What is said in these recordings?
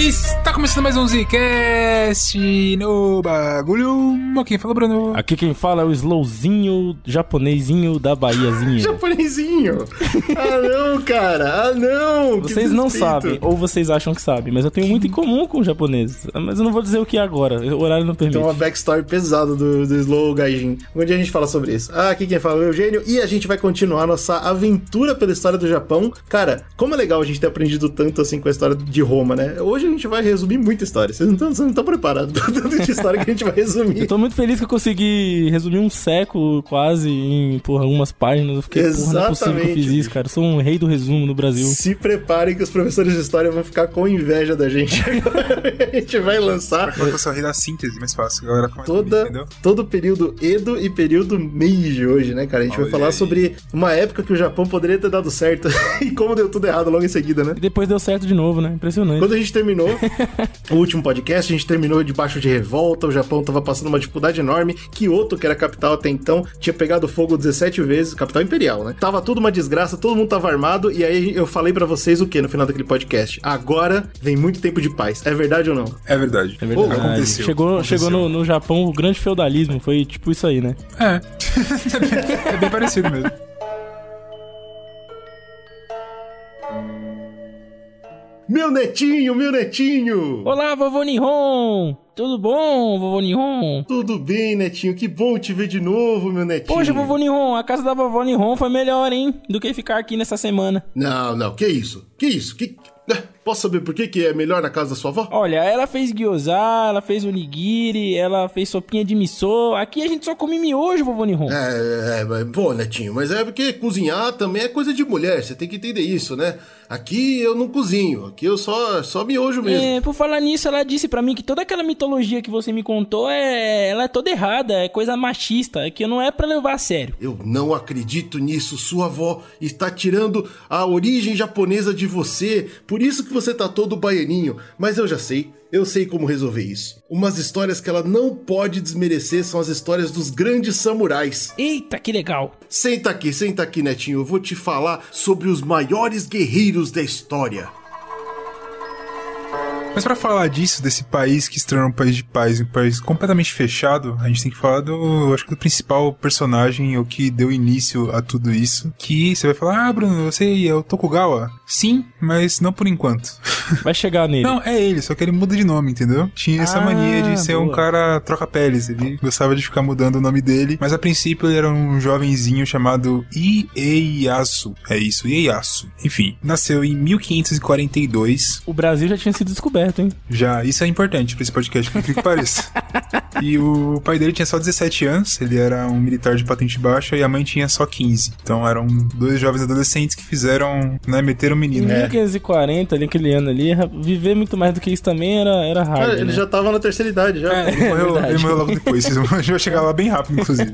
Está começando mais um Zcast no bagulho. Quem fala, Bruno? Aqui quem fala é o slowzinho japonesinho da Bahiazinha. Japonesinho! Ah, não, cara! Ah, não! Que Vocês não sabem, ou vocês acham que sabem, mas eu tenho muito em comum com os japoneses. Mas eu não vou dizer o que é agora, o horário não permite. Tem uma backstory pesada do, do Slow Gaijin. Um dia a gente fala sobre isso. Ah, aqui quem fala é o Eugênio. E a gente vai continuar nossa aventura pela história do Japão. Cara, como é legal a gente ter aprendido tanto assim com a história de Roma, né? Hoje a gente vai resumir muita história. Vocês não estão- preparados do tanto de história que a gente vai resumir. Eu tô muito feliz que eu consegui resumir um século quase em, porra, algumas páginas. Eu fiquei, porra, não é possível que eu fiz Exatamente, isso, cara. Eu sou um rei do resumo no Brasil. Se preparem que os professores de história vão ficar com inveja da gente. a gente vai lançar Coloca o seu rei da síntese mais fácil. A galera começa a toda, entendeu? todo período Edo e período Meiji hoje, né, cara? A gente vai Olha falar aí. sobre uma época que o Japão poderia ter dado certo e como deu tudo errado logo em seguida, né? E depois deu certo de novo, né? Impressionante. Quando a gente terminou o último podcast, a gente terminou debaixo de revolta, o Japão tava passando uma dificuldade enorme, Kyoto, que era a capital até então, tinha pegado fogo 17 vezes, capital imperial, né? Tava tudo uma desgraça, todo mundo tava armado, e aí eu falei pra vocês o que no final daquele podcast? Agora vem muito tempo de paz. É verdade ou não? É verdade. É verdade. Aconteceu. Chegou, Aconteceu. chegou no, no Japão o grande feudalismo. Foi tipo isso aí, né? É. é, bem, é bem parecido mesmo. Meu netinho, meu netinho! Olá, vovô Nihon! Tudo bom, vovô Nihon? Tudo bem, netinho? Que bom te ver de novo, meu netinho. Poxa, vovô Nihon, a casa da vovó Nihon foi melhor, hein? Do que ficar aqui nessa semana. Não, não, que isso? Que isso? Que... Posso saber por que, que é melhor na casa da sua avó? Olha, ela fez gyoza, ela fez onigiri, ela fez sopinha de miso. Aqui a gente só come miojo, vovô Nihon. É, é, mas, pô, netinho, mas é porque cozinhar também é coisa de mulher, você tem que entender isso, né? Aqui eu não cozinho, aqui eu só, só miojo mesmo. É, por falar nisso, ela disse pra mim que toda aquela mitologia que você me contou é, ela é toda errada, é coisa machista, é que não é pra levar a sério. Eu não acredito nisso, sua avó está tirando a origem japonesa de você, por isso que você tá todo baianinho, mas eu já sei. Eu sei como resolver isso. Umas histórias que ela não pode desmerecer são as histórias dos grandes samurais. Eita, que legal. Senta aqui, senta aqui, netinho. Eu vou te falar sobre os maiores guerreiros da história. Mas pra falar disso, desse país que se tornou um país de paz, um país completamente fechado, a gente tem que falar do, acho que do principal personagem, o que deu início a tudo isso, que você vai falar, ah, Bruno, você é o Tokugawa? Sim, mas não por enquanto. Vai chegar nele. Não, é ele, só que ele muda de nome, entendeu? Tinha essa Ah, mania de ser um boa. cara troca-peles, ele gostava de ficar mudando o nome dele, mas a princípio ele era um jovenzinho chamado Ieyasu. É isso, Ieyasu. Enfim, nasceu em 1542, O Brasil já tinha sido descoberto, hein? já, isso é importante pra esse podcast, por incrível que pareça. E o pai dele tinha só 17 anos, ele era um militar de patente baixa e a mãe tinha só 15. Então eram dois jovens adolescentes que fizeram, né, meter o Em menino. 1540, ali, aquele ano ali, viver muito mais do que isso também era, era raro. Cara, ele né? já tava na terceira idade, já. É, ele morreu, verdade. ele morreu logo depois. A gente vai chegar lá bem rápido, inclusive.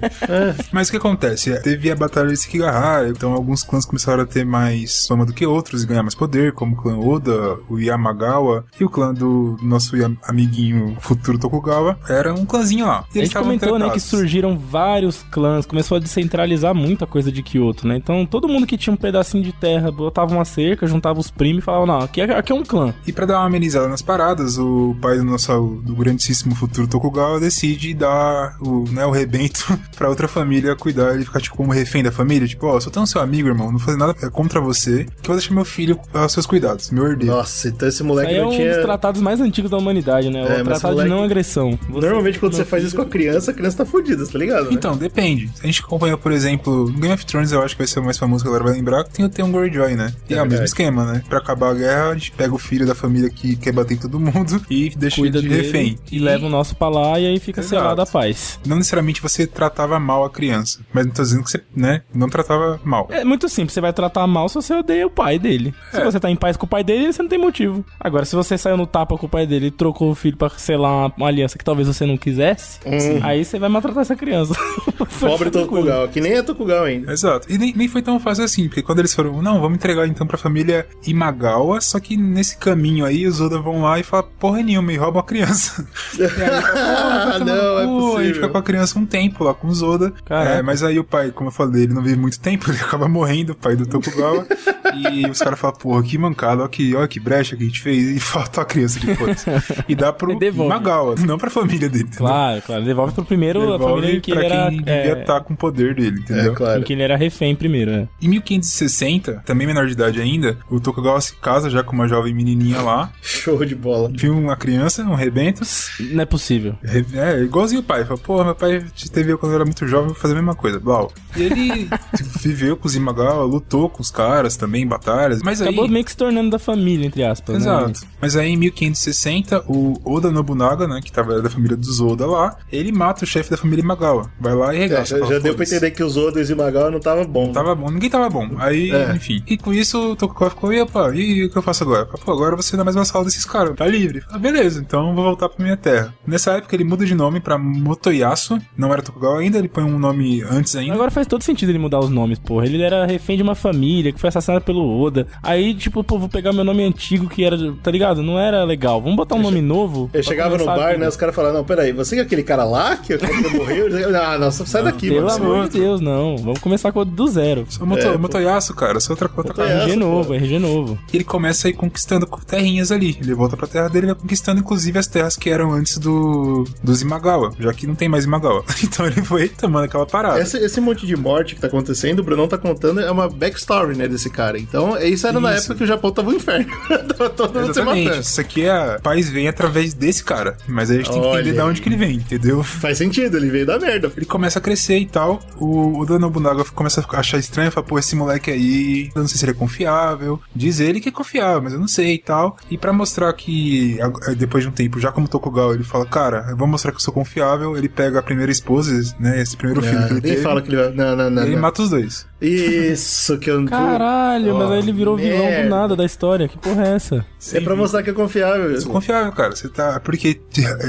Mas o que acontece? É, Teve a Batalha de Sekigahara, então alguns clãs começaram a ter mais fama do que outros e ganhar mais poder, como o clã Oda, o Yamagawa e o clã do nosso amiguinho futuro Tokugawa. Era um clãzinho lá. E A eles gente comentou, né, que surgiram vários clãs, começou a descentralizar muita coisa de Kyoto, né? Então todo mundo que tinha um pedacinho de terra botava uma cerca, juntava os primos e falava, não, aqui é, aqui é um clã. E pra dar uma amenizada nas paradas, o pai do nosso do grandíssimo futuro Tokugawa decide dar o, né, o rebento pra outra família cuidar, ele ficar tipo como refém da família, tipo, ó, sou tão seu amigo, irmão, não fazer nada contra você, que eu vou deixar meu filho aos seus cuidados, meu herdeiro. Nossa, então esse moleque aí é não um tinha. Dos tratados mais antigos da humanidade, né? É, o tratado moleque- de não agressão. Você- Normalmente quando você faz isso com a criança, a criança tá fudida, tá ligado? né? Então, depende. A gente acompanha, por exemplo, no Game of Thrones, eu acho que vai ser o mais famoso que a galera vai lembrar, que tem o Theon Greyjoy, né? E é, É o mesmo esquema, né? Pra acabar a guerra, a gente pega o filho da família que quer bater em todo mundo e deixa Cuida ele de dele refém. e leva o nosso pra lá e aí fica Exato. selada a paz. Não necessariamente você tratava mal a criança, mas não tô dizendo que você, né, não tratava mal. É muito simples, você vai tratar mal se você odeia o pai dele. Se É. você tá em paz com o pai dele, você não tem motivo. Agora, se você saiu no tapa com o pai dele e trocou o filho pra selar uma, uma aliança que talvez você não quisesse, aí você vai maltratar essa criança. Pobre Tokugawa, que nem é Tokugawa ainda. Exato. E nem, nem foi tão fácil assim, porque quando eles foram, não, vamos entregar então pra família Imagawa, só que nesse caminho aí os Oda vão lá e falam, porra nenhuma, e roubam a criança. e aí, Ah, não, é aí fica com a criança um tempo lá com os Oda. É, mas aí o pai, como eu falei, ele não vive muito tempo, ele acaba morrendo, o pai do Tokugawa. E os caras falam, porra, que mancada, olha que, olha que brecha que a gente fez. E faltou a criança depois. e dá pro E devolve. Magawa, não pra família dele. entendeu? Claro, claro. Devolve pro primeiro a Devolve família em que pra ele era. quem devia é, estar com o poder dele, entendeu? É, claro. em que ele era refém primeiro, né? Em 1560, também menor de idade ainda, o Tokugawa se casa já com uma jovem menininha lá. Show de bola. Viu uma criança, um rebento. Não é possível. É, igualzinho o pai. Fala, pô, meu pai te teve quando eu era muito jovem, vou fazer a mesma coisa. Blau. E ele viveu com os Imagawa, lutou com os caras também em batalhas. Mas aí. Acabou meio que se tornando da família, entre aspas. Né? Exato. Mas aí em 1560, o Oda Nobunaga, né, que tava da família dos Oda lá, ele mata o chefe da família Imagawa. Vai lá e É, regaça. já fala, já deu pra entender que os Oda e os Imagawa não tava bom. Não tava bom, ninguém tava bom. Aí, É. enfim. E com isso, o Tokugawa ficou, e opa, e o que eu faço agora? Pô, agora você não é mais vassalo desses caras, tá livre. Fala, beleza, então eu vou voltar pra minha terra. Nessa época ele muda de nome pra Motoyasu, não era Tokugawa ainda, ele põe um nome antes ainda. Agora faz todo sentido ele mudar os nomes, porra. Ele era refém de uma família que foi assassinada pelo Oda. Aí, tipo, pô, vou pegar meu nome antigo que era, tá ligado? Não era legal. Vamos botar um nome novo. Eu chegava no bar, né? Os caras falavam, não, peraí, você é aquele cara lá que, morreu? Ah, não, sai daqui, Pelo mano. amor de Deus, não. Vamos começar com o do zero. Moto, É, pô. Motoyasu, cara, sou outra, outra Motoyasu. cara. RG novo, RG novo. E ele começa a ir conquistando terrinhas ali. Ele volta pra terra dele e vai conquistando, inclusive, as terras que eram antes do dos Imagawa, já que não tem mais Imagawa. Então ele foi tomando aquela parada. Esse, esse monte de morte que tá acontecendo, o Brunão tá contando, é uma backstory, né, desse cara. Então, isso era na Isso. época que o Japão tava um inferno. tava todo mundo se Exatamente. matando. Isso aqui é. Paz vem através desse cara. Mas aí a gente tem que Olha entender de onde que ele vem, entendeu? Faz sentido, ele veio da merda. Ele começa a crescer e tal. O, o Nobunaga começa a achar estranho. Fala, pô, esse moleque aí, eu não sei se ele é confiável. Diz ele que é confiável, mas eu não sei e tal. E pra mostrar que, depois de um tempo, já como Tokugawa, ele fala, cara, eu vou mostrar que eu sou confiável. Ele pega a primeira esposa, né, esse primeiro filho que ele nem teve. fala que ele vai. Não, não, não. ele não. mata os dois. Isso que eu não. Caralho, mas aí ele virou vilão merda. do nada da história. Que porra é essa? É pra mostrar que é confiável. Eu sou confiável, cara. Você tá. Porque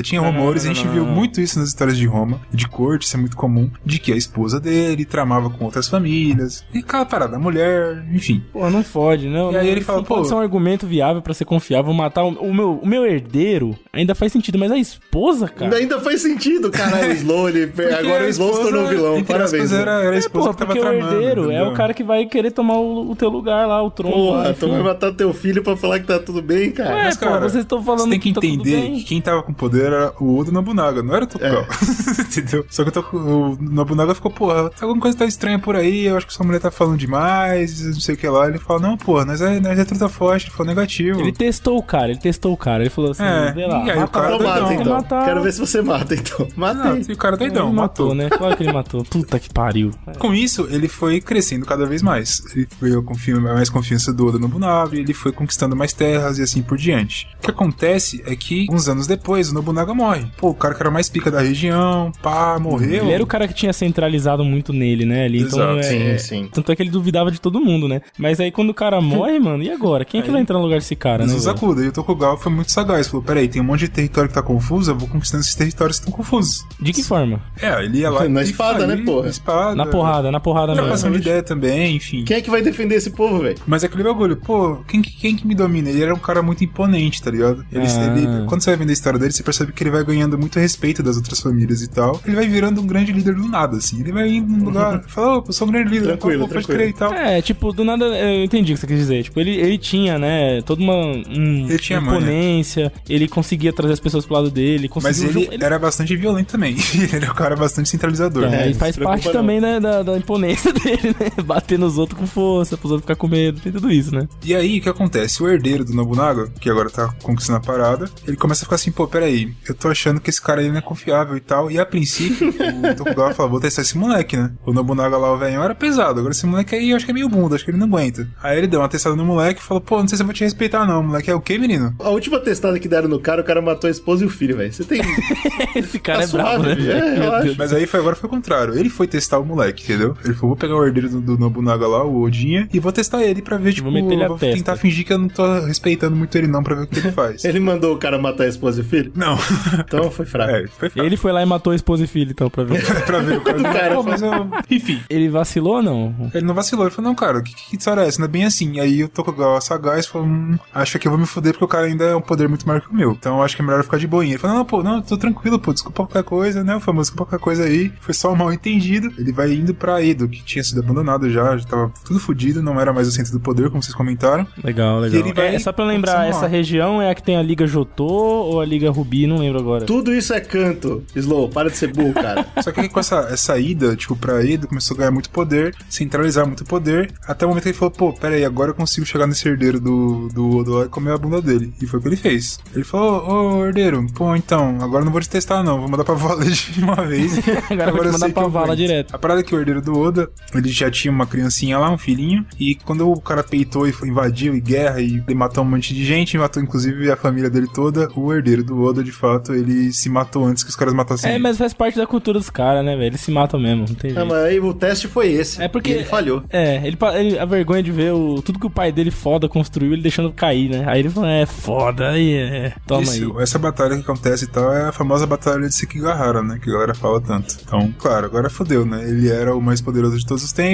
tinha rumores, a gente não, viu muito isso nas histórias de Roma, de corte, isso é muito comum, de que a esposa dele tramava com outras famílias, e aquela parada, a mulher, enfim. Porra, não fode, não. E aí ele fala, não pode pô- ser um argumento viável pra ser confiável. Matar o, o meu, o meu herdeiro. Ainda faz sentido, mas a esposa, cara. Ainda faz sentido, caralho. O Slow, ele... agora o Slow se tornou vilão. Parabéns. aspas, era, mano. era a É, esposa porra, que tava tramando. herdeiro é o cara que vai querer tomar o, o teu lugar lá, o trono. Porra, tu vai matar teu filho pra falar que tá tudo bem, cara. Ué, Mas, pô, cara, vocês estão falando Você tem que tá tudo entender bem. que quem tava com poder era o Oda Nobunaga, não era o Tokugawa. É. Entendeu? Só que o, Nobunaga ficou, porra, alguma coisa tá estranha por aí, eu acho que sua mulher tá falando demais, não sei o que lá. Ele falou, não, porra, nós é, nós é truta forte, ele falou negativo. Ele testou o cara, ele testou o cara. Ele falou assim, É, vê lá, e aí o cara Então logo, mata, doidão. então. matar. Quero ver se você mata, então. Mata e o cara doidão, ele matou, matou. né? Claro que ele matou. Puta que pariu. Com isso, ele foi crescendo cada vez mais. Ele ganhou confi- mais confiança do Oda Nobunaga, ele foi conquistando mais terras e assim por diante. O que acontece é que, uns anos depois, o Nobunaga morre. Pô, o cara que era mais pica da região, pá, morreu. Ele era o cara que tinha centralizado muito nele, né? Ali, então, Exato, é, sim, sim. Tanto é que ele duvidava de todo mundo, né? Mas aí quando o cara morre, mano, e agora? Quem é que vai entrar no lugar desse cara, Mas né? o velho? Sakuda e o Tokugawa foi muito sagaz. Falou, peraí, tem um monte de território que tá confuso, eu vou conquistando esses territórios que estão confusos. De que forma? É, ele ia lá Na espada, faria, né, porra? Na espada. Na porrada, na porrada mesmo. Trocação de ideia também, enfim. Quem é que vai defender esse povo, velho? Mas é aquele bagulho, pô, quem, que- quem que me domina? Ele era um cara muito imponente, tá ligado? Ele, Ah. ele- quando você vai vendo a história dele, você percebe que ele vai ganhando muito respeito das outras famílias e tal. Ele vai virando um grande líder do nada, assim. Ele vai indo num lugar, fala, ô, eu sou um grande líder, Tranquilo, pô, pode tranquilo. crer e tal. É, tipo, do nada eu entendi o que você quis dizer. Tipo, ele, ele tinha, né, toda uma um, Ele tinha imponência, ele conseguia trazer as pessoas pro lado dele, Mas conseguiu ele, era bastante violento também. ele era um cara bastante centralizador. Então, É, e não faz parte não. também né, da, da imponência dele, né? Bater nos outros com força, pros outros ficar com medo, tem tudo isso, né? E aí, o que acontece? O herdeiro do Nobunaga, que agora tá conquistando a parada, ele começa a ficar assim, pô, peraí, eu tô achando que esse cara aí não é confiável e tal. E a princípio, o Tokugawa falou, vou testar esse moleque, né? O Nobunaga lá, o velho, era pesado. Agora esse moleque aí, eu acho que é meio bunda, acho que ele não aguenta. Aí ele deu uma testada no moleque e falou, pô, não sei se eu vou te respeitar não, o moleque é o quê, menino? A última testada que deram no cara, o cara matou a esposa e o filho, velho. Você tem. Esse cara Tá é brabo, suave, né? é. Mas aí foi agora foi o contrário. Ele foi testar o moleque, entendeu? Ele falou, vou pegar o herdeiro do, do Nobunaga lá, o Odinha, e vou testar ele pra ver, tipo, Vou meter ele vou testa. tentar fingir que eu não tô respeitando muito ele não pra ver o que ele faz. Ele mandou o cara matar a esposa e o filho? Não. Então foi fraco. É, foi fraco. Ele foi lá e matou a esposa e filho, então, pra ver. pra ver o cara. cara Pô, mas eu... Enfim. Ele vacilou ou não? Ele não vacilou, ele falou, não, cara, que, que história é essa? Não é bem assim. Aí eu tô com o sagaz e falou, hum, acho que eu vou me fuder porque o cara ainda é um poder muito maior que o meu. Então eu acho que é melhor eu ficar de boinha. Ele falou, não, pô, não, tô tranquilo, pô, desculpa qualquer coisa, né? O famoso desculpa qualquer coisa aí. Foi só um mal entendido. Ele vai indo pra Edo, que tinha sido abandonado já, já tava tudo fudido, não era mais o centro do poder, como vocês comentaram. Legal, E legal. vai É, só pra lembrar, essa região é a que tem a Liga Jotô ou a Liga Rubi? Não lembro agora. Tudo isso é canto. Slow, para de ser burro, cara. Só que com essa, essa ida, tipo, pra Edo, começou a ganhar muito poder, centralizar muito poder, até o momento que ele falou, pô, pera aí, agora eu consigo chegar nesse herdeiro do, do Odo lá e comer a bunda dele. E foi o que ele fez. Ele falou, ô, ô, herdeiro, pô, então, agora eu não vou te testar não, vou mandar pra vala de uma vez. Agora eu vou te mandar pra vala direto. A parada é que o herdeiro do Oda, ele já tinha uma criancinha lá, um filhinho, e quando o cara peitou e foi, invadiu e guerra e ele matou um monte de gente, matou inclusive a família dele toda, o herdeiro do Oda, de fato, ele se matou antes que os caras matassem É, ele. mas faz parte da cultura dos caras, né, velho? Eles se matam mesmo, não tem Não, jeito. mas aí o teste foi esse. É porque- E ele falhou. É, ele, ele- a vergonha de ver o, tudo que o pai dele foda construiu, ele deixando cair, né? Aí ele falou, é, foda, aí é, toma Isso, aí. essa batalha que acontece e tal é a famosa batalha de Sekigahara, né? Que a galera fala tanto. Então, claro, agora fodeu, né? Ele era o mais poderoso de todos os tempos.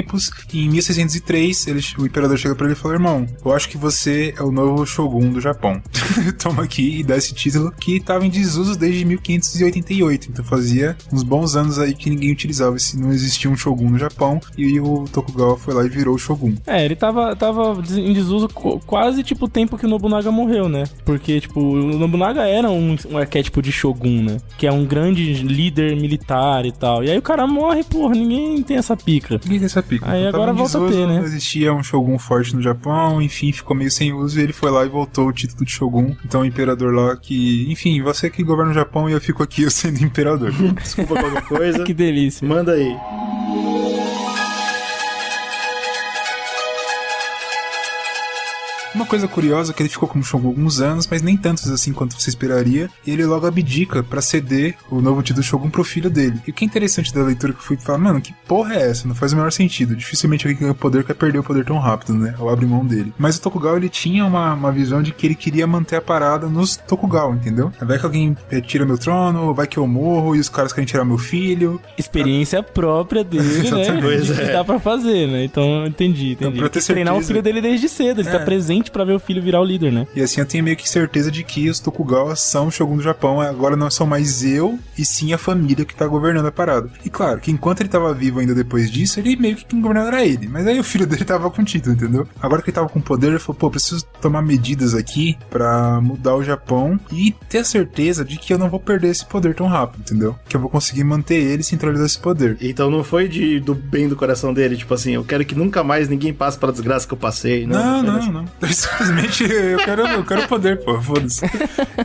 E em 1603, ele, o imperador chega pra ele e fala: Irmão, eu acho que você é o novo Shogun do Japão. Toma aqui e dá esse título que tava em desuso desde 1588. Então fazia uns bons anos aí que ninguém utilizava. Se não existia um Shogun no Japão. E o Tokugawa foi lá e virou o Shogun. É, ele tava, tava em desuso quase tipo o tempo que o Nobunaga morreu, né? Porque, tipo, o Nobunaga era um, um arquétipo de Shogun, né? Que é um grande líder militar e tal. E aí o cara morre, porra, ninguém tem essa pica. Ninguém tem essa pica. Aí Então, agora volta a ter, né? Não existia um Shogun forte no Japão, enfim, ficou meio sem uso e ele foi lá e voltou o título de Shogun. Então o imperador lá que, enfim, você que governa o Japão e eu fico aqui eu sendo imperador. Desculpa qualquer coisa. Que delícia. Manda aí. Uma coisa curiosa é que ele ficou como Shogun alguns anos, mas nem tantos assim quanto você esperaria, e ele logo abdica pra ceder o novo título Shogun pro filho dele. E o que é interessante da leitura que eu fui falar, mano, que porra é essa? Não faz o menor sentido. Dificilmente alguém que ganha poder quer perder o poder tão rápido, né? Ou abre mão dele. Mas o Tokugawa, ele tinha uma, uma visão de que ele queria manter a parada nos Tokugawa, entendeu? Vai que alguém eh, tira meu trono, vai que eu morro, e os caras querem tirar meu filho. Experiência própria dele, né? Que é. dá pra fazer, né? Então, eu entendi, entendi. pra ter que treinar o certeza- filho dele desde cedo. Ele É. tá presente pra ver o filho virar o líder, né? E assim eu tenho meio que certeza de que os Tokugawa são o Shogun do Japão. Agora não são mais eu, e sim a família que tá governando a parada. E claro, que enquanto ele tava vivo ainda depois disso, ele meio que quem governava era ele. Mas aí o filho dele tava com título, entendeu? Agora que ele tava com poder, ele falou, pô, preciso tomar medidas aqui pra mudar o Japão e ter a certeza de que eu não vou perder esse poder tão rápido, entendeu? Que eu vou conseguir manter ele e centralizar esse poder. Então não foi de, do bem do coração dele, tipo assim, eu quero que nunca mais ninguém passe pela desgraça que eu passei. Não, foi não, nessa- não. Simplesmente eu quero, eu quero poder, pô. Foda-se.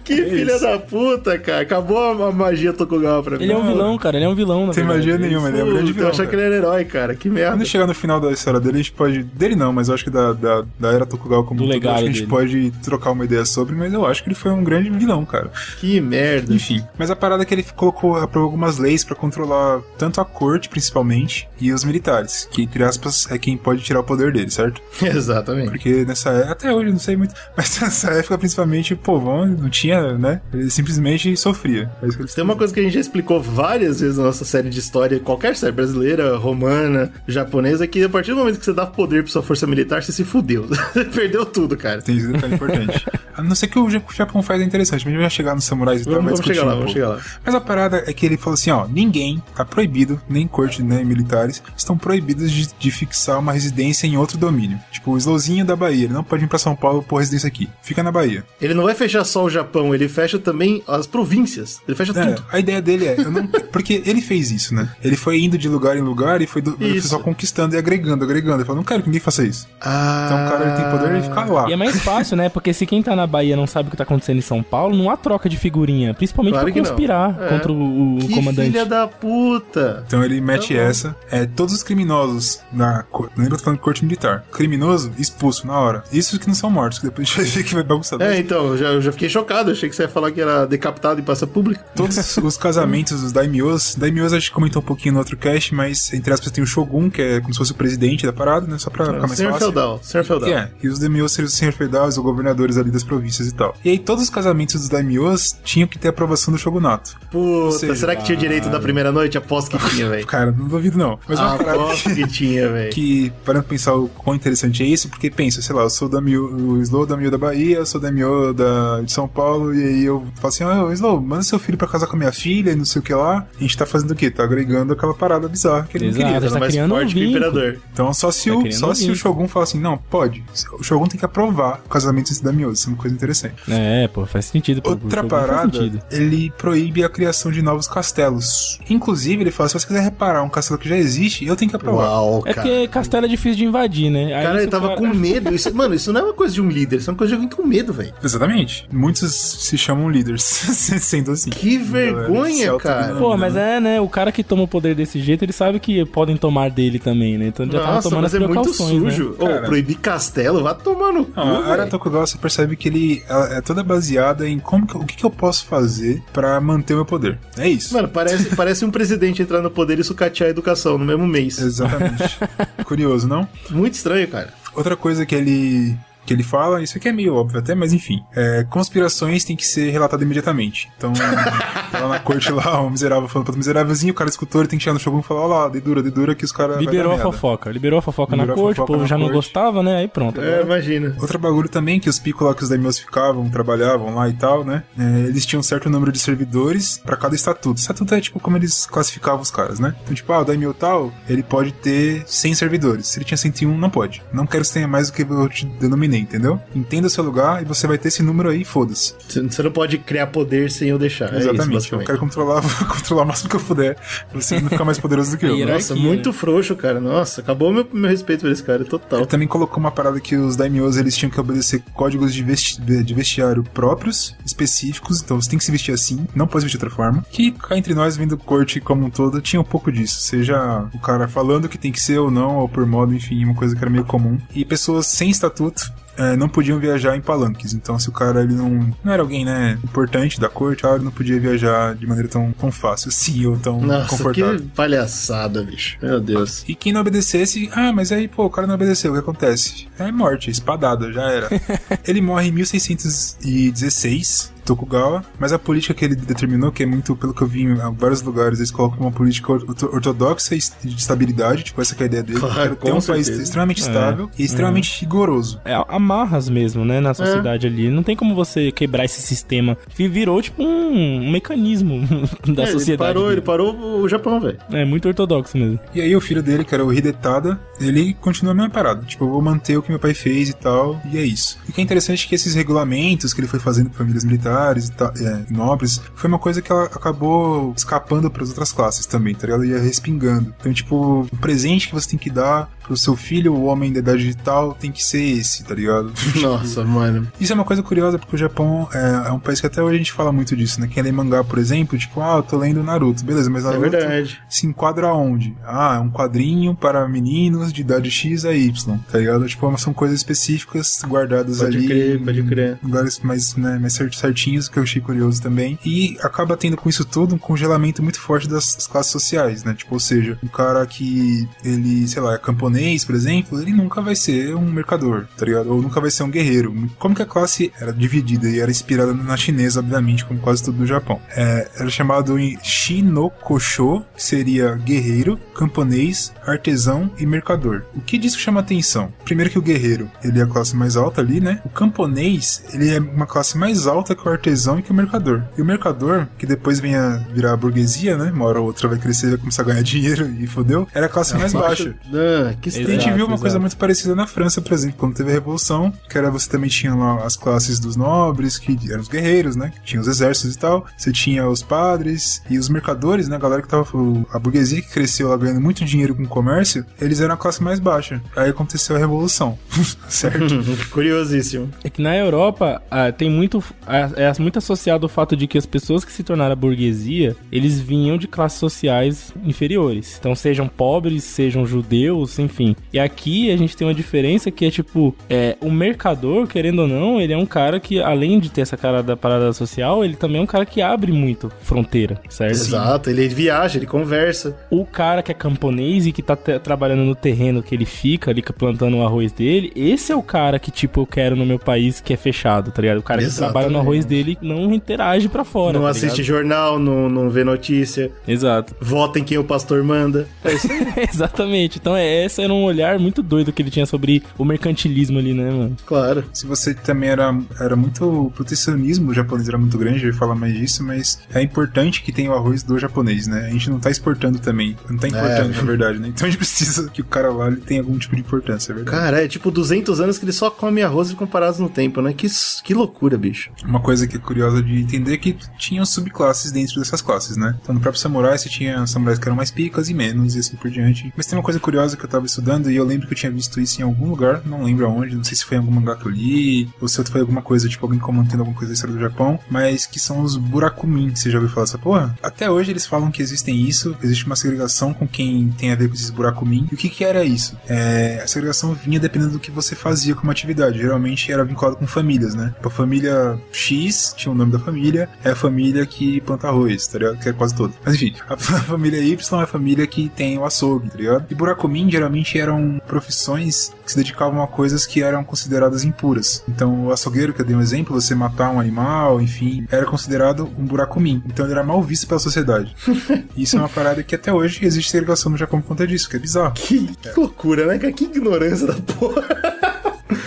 Que filha da puta, cara. Acabou a, magia Tokugawa pra mim. Ele é um vilão, cara. Ele é um vilão, na Sem magia nenhuma, ele é um grande vilão. Eu achava que ele era herói, cara. Que merda. Quando chegar no final da história dele, a gente pode. Dele não, mas eu acho que da, da, da era Tokugawa como Do um todo, legado acho que a gente dele. pode trocar uma ideia sobre, mas eu acho que ele foi um grande vilão, cara. Que merda. Enfim. Mas a parada é que ele colocou, aprovou algumas leis pra controlar tanto a corte, principalmente, e os militares, que, entre aspas, é quem pode tirar o poder dele, certo? Exatamente. Porque nessa época, até hoje, não sei muito, mas nessa época, principalmente, o povão não tinha, né? Ele simplesmente sofria. É isso Tem uma coisa que a gente já explicou várias vezes na nossa série de história, qualquer série brasileira, romana, japonesa, que a partir do momento que você dá poder pra sua força militar, você se fudeu. Você perdeu tudo, cara. Tem esse detalhe importante. A não ser que o Ja- o Japão faz é interessante, mas a gente vai chegar nos samurais e tal, Vamos, vai vamos chegar lá, um vamos chegar lá. Mas a parada é que ele falou assim, ó, ninguém tá proibido, nem corte, nem militares, estão proibidos de, de fixar uma residência em outro domínio. Tipo, o Slowzinho da Bahia, ele não pode vir pra São Paulo por residência aqui. Fica na Bahia. Ele não vai fechar só o Japão, ele fecha também as províncias. Ele fecha É, tudo. a ideia dele é, eu não, porque ele fez isso, né? Ele foi indo de lugar em lugar e foi, do, ele foi só conquistando e agregando, agregando. Ele falou, não quero que ninguém faça isso. Ah. Então o cara ele tem poder, ele fica lá. E é mais fácil, né? Porque se quem tá na Bahia não sabe o que tá acontecendo em São Paulo, não há troca de figurinha. Principalmente Claro pra conspirar É. contra o, o Que comandante. filha da puta. Então ele mete Tá essa. É, todos os criminosos na. Lembra que eu tô falando de corte militar? Criminoso expulso na hora. Isso que não são mortos, que depois a gente vai ver que vai bagunçar. É, então, eu já, eu já fiquei chocado. Achei que você ia falar que era decapitado em praça pública. Todos os casamentos dos daimyos, daimyos a gente comentou um pouquinho no outro cast, mas entre aspas tem o Shogun, que é como se fosse o presidente da parada, né? Só pra ficar mais Senhor fácil. feudal, senhor feudal. É, e os daimyos seriam os senhores feudais ou governadores ali das províncias e tal. E aí todos os casamentos dos daimyos tinham que ter aprovação do shogunato. Puta, seja, será que tinha direito da primeira noite? Aposto que tinha, velho. Cara, não duvido não. Mas uma parada que tinha, velho. que, para pensar o quão interessante é isso, porque pensa, sei lá, eu sou Daimyo, o Slow Daimyo da Bahia, eu sou o Daimyo da, de São Paulo, e aí eu falo assim, ah, Slow, manda seu filho pra casar com a minha filha, e não sei o que lá. A gente tá fazendo o quê? Tá agregando aquela parada bizarra que ele Exato. não queria. Tá mais criando um forte que o imperador. Então, só se, Tá o, só se o. Shogun falar assim, não, pode. O Shogun tem que aprovar o casamento desse Daimyo, isso é uma coisa interessante. É, pô, faz sentido. pô, Outra parada, sentido. ele proíbe a criação de novos castelos. Inclusive, ele fala, se você quiser reparar um castelo que já existe, eu tenho que aprovar. Uau, É cara. porque castelo é difícil de invadir, né? Aí Cara, ele tava cara- com medo. Isso, mano, isso não é uma coisa de um líder, isso é uma coisa de alguém com medo, velho. Exatamente. Muitos se chamam líderes, sendo assim. Que vergonha, Galera, se cara. Pô, mas é, né? O cara que toma o poder desse jeito, ele sabe que podem tomar dele também, né? Então ele já tava Nossa, tomando mas as é muito precauções, né? sujo. Ô, Cara. proibir castelo, vai tomar no cu, a área. Tokugawa você percebe que ele é toda baseada em como que, o que, que eu posso fazer pra manter o meu poder. É isso. Mano, parece, parece um presidente entrar no poder e sucatear a educação no mesmo mês. Exatamente. Curioso, não? Muito estranho, cara. Outra coisa que ele que ele fala, isso aqui é meio óbvio até, mas enfim, é, conspirações têm que ser relatadas imediatamente. Então, tá lá na corte lá, o miserável falando pro outro miserávelzinho, o cara escutou, ele tem que chegar no Shogun e falar, ó lá, dedura, dedura, que os caras vai Liberou a fofoca. Liberou a fofoca Liberou na a corte, o povo já não corte. gostava, né? Aí pronto. É, imagina. Outro bagulho também, que os picos lá que os daimyos ficavam, trabalhavam lá e tal, né? é, eles tinham um certo número de servidores pra cada estatuto. Estatuto é tipo como eles classificavam os caras, né? Então, tipo, ah, o daimyo tal, ele pode ter 100 servidores. Se ele tinha 101, não pode. Não quero que você tenha mais do que eu te denominei, entendeu? Entenda o seu lugar e você vai ter esse número aí, foda-se. Você não pode criar poder sem eu deixar. É isso, Exatamente. eu quero controlar, controlar o máximo que eu puder pra você não ficar mais poderoso do que eu. Né? Nossa, muito frouxo, cara. Nossa, acabou meu, meu respeito por esse cara, total. Ele também colocou uma parada que os daimyos eles tinham que obedecer códigos de, vesti de vestiário próprios, específicos, então você tem que se vestir assim, não pode se vestir de outra forma. Que cá entre nós, vindo corte como um todo, tinha um pouco disso. Seja o cara falando que tem que ser ou não, ou por modo, enfim, uma coisa que era meio comum. E pessoas sem estatuto é, não podiam viajar em palanques. Então, se o cara ele não, não era alguém né, importante da corte, ah, ele não podia viajar de maneira tão, tão fácil assim, ou tão Nossa, confortável. que palhaçada, bicho. Meu Deus. E quem não obedecesse, ah, mas aí, pô, o cara não obedeceu, o que acontece? É morte, espadada, já era. ele morre em 1616, Tokugawa, mas a política que ele determinou, que é muito, pelo que eu vi em vários lugares, eles colocam uma política orto- ortodoxa de estabilidade, tipo, essa que é a ideia dele. Claro, quero ter um país certeza. extremamente estável e extremamente rigoroso. É amarras mesmo, né, na sociedade ali. Não tem como você quebrar esse sistema. Vi- Virou tipo um, um mecanismo da É, ele sociedade. parou, dele. ele parou o Japão, velho. É muito ortodoxo mesmo. E aí o filho dele, que era o Hidetada, ele continua a mesma parada. Tipo, eu vou manter o que meu pai fez e tal, e é isso. E o que é interessante é que esses regulamentos que ele foi fazendo para famílias militares e tal, é, nobres, foi uma coisa que ela acabou escapando para as outras classes também, tá ligado? Ia respingando. Então, tipo, o presente que você tem que dar pro seu filho, o homem da idade digital, tem que ser esse, tá ligado? Nossa, mano. Isso é uma coisa curiosa, porque o Japão é, é um país que até hoje a gente fala muito disso, né? Quem lê mangá, por exemplo, tipo, ah, eu tô lendo Naruto, beleza, mas É Naruto verdade. se enquadra onde? Ah, é um quadrinho para meninos de idade X a Y, tá ligado? Tipo, são coisas específicas guardadas Pode ali. crer, pode crer. Lugares mais, né, mais cert- que eu achei curioso também. E acaba tendo com isso tudo um congelamento muito forte das, das classes sociais, né? Tipo, ou seja, um cara que ele, sei lá, é camponês, por exemplo, ele nunca vai ser um mercador, tá ligado? Ou nunca vai ser um guerreiro. Como que a classe era dividida e era inspirada na chinesa, obviamente, como quase tudo do Japão. É, era chamado em Shinokosho, que seria guerreiro, camponês, artesão e mercador. O que disso chama atenção? Primeiro que o guerreiro, ele é a classe mais alta ali, né? O camponês, ele é uma classe mais alta que o artesão e que o mercador. E o mercador, que depois vem a virar a burguesia, né? Uma hora ou outra vai crescer, vai começar a ganhar dinheiro e fodeu, era a classe mais baixa. Ah, que E a estranho. gente Exato, viu uma coisa exato. muito parecida na França, por exemplo, quando teve a Revolução, que era você também tinha lá as classes dos nobres, que eram os guerreiros, né? Que tinham os exércitos e tal. Você tinha os padres e os mercadores, né? A galera que tava. A burguesia que cresceu lá ganhando muito dinheiro com o comércio, eles eram a classe mais baixa. Aí aconteceu a Revolução, certo? Curiosíssimo. É que na Europa ah, tem muito. ah, é muito associado o fato de que as pessoas que se tornaram a burguesia, eles vinham de classes sociais inferiores. Então, sejam pobres, sejam judeus, enfim. E aqui a gente tem uma diferença que é tipo: é, o mercador, querendo ou não, ele é um cara que, além de ter essa cara da parada social, ele também é um cara que abre muito fronteira, certo? Exato, ele viaja, ele conversa. O cara que é camponês e que tá trabalhando no terreno que ele fica ali plantando o arroz dele, esse é o cara que, tipo, eu quero no meu país que é fechado, tá ligado? O cara que trabalha no Exatamente. arroz dele não interage pra fora. não tá assiste ligado? jornal, não, não vê notícia, Exato. vota em quem o pastor manda. É isso aí, Exatamente. Então, é, esse era um olhar muito doido que ele tinha sobre o mercantilismo ali, né, mano? claro. Se você também era, era muito. O protecionismo japonês era muito grande, eu ia falar mais disso, mas é importante que tenha o arroz do japonês, né? A gente não tá exportando também. Não tá importando, na verdade, né? Então a gente precisa que o cara lá ele tenha algum tipo de importância, é verdade. Cara, é tipo 200 anos que ele só come arroz e comparados no tempo, né? Que, que loucura, bicho. Uma coisa que é curiosa de entender é que tinham subclasses dentro dessas classes, né? Então no próprio samurai você tinha samurais que eram mais picas e menos, e assim por diante. Mas tem uma coisa curiosa que eu tava estudando e eu lembro que eu tinha visto isso em algum lugar, não lembro aonde, não sei se foi em algum mangá que eu li, ou se foi alguma coisa, tipo alguém comentando alguma coisa da história do Japão, mas que são os burakumin, você já ouviu falar dessa porra? Até hoje eles falam que existem isso, existe uma segregação com quem tem a ver com esses burakumin. E o que que era isso? É, a segregação vinha dependendo do que você fazia como atividade. Geralmente era vinculado com famílias, né? Tipo, a família X tinha o nome da família, é a família que planta arroz, tá ligado? Que é quase toda. Mas enfim, a família Y é a família que tem o açougue, tá ligado? E burakumin geralmente eram profissões que se dedicavam a coisas que eram consideradas impuras. Então, o açougueiro, que eu dei um exemplo, você matar um animal, enfim, era considerado um burakumin. Então, ele era mal visto pela sociedade. Isso é uma parada que até hoje existe segregação no Japão por conta disso, que é bizarro. Que, que loucura, né, cara? Que ignorância da porra.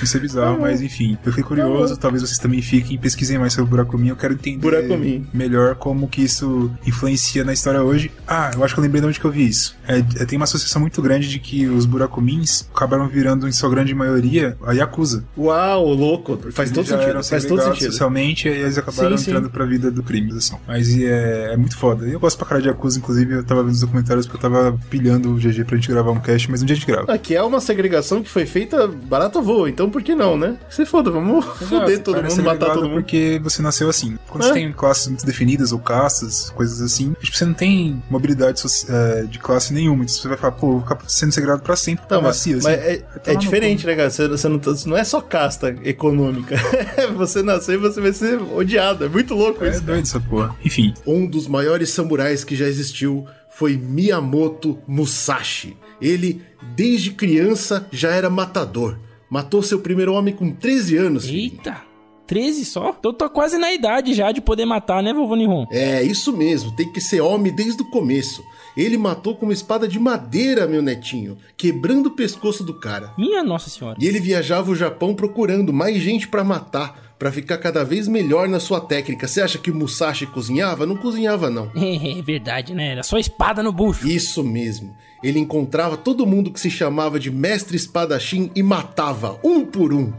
Isso é bizarro, mas enfim. Eu fiquei curioso, talvez vocês também fiquem, pesquisem mais sobre o Burakumin. Eu quero entender Burakumin. melhor como que isso influencia na história hoje. Ah, eu acho que eu lembrei de onde que eu vi isso. É, é, tem uma associação muito grande de que os Burakumins acabaram virando, em sua grande maioria, a Yakuza. Uau, louco. Faz Eles todo sentido. Faz todo sentido. socialmente e eles acabaram Sim, sim. entrando pra vida do crime, assim. Mas é, é muito foda. Eu gosto pra caralho de Yakuza, inclusive eu tava vendo os documentários porque eu tava pilhando o GG pra gente gravar um cast, mas um dia a gente grava. Aqui é uma segregação que foi feita barata voa, então por que não, né? Se foda, vamos foder todo é mundo, matar todo mundo. Porque você nasceu assim. Quando É. você tem classes muito definidas, ou castas, coisas assim, tipo, você não tem mobilidade é, de classe nenhuma. Então você vai falar, pô, vou ficar sendo segregado pra sempre. Mas, nascer, assim. mas é, é diferente, né, cara? Você, você não, tá- não é só casta econômica. você nascer e você vai ser odiado. É muito louco É isso. doido essa porra. Enfim, Um dos maiores samurais que já existiu foi Miyamoto Musashi. Ele, desde criança, já era matador. Matou seu primeiro homem com 13 anos. filho. Eita! 13 só? Eu tô quase na idade já de poder matar, né, vovô Nihon? É, isso mesmo, tem que ser homem desde o começo. Ele matou com uma espada de madeira, meu netinho, quebrando o pescoço do cara. Minha nossa senhora. E ele viajava o Japão procurando mais gente pra matar, pra ficar cada vez melhor na sua técnica. Você acha que o Musashi cozinhava? Não cozinhava não. É verdade, né? Era só espada no bucho. Isso mesmo. Ele encontrava todo mundo que se chamava de mestre espadachim e matava um por um.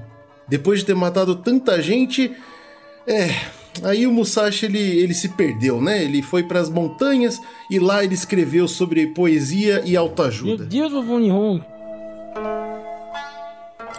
Depois de ter matado tanta gente, é, aí o Musashi ele, ele se perdeu, né? Ele foi para as montanhas e lá ele escreveu sobre poesia e Meu autoajuda. Deus, vovô Nihon.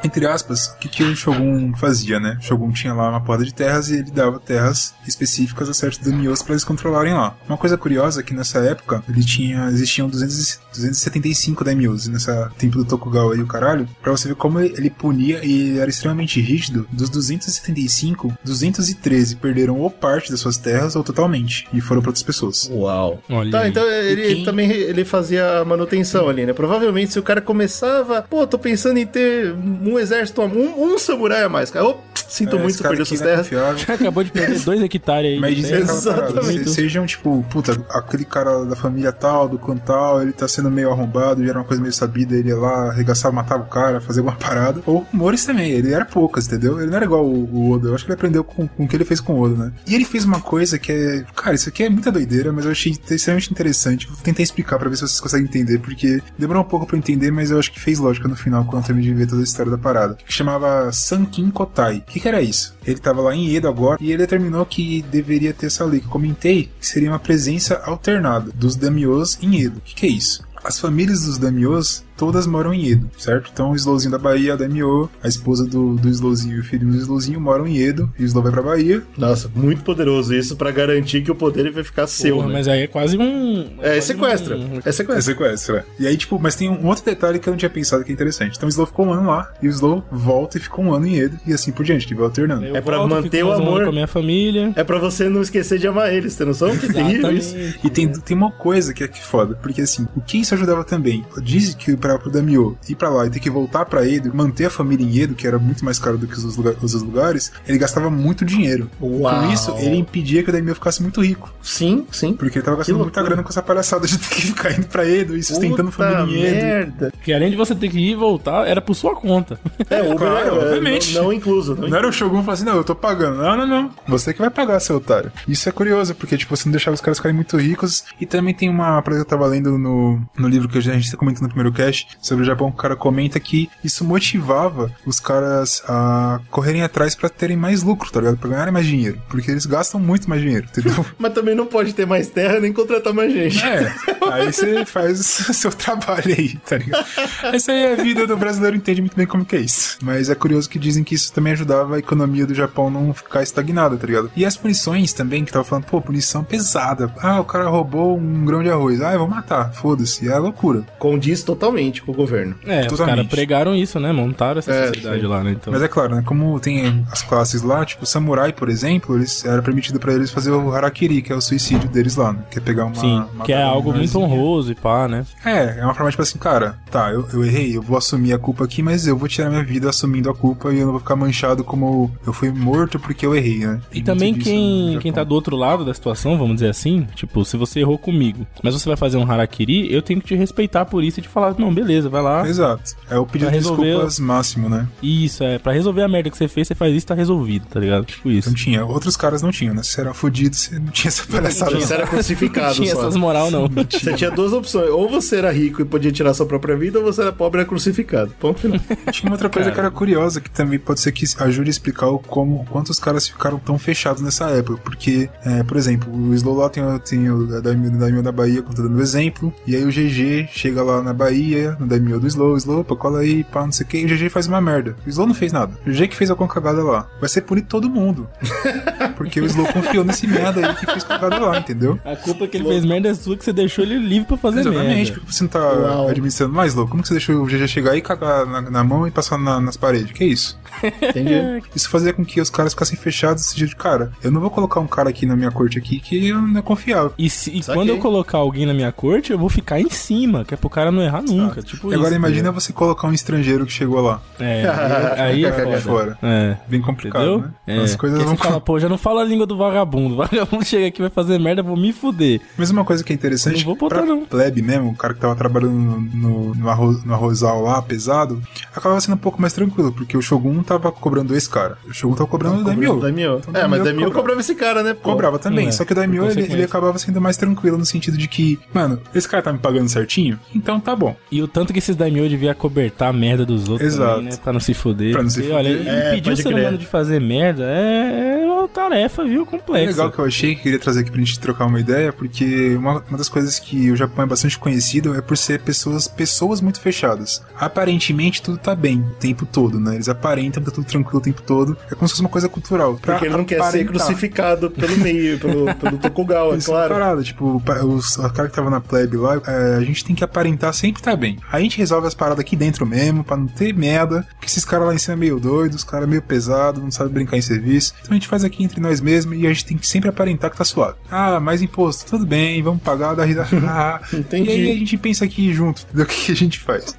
Entre aspas, o que, que o Shogun fazia, né? O Shogun tinha lá uma porta de terras e ele dava terras específicas a certos daimyos para eles controlarem lá. Uma coisa curiosa é que nessa época ele tinha, existiam 200, e- 275 daimyos nessa templo do Tokugawa e o caralho, pra você ver como ele punia e ele era extremamente rígido. Dos 275, 213 perderam ou parte das suas terras ou totalmente e foram para outras pessoas. Uau. Olha Tá, aí. então ele quem- também ele fazia a manutenção ali, né? Provavelmente se o cara começava, pô, tô pensando em ter um exército, um, um samurai a mais, cara. Ô, sinto É, muito perder não é terras. confiável. Acabou de perder dois hectares aí. Mas dizem Exatamente. se- sejam tipo, puta, aquele cara da família tal, do clã tal, ele tá sendo meio arrombado, e era uma coisa meio sabida, ele ia lá, arregaçava, matava o cara, fazia alguma parada. Ou o Morris também, ele era poucas, entendeu? Ele não era igual o, o Oda, eu acho que ele aprendeu com, com o que ele fez com o Oda, né? E ele fez uma coisa que é, cara, isso aqui é muita doideira, mas eu achei extremamente interessante. Vou tentar explicar pra ver se vocês conseguem entender, porque demorou um pouco pra entender, mas eu acho que fez lógica no final, quando eu terminei de ver toda a história da parada. Que chamava Sankin Kotai. O que, que era isso? Ele tava lá em Edo agora e ele determinou que deveria ter essa lei que comentei, que seria uma presença alternada dos daimyos em Edo. O que, que é isso? As famílias dos daimyos todas moram em Edo, certo? Então o Slowzinho da Bahia, a Daimyo, a esposa do, do Slowzinho e o filho do Slowzinho moram em Edo, e o Slow vai pra Bahia. Nossa, muito poderoso isso pra garantir que o poder vai ficar seu, Porra, né? mas aí é quase um. É quase sequestro. um- É É sequestro. sequestro, é. E aí, tipo, mas tem um outro detalhe que eu não tinha pensado que é interessante. Então o Slow ficou um ano lá, e o Slow volta e ficou um ano em Edo, e assim por diante, ele vai alternando. Eu É pra volto, manter o amor. Com a minha família. É pra você não esquecer de amar eles, tem noção? Que terrível isso. E tem, tem uma coisa que é que foda, porque assim, o que isso ajudava também? Diz que para pro Damio ir pra lá e ter que voltar pra Edo, manter a família em Edo, que era muito mais caro do que os, outros lugar- os outros lugares, ele gastava muito dinheiro. Uau. Com isso, ele impedia que o Damio ficasse muito rico. Sim, sim. Porque ele tava gastando muita grana com essa palhaçada de ter que ficar indo pra Edo e sustentando a Puta família em Edo. merda. Que além de você ter que ir e voltar, era por sua conta. É, Uber Claro, é, obviamente. Não, não incluso. Não Não era o Shogun falando assim, não, eu tô pagando. Não, não, não. Você que vai pagar, seu otário. Isso é curioso, porque, tipo, você não deixava os caras ficarem muito ricos. E também tem uma coisa que eu tava lendo no, no livro que a gente tá comentando no primeiro cast sobre o Japão, que o cara comenta que isso motivava os caras a correrem atrás pra terem mais lucro, tá ligado? Pra ganharem mais dinheiro. Porque eles gastam muito mais dinheiro, entendeu? Mas também não pode ter mais terra nem contratar mais gente. É, aí você faz o seu trabalho aí, tá ligado? Essa aí é a vida do brasileiro, entende muito bem como que é isso. Mas é curioso que dizem que isso também ajudava a economia do Japão não ficar estagnada, tá ligado? E as punições também, que tava falando, pô, punição pesada. Ah, o cara roubou um grão de arroz. Ah, eu vou matar, foda-se. É loucura. Condiz totalmente com o governo. É, os Totalmente. caras pregaram isso, né? Montaram essa É, sociedade sim. lá, né? Então. Mas é claro, né? Como tem as classes lá, tipo, samurai, por exemplo, eles era permitido pra eles fazer o harakiri, que é o suicídio deles lá, né? Que é pegar uma. Sim, uma que é algo muito menorzinha. honroso e pá, né? É, é uma forma tipo assim, cara, tá, eu, eu errei, eu vou assumir a culpa aqui, mas eu vou tirar minha vida assumindo a culpa e eu não vou ficar manchado como eu fui morto porque eu errei, né? E Tem também disso no quem, Japão. quem tá do outro lado da situação, vamos dizer assim, tipo, se você errou comigo, mas você vai fazer um harakiri, eu tenho que te respeitar por isso e te falar, não, beleza, vai lá. Exato. É o pedido de resolver- desculpas máximo, né? Isso, é, pra resolver a merda que você fez, você faz isso, tá resolvido, tá ligado? Tipo isso. Não tinha. Outros caras não tinham, né? Se você era fudido, você não tinha essa palhaçada. Você era crucificado Não tinha só. essas moral, não. Você tinha duas opções. Ou você era rico e podia tirar sua própria vida, ou você era pobre e era crucificado. Ponto final. Tinha uma outra coisa que era curiosa, que também pode ser que ajude a explicar o como, o quanto os caras ficaram tão fechados nessa época. Porque, é, por exemplo, o Slow lá tem, o- tem o Daimyo, Daimyo da Bahia, contando o exemplo, e aí o GG chega lá na Bahia, no Daimyo do Slow, Slow, opa, cola aí, pá, não sei o que, e o GG faz uma merda. O Slow não fez nada. O GG que fez alguma cagada lá. Vai ser punido todo mundo. Porque o Slow confiou nesse merda aí que fez cagada lá, entendeu? A culpa que ele fez merda é sua, que você deixou ele livre pra fazer Exatamente, merda. porque você não tá Uau. administrando mais, louco. Como que você deixou o GG chegar e cagar na, na mão e passar na- nas paredes? Que isso? Entendi. Isso fazia com que os caras ficassem fechados desse jeito de cara. Eu não vou colocar um cara aqui na minha corte aqui que eu não é confiável. E, se- e quando eu colocar alguém na minha corte, eu vou ficar em cima, que é pro cara não errar nunca. Tipo e agora isso, imagina você colocar um estrangeiro que chegou lá. É, aí é Cagar foda. fora. É. Bem complicado, Entendeu? né? É. As coisas Porque vão... você fala, pô, já não fala a língua do vagabundo. O vagabundo chega aqui vai fazer merda, vou me fuder. Mas uma coisa que é interessante, Não vou botar, pra não. plebe mesmo, o cara que tava trabalhando no, no, arroz, no arrozal lá, pesado, acabava sendo um pouco mais tranquilo, porque o Shogun tava cobrando esse cara. O Shogun tava cobrando o Daimyo. Daimyo. Então, É, mas Daimyo Daimyo cobrava. cobrava esse cara, né? pô? Cobrava também, É, só que o Daimyo ele, ele acabava sendo mais tranquilo no sentido de que, mano, esse cara tá me pagando certinho, então tá bom. E o tanto que esses daimyo devia cobertar a merda dos outros Exato. também, né? Pra não se fuder. Pra não se fuder. Olha, É, impedir o ser crer. humano de fazer merda é, é uma tarefa, viu, É complexa. legal que eu achei que queria trazer aqui pra gente trocar uma ideia, porque uma, uma das coisas que o Japão é bastante conhecido é por ser pessoas, pessoas muito fechadas. Aparentemente tudo tá bem o tempo todo, né? Eles aparentam que tá tudo tranquilo o tempo todo. É como se fosse uma coisa cultural. pra Porque ele não quer ser aparentar. crucificado pelo meio, pelo, pelo Tokugawa, é Isso é claro. parada, tipo, os, o cara que tava na plebe lá, é, a gente tem que aparentar sempre tá bem. Aí a gente resolve as paradas aqui dentro mesmo, pra não ter merda, porque esses caras lá em cima é meio doidos, os caras meio pesado, não sabem brincar em serviço. Então a gente faz aqui entre nós mesmos e a gente tem que sempre aparentar que tá suave. Ah, mais imposto, tudo bem, vamos pagar, dar risada. Entendi. E aí a gente pensa aqui junto, entendeu? O que a gente faz.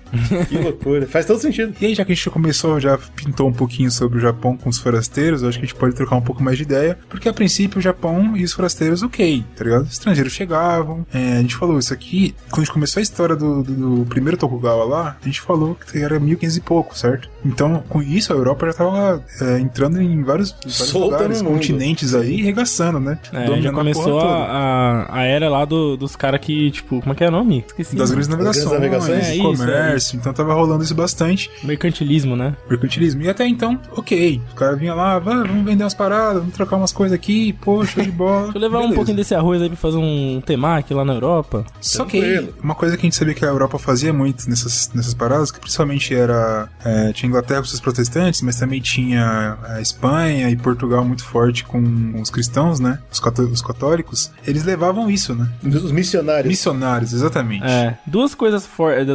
Que loucura. Faz todo sentido. E aí, já que a gente começou, já pintou um pouquinho sobre o Japão com os forasteiros, eu acho que a gente pode trocar um pouco mais de ideia, porque a princípio o Japão e os forasteiros, ok, tá ligado? Os estrangeiros chegavam, é, a gente falou isso aqui, quando a gente começou a história do, do- do primeiro Tokugawa lá, a gente falou que era 1500 e pouco, certo? Então, com isso, a Europa já tava é, entrando em vários, vários lugares, continentes aí, regaçando, né? É, já começou a, a, a era lá do- dos caras que, tipo, como é que é o nome? Esqueci. Das grandes navegações, navegações. É, isso, comércio, então tava rolando isso bastante, Mercantilismo, né? mercantilismo. E até então, ok, o cara vinha lá, "Vá, vamos vender umas paradas, vamos trocar umas coisas aqui, poxa, de bola. Deixa eu levar um Beleza. pouquinho desse arroz aí pra fazer um temaki lá na Europa. Só que uma coisa que a gente sabia que a Europa fazia muito nessas, nessas paradas, que principalmente era. é, tinha Inglaterra com seus protestantes, mas também tinha a Espanha e Portugal muito forte com os cristãos, né? Os, cató- os católicos. Eles levavam isso, né? Os missionários. Missionários, exatamente. É, duas coisas fortes.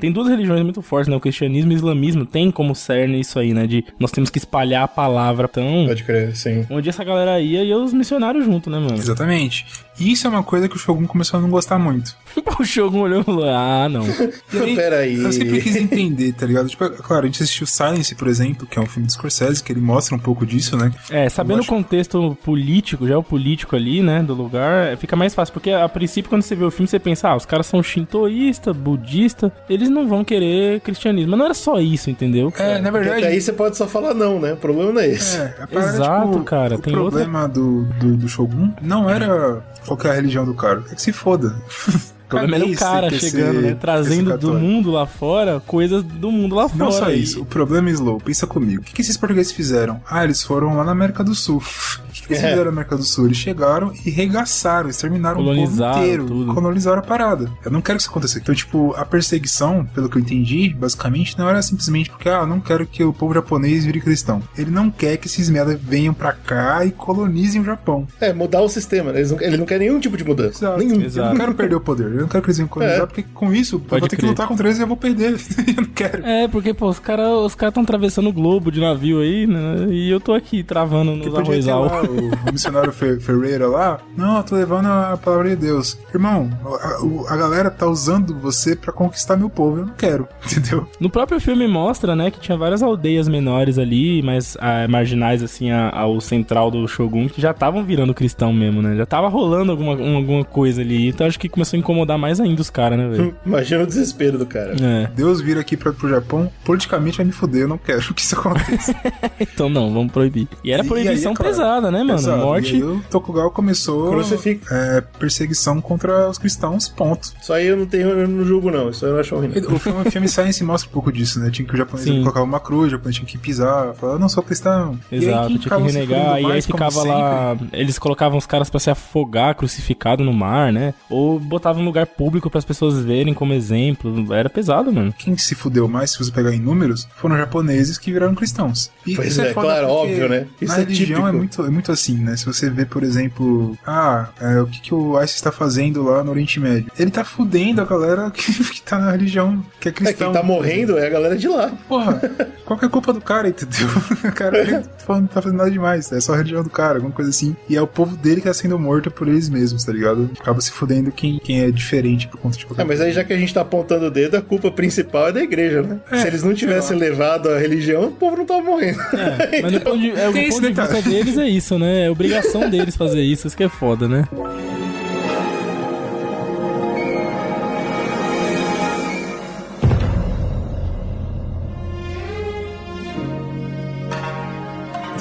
Tem duas religiões muito fortes, né? O cristianismo e o islamismo tem como cerne isso aí, né? De nós temos que espalhar a palavra. Então, Pode crer, sim. onde essa galera ia, ia os missionários junto, né, mano? Exatamente. E isso é uma coisa que o Shogun começou a não gostar muito. o Shogun olhou e falou: Ah, não. E aí, Peraí. Eu sempre quis entender, tá ligado? Tipo, é claro, a gente assistiu Silence, por exemplo, que é um filme de Scorsese, que ele mostra um pouco disso, né? É, sabendo Eu o acho- contexto político, já o político ali, né, do lugar, fica mais fácil. Porque a princípio, quando você vê o filme, você pensa, ah, os caras são shintoísta, budista, eles não vão querer cristianismo. Mas não era só isso, entendeu? É, na Porque verdade. até aí você pode só falar não, né? O problema não é esse. É, a parada, Exato, tipo, cara, O tem problema do, do, do Shogun não era qual que é a religião do cara. É que se foda. O problema era o cara chegando, né? quer ser Trazendo do mundo lá fora coisas do mundo lá fora. Não só E- isso, o problema é slow. Pensa comigo. O que, que esses portugueses fizeram? Ah, eles foram lá na América do Sul. O que, que eles É. fizeram na América do Sul? Eles chegaram e regaçaram, exterminaram o povo Colonizaram inteiro. tudo. Colonizaram a parada. Eu não quero que isso aconteça. Então, tipo, a perseguição, pelo que eu entendi, basicamente, não era simplesmente porque, ah, eu não quero que o povo japonês vire cristão. Ele não quer que esses merda venham pra cá e colonizem o Japão. É, mudar o sistema. né? Eles não, ele não quer nenhum tipo de mudança. Exato. Nenhum. Exato. Eu não quero perder o poder. Eu não quero que eles venham colonizar, É. porque com isso eu Pode vou ter que crer. lutar contra eles e eu vou perder. eu não quero. É, porque, pô, os caras os cara estão atravessando o globo de navio aí, né? E eu tô aqui travando nos ter arrozal. o, o missionário Fe- Ferreira lá. Não, eu tô levando a palavra de Deus. Irmão, a, o- a galera tá usando você pra conquistar meu povo. Eu não quero, entendeu? No próprio filme mostra, né, que tinha várias aldeias menores ali, mas ah, marginais, assim, a- ao central do Shogun, que já estavam virando cristão mesmo, né? Já tava rolando alguma, um- alguma coisa ali. Então acho que começou a incomodar mais ainda os caras, né, velho? Imagina o desespero do cara. é. Deus vir aqui pra, pro Japão, politicamente vai me fuder. Eu não quero que isso aconteça. Então não, vamos proibir. E era E- e proibição aí, é claro, pesada, né, mano? Exato. Morte. E aí o Tokugawa começou Crucifica. é, perseguição contra os cristãos, ponto. Isso aí eu não tenho, eu não julgo, não. Isso aí eu não acho ruim. não. O filme, filme Science mostra um pouco disso, né? Tinha que o japonês colocava uma cruz, o japonês tinha que pisar, falar, não sou cristão. E aí, Exato, quem tinha que renegar. E aí mais, ficava lá. Eles colocavam os caras pra se afogar, crucificado no mar, né? Ou botavam em lugar público pras pessoas verem como exemplo. Era pesado, mano. quem se fudeu mais, se você pegar em números, foram japoneses que viraram cristãos. E Pois isso é, foda claro, óbvio, né? Isso na é religião típico. é muito, é muito assim, né? Se você vê, por exemplo, ah, é, o que, que o ISIS está fazendo lá no Oriente Médio? Ele tá fudendo a galera que, que tá na religião, que é É, cristão. quem tá morrendo é a galera de lá. Porra, qual que é a culpa do cara, entendeu? O cara ele tá não tá fazendo nada demais, é só a religião do cara, alguma coisa assim. E é o povo dele que tá sendo morto por eles mesmos, tá ligado? Acaba se fudendo quem, quem é diferente por conta de qualquer Ah, mas aí já que a gente tá apontando o dedo, a culpa principal é da igreja, né? É, Se eles não tivessem levado a religião, o povo não tava morrendo. É, mas do ponto de, é, o ponto de detalhe. vista deles é isso, né? É obrigação deles fazer isso. Isso que é foda, né?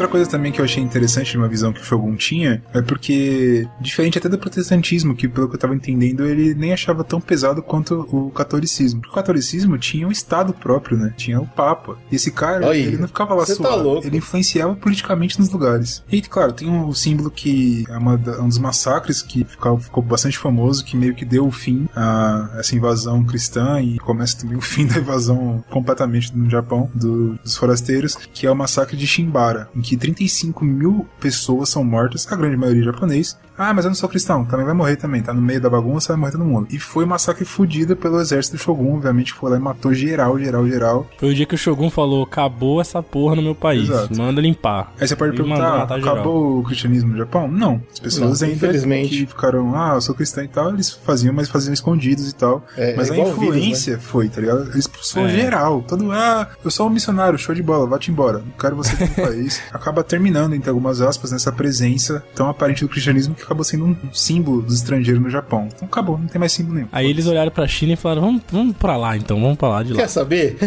Outra coisa também que eu achei interessante de uma visão que o Shogun tinha é porque, diferente até do protestantismo, que pelo que eu tava entendendo, ele nem achava tão pesado quanto o catolicismo. Porque o catolicismo tinha um estado próprio, né? Tinha o Papa. E esse cara, Olha, ele não ficava lá você tá. Ele influenciava politicamente nos lugares. E, claro, tem um símbolo que é uma um dos massacres que ficou, ficou bastante famoso, que meio que deu o fim a essa invasão cristã e começa também o fim da invasão completamente no Japão do- dos forasteiros, que é o massacre de Shimbara, em que 35 mil pessoas são mortas, a grande maioria japonês. Ah, mas eu não sou cristão, também vai morrer também, tá no meio da bagunça, vai morrer todo mundo. E foi um massacre fudido pelo exército do Shogun, obviamente, que foi lá e matou geral, geral, geral. Foi o dia que o Shogun falou: acabou essa porra no meu país. Exato. Manda limpar. Aí você pode E perguntar, acabou o cristianismo no Japão? Não. As pessoas Não, ainda infelizmente. que ficaram, ah, eu sou cristão e tal, eles faziam, mas faziam escondidos e tal. É, mas é a o vírus, influência foi, tá ligado? Expulsou É. geral. Todo, ah, eu sou um missionário, show de bola, vá-te embora. Não quero você no país. Acaba terminando, entre algumas aspas, nessa presença tão aparente do cristianismo que acabou sendo um símbolo dos estrangeiros no Japão. Então acabou, não tem mais símbolo nenhum. Aí eles olharam pra China e falaram: vamos, vamos pra lá então, vamos pra lá de lá. Quer saber?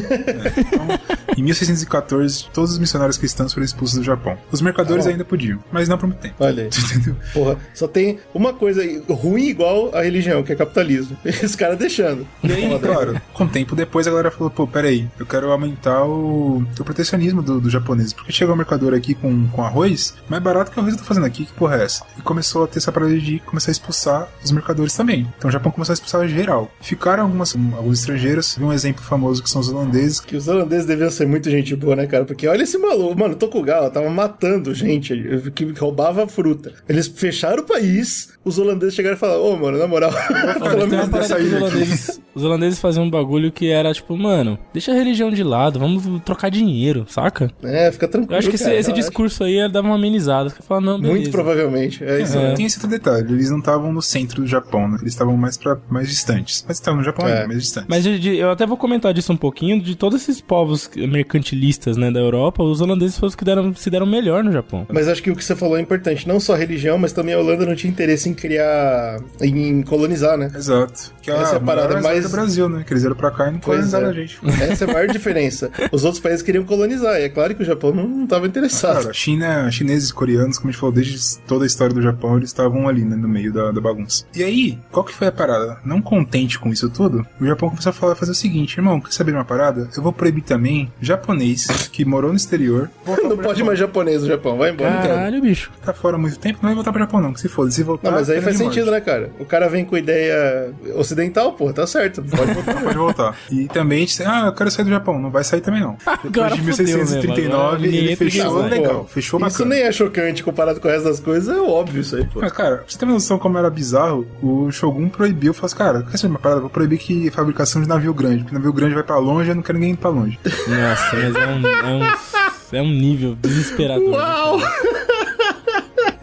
Em 1614, todos os missionários cristãos foram expulsos do Japão. Os mercadores Ah, ainda podiam, mas não por muito tempo. Olha aí. Porra, só tem uma coisa ruim igual a religião, que é capitalismo. Esse cara deixando. E aí, claro, com o tempo depois a galera falou, pô, peraí, eu quero aumentar o, o protecionismo do, do japonês. Porque chegou o mercador aqui com, com arroz, mais barato que o arroz eu tô fazendo aqui, que porra é essa? E começou a ter essa parada de começar a expulsar os mercadores também. Então o Japão começou a expulsar geral. Ficaram algumas, alguns estrangeiros, vi um exemplo famoso que são os holandeses, Que os holandeses deviam ser muito gente boa, né, cara? Porque olha esse maluco, mano, Tokugawa tava matando gente que roubava fruta. Eles fecharam o país, os holandeses chegaram e falaram: Ô, mano, na moral, pelo menos os holandeses, os holandeses faziam um bagulho que era tipo, mano, deixa a religião de lado, vamos trocar dinheiro, saca? É, fica tranquilo. Eu acho que esse, cara, esse relaxa. discurso aí dava uma amenizada. Você fala, não, beleza. Muito provavelmente. É isso. É. Tem esse outro detalhe, eles não estavam no centro do Japão, né? Eles estavam mais para mais distantes. Mas estavam no Japão É. ainda, mais distantes. Mas de- de- eu até vou comentar disso um pouquinho, de todos esses povos mercantilistas, né, da Europa, os holandeses foram os que deram, se deram melhor no Japão. Mas acho que o que você falou é importante. Não só a religião, mas também a Holanda não tinha interesse em criar. em colonizar, né? Exato. Que Essa é a parada maior mais- do Brasil, né? Que eles vieram pra cá e não Pois colonizaram é. a gente. Essa é a maior diferença. Os outros países queriam colonizar, e é claro que o Japão não, não tava interessado. Cara, China, chineses, coreanos, como a gente falou, desde toda a história do Japão, eles estavam ali, né, no meio da, da bagunça. E aí, qual que foi a parada? Não contente com isso tudo, o Japão começou a falar, fazer o seguinte, irmão, quer saber de uma parada? Eu vou proibir também japonês que morou no exterior. não pode Japão. mais japonês no Japão, vai embora. Caralho, bicho. Tá fora muito tempo, não vai voltar pro Japão não, que se foda, se voltar... Não, mas aí faz de sentido, morte. né, cara? O cara vem com ideia ocidental, pô, tá certo. Pode voltar. Pode voltar. E também, a gente, ah, eu quero sair do Japão. Não vai sair também, não. Agora Depois de fudeu 1639, mesmo. ele Agora fechou legal. Fechou Isso bacana. nem é chocante comparado com o resto das coisas, é óbvio isso aí, pô. Mas, cara, pra você ter uma noção como era bizarro, o Shogun proibiu, falou assim, cara, quer saber uma parada? Vou proibir que fabricação de navio grande, porque navio grande vai pra longe, eu não quero ninguém ir pra longe. Nossa, mas é um, é um, é um nível desesperador. Uau!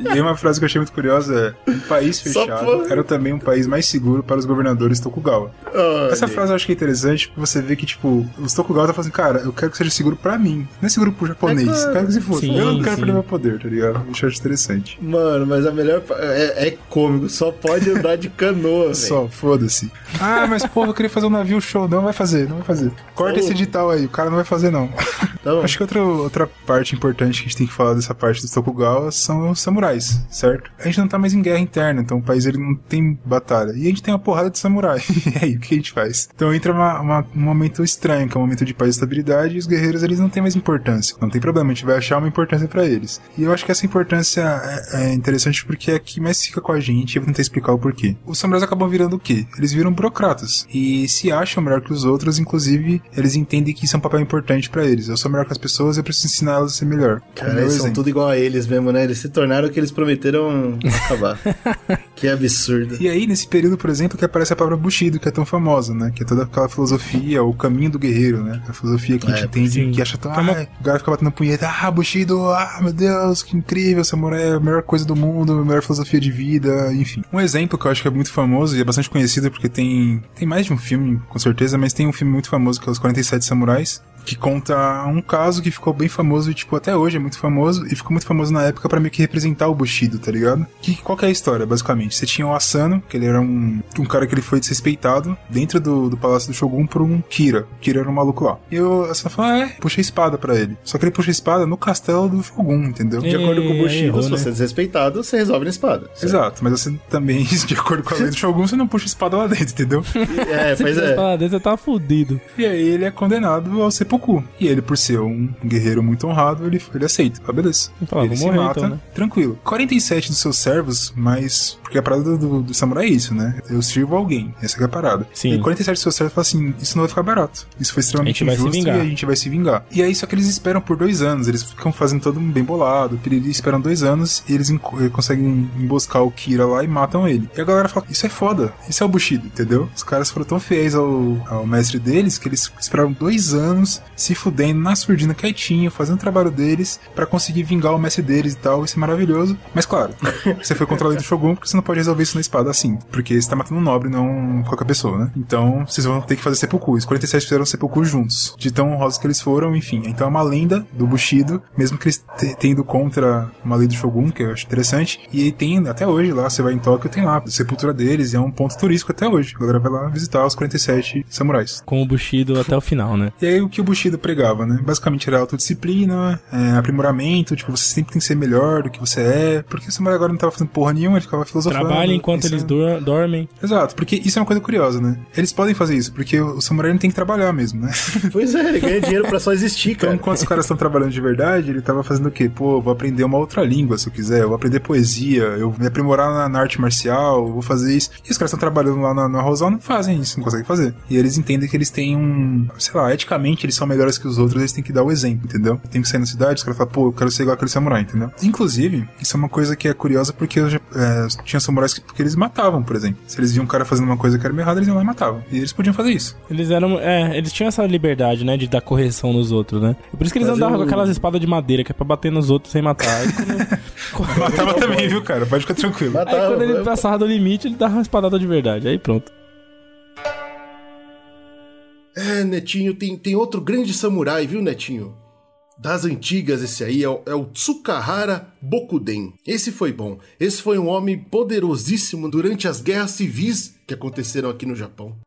E aí uma frase que eu achei muito curiosa é, um país fechado por- era também um país mais seguro para os governadores Tokugawa. Olha. Essa frase eu acho que é interessante, porque você vê que, tipo, os Tokugawa tá falando assim, cara, eu quero que seja seguro pra mim, não é seguro pro japonês, É claro. eu quero que se foda. Sim, eu não quero sim. perder meu poder, tá ligado? Eu acho interessante. Mano, mas a melhor. É, é cômico, só pode andar de canoa. Só, foda-se. Ah, mas porra, eu queria fazer um navio show. Não vai fazer, não vai fazer. Corta Só esse edital aí, o cara não vai fazer, não. Tá bom. Acho que outra, outra parte importante que a gente tem que falar dessa parte dos Tokugawa são os samurais, certo? A gente não tá mais em guerra interna, então o país ele não tem batalha. E a gente tem uma porrada de samurai. e aí, o que a gente faz? Então entra uma- uma- um momento estranho, que é um momento de paz e estabilidade, e os guerreiros eles não têm mais importância. Não tem problema, a gente vai achar uma importância pra eles. E eu acho que essa importância é, é interessante porque é que mais fica com a gente, e eu vou tentar explicar o porquê. Os samurais acabam virando o quê? Eles viram burocratas. E se acham melhor que os outros, inclusive, eles entendem que isso é um papel importante pra eles. Eu sou melhor que as pessoas, eu preciso ensinar elas a ser melhor. Cara, eles são tudo igual a eles mesmo, né? Eles se tornaram o que eles prometeram acabar. que absurdo. E aí, nesse período, por exemplo, que aparece a palavra Bushido, que é tão famosa, né? Que é toda aquela filosofia, o caminho do guerreiro, né? A filosofia que a gente É, entende, sim. que acha tão. É uma- Ah, o cara fica batendo punheta, ah, Bushido, ah, meu Deus, que incrível, samurai é a melhor coisa do mundo, a melhor filosofia de vida, enfim. Um exemplo que eu acho que é muito famoso e é bastante conhecido porque tem, tem mais de um filme, com certeza, mas tem um filme muito famoso que é Os 47 Samurais. Que conta um caso que ficou bem famoso e, tipo, até hoje é muito famoso e ficou muito famoso na época pra meio que representar o Bushido, tá ligado? Que, qual que é a história, basicamente? Você tinha o Asano, que ele era um, um cara que ele foi desrespeitado dentro do, do palácio do Shogun por um Kira. O Kira era um maluco lá. E o Asano falou, ah, é, puxa a espada pra ele. Só que ele puxa a espada no castelo do Shogun, entendeu? De acordo com o É, Bushido, errou, se né? você é desrespeitado, você resolve na espada. certo? Exato, mas você também, de acordo com a lei do Shogun, você não puxa a espada lá dentro, entendeu? É, Se pois quiser é. falar desse, você tá fudido. E aí ele é condenado ao seppuku. E ele, por ser um guerreiro muito honrado, ele, ele aceita. Ah, beleza. Fala, ele se morrer mata, então, né? tranquilo. 47 dos seus servos, mas... Porque a parada do, do, samurai é isso, né? Eu sirvo alguém. Essa que é a parada. Sim. E 47 dos seus servos falam assim, isso não vai ficar barato. Isso foi extremamente injusto e a gente vai se vingar. E aí, só que eles esperam por dois anos. Eles ficam fazendo todo um bem bolado. Piriri, esperam dois anos e eles eh, conseguem emboscar o Kira lá e matam ele. E a galera fala, isso é foda. Isso é o Bushido, entendeu? Os caras foram tão fiéis ao, ao mestre deles que eles esperaram dois anos se fudendo na surdina quietinho, fazendo o trabalho deles pra conseguir vingar o mestre deles e tal. Isso é maravilhoso. Mas claro, você foi contra a lei do Shogun porque você não pode resolver isso na espada assim. Porque você tá matando um nobre, não qualquer pessoa, né? Então vocês vão ter que fazer seppuku. Os 47 fizeram seppuku juntos. De tão honrosos que eles foram, enfim. Então é uma lenda do Bushido, mesmo que eles te- tenham ido contra uma lei do Shogun, que eu acho interessante. E aí tem até hoje lá, você vai em Tóquio, tem lá a sepultura deles, e é um ponto turístico até hoje. A galera vai lá visitar os 47 samurais. Com o Bushido até o final, né? E aí o que o Bushido pregava, né? Basicamente era autodisciplina, é, aprimoramento, tipo, você sempre tem que ser melhor do que você é, porque o samurai agora não tava fazendo porra nenhuma, ele ficava filosofando. Trabalha enquanto eles pensando. dor- dormem. Exato, porque isso é uma coisa curiosa, né? Eles podem fazer isso, porque o samurai não tem que trabalhar mesmo, né? Pois é, ele ganha dinheiro pra só existir, Então, cara. enquanto os caras estão trabalhando de verdade, ele tava fazendo o quê? Pô, vou aprender uma outra língua se eu quiser, eu vou aprender poesia, eu vou me aprimorar na, na arte marcial, eu vou fazer isso. E os caras estão trabalhando lá na, na Rosal não fazem isso, não conseguem fazer. E eles entendem que eles têm um. Sei lá, eticamente eles são melhores que os outros, eles têm que dar o exemplo, entendeu? Tem que sair na cidade, os caras falam, pô, eu quero ser igual aquele samurai, entendeu? Inclusive, isso é uma coisa que é curiosa porque eu já, é, tinha samurais que, que eles matavam, por exemplo. Se eles viam um cara fazendo uma coisa que era meio errada, eles iam lá e matavam. E eles podiam fazer isso. Eles eram. É, eles tinham essa liberdade, né? De dar correção nos outros, né? Por isso que eles Mas andavam eu- com aquelas espadas de madeira, que é pra bater nos outros sem matar. Aí quando, Matava também, viu, cara? Pode ficar tranquilo. aí Matava, quando ele né? passava do limite, ele dava uma espadada de verdade. Aí pronto. É, Netinho, tem, tem outro grande samurai, viu, Netinho? Das antigas, esse aí é o, é o Tsukahara Bokuden. Esse foi bom. Esse foi um homem poderosíssimo durante as guerras civis que aconteceram aqui no Japão.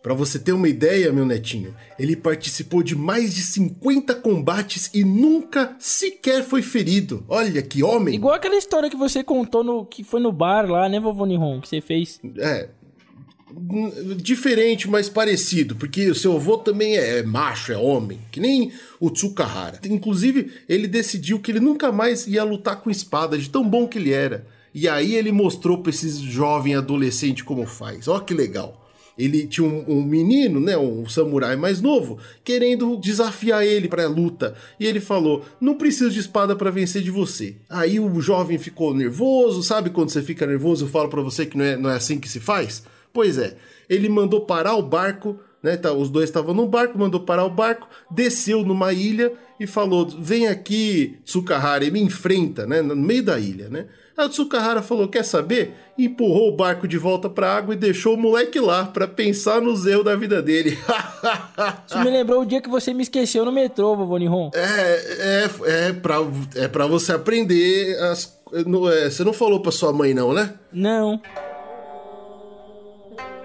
Pra você ter uma ideia, meu netinho, ele participou de mais de 50 combates e nunca sequer foi ferido. Olha que homem! Igual aquela história que você contou no que foi no bar lá, né, vovô Nihon, que você fez. É. Diferente, mas parecido, porque o seu avô também é macho, é homem, que nem o Tsukahara. Inclusive, ele decidiu que ele nunca mais ia lutar com espada, de tão bom que ele era. E aí ele mostrou pra esses jovem adolescente como faz. Ó que legal. Ele tinha um, um menino, né, um samurai mais novo, querendo desafiar ele pra luta. E ele falou: "Não preciso de espada pra vencer de você". Aí o jovem ficou nervoso, sabe quando você fica nervoso, eu falo pra você que não é, não é assim que se faz? Pois é. Ele mandou parar o barco, né, tá, os dois estavam no barco, mandou parar o barco, desceu numa ilha e falou: "Vem aqui, Tsukahara, e me enfrenta", né, no meio da ilha, né? Aí o Tsukahara falou: Quer saber? Empurrou o barco de volta pra água e deixou o moleque lá pra pensar nos erros da vida dele. Isso me lembrou o dia que você me esqueceu no metrô, vovô Nihon. é, é, é, pra, é pra você aprender as. é, você não falou pra sua mãe, não, né? Não.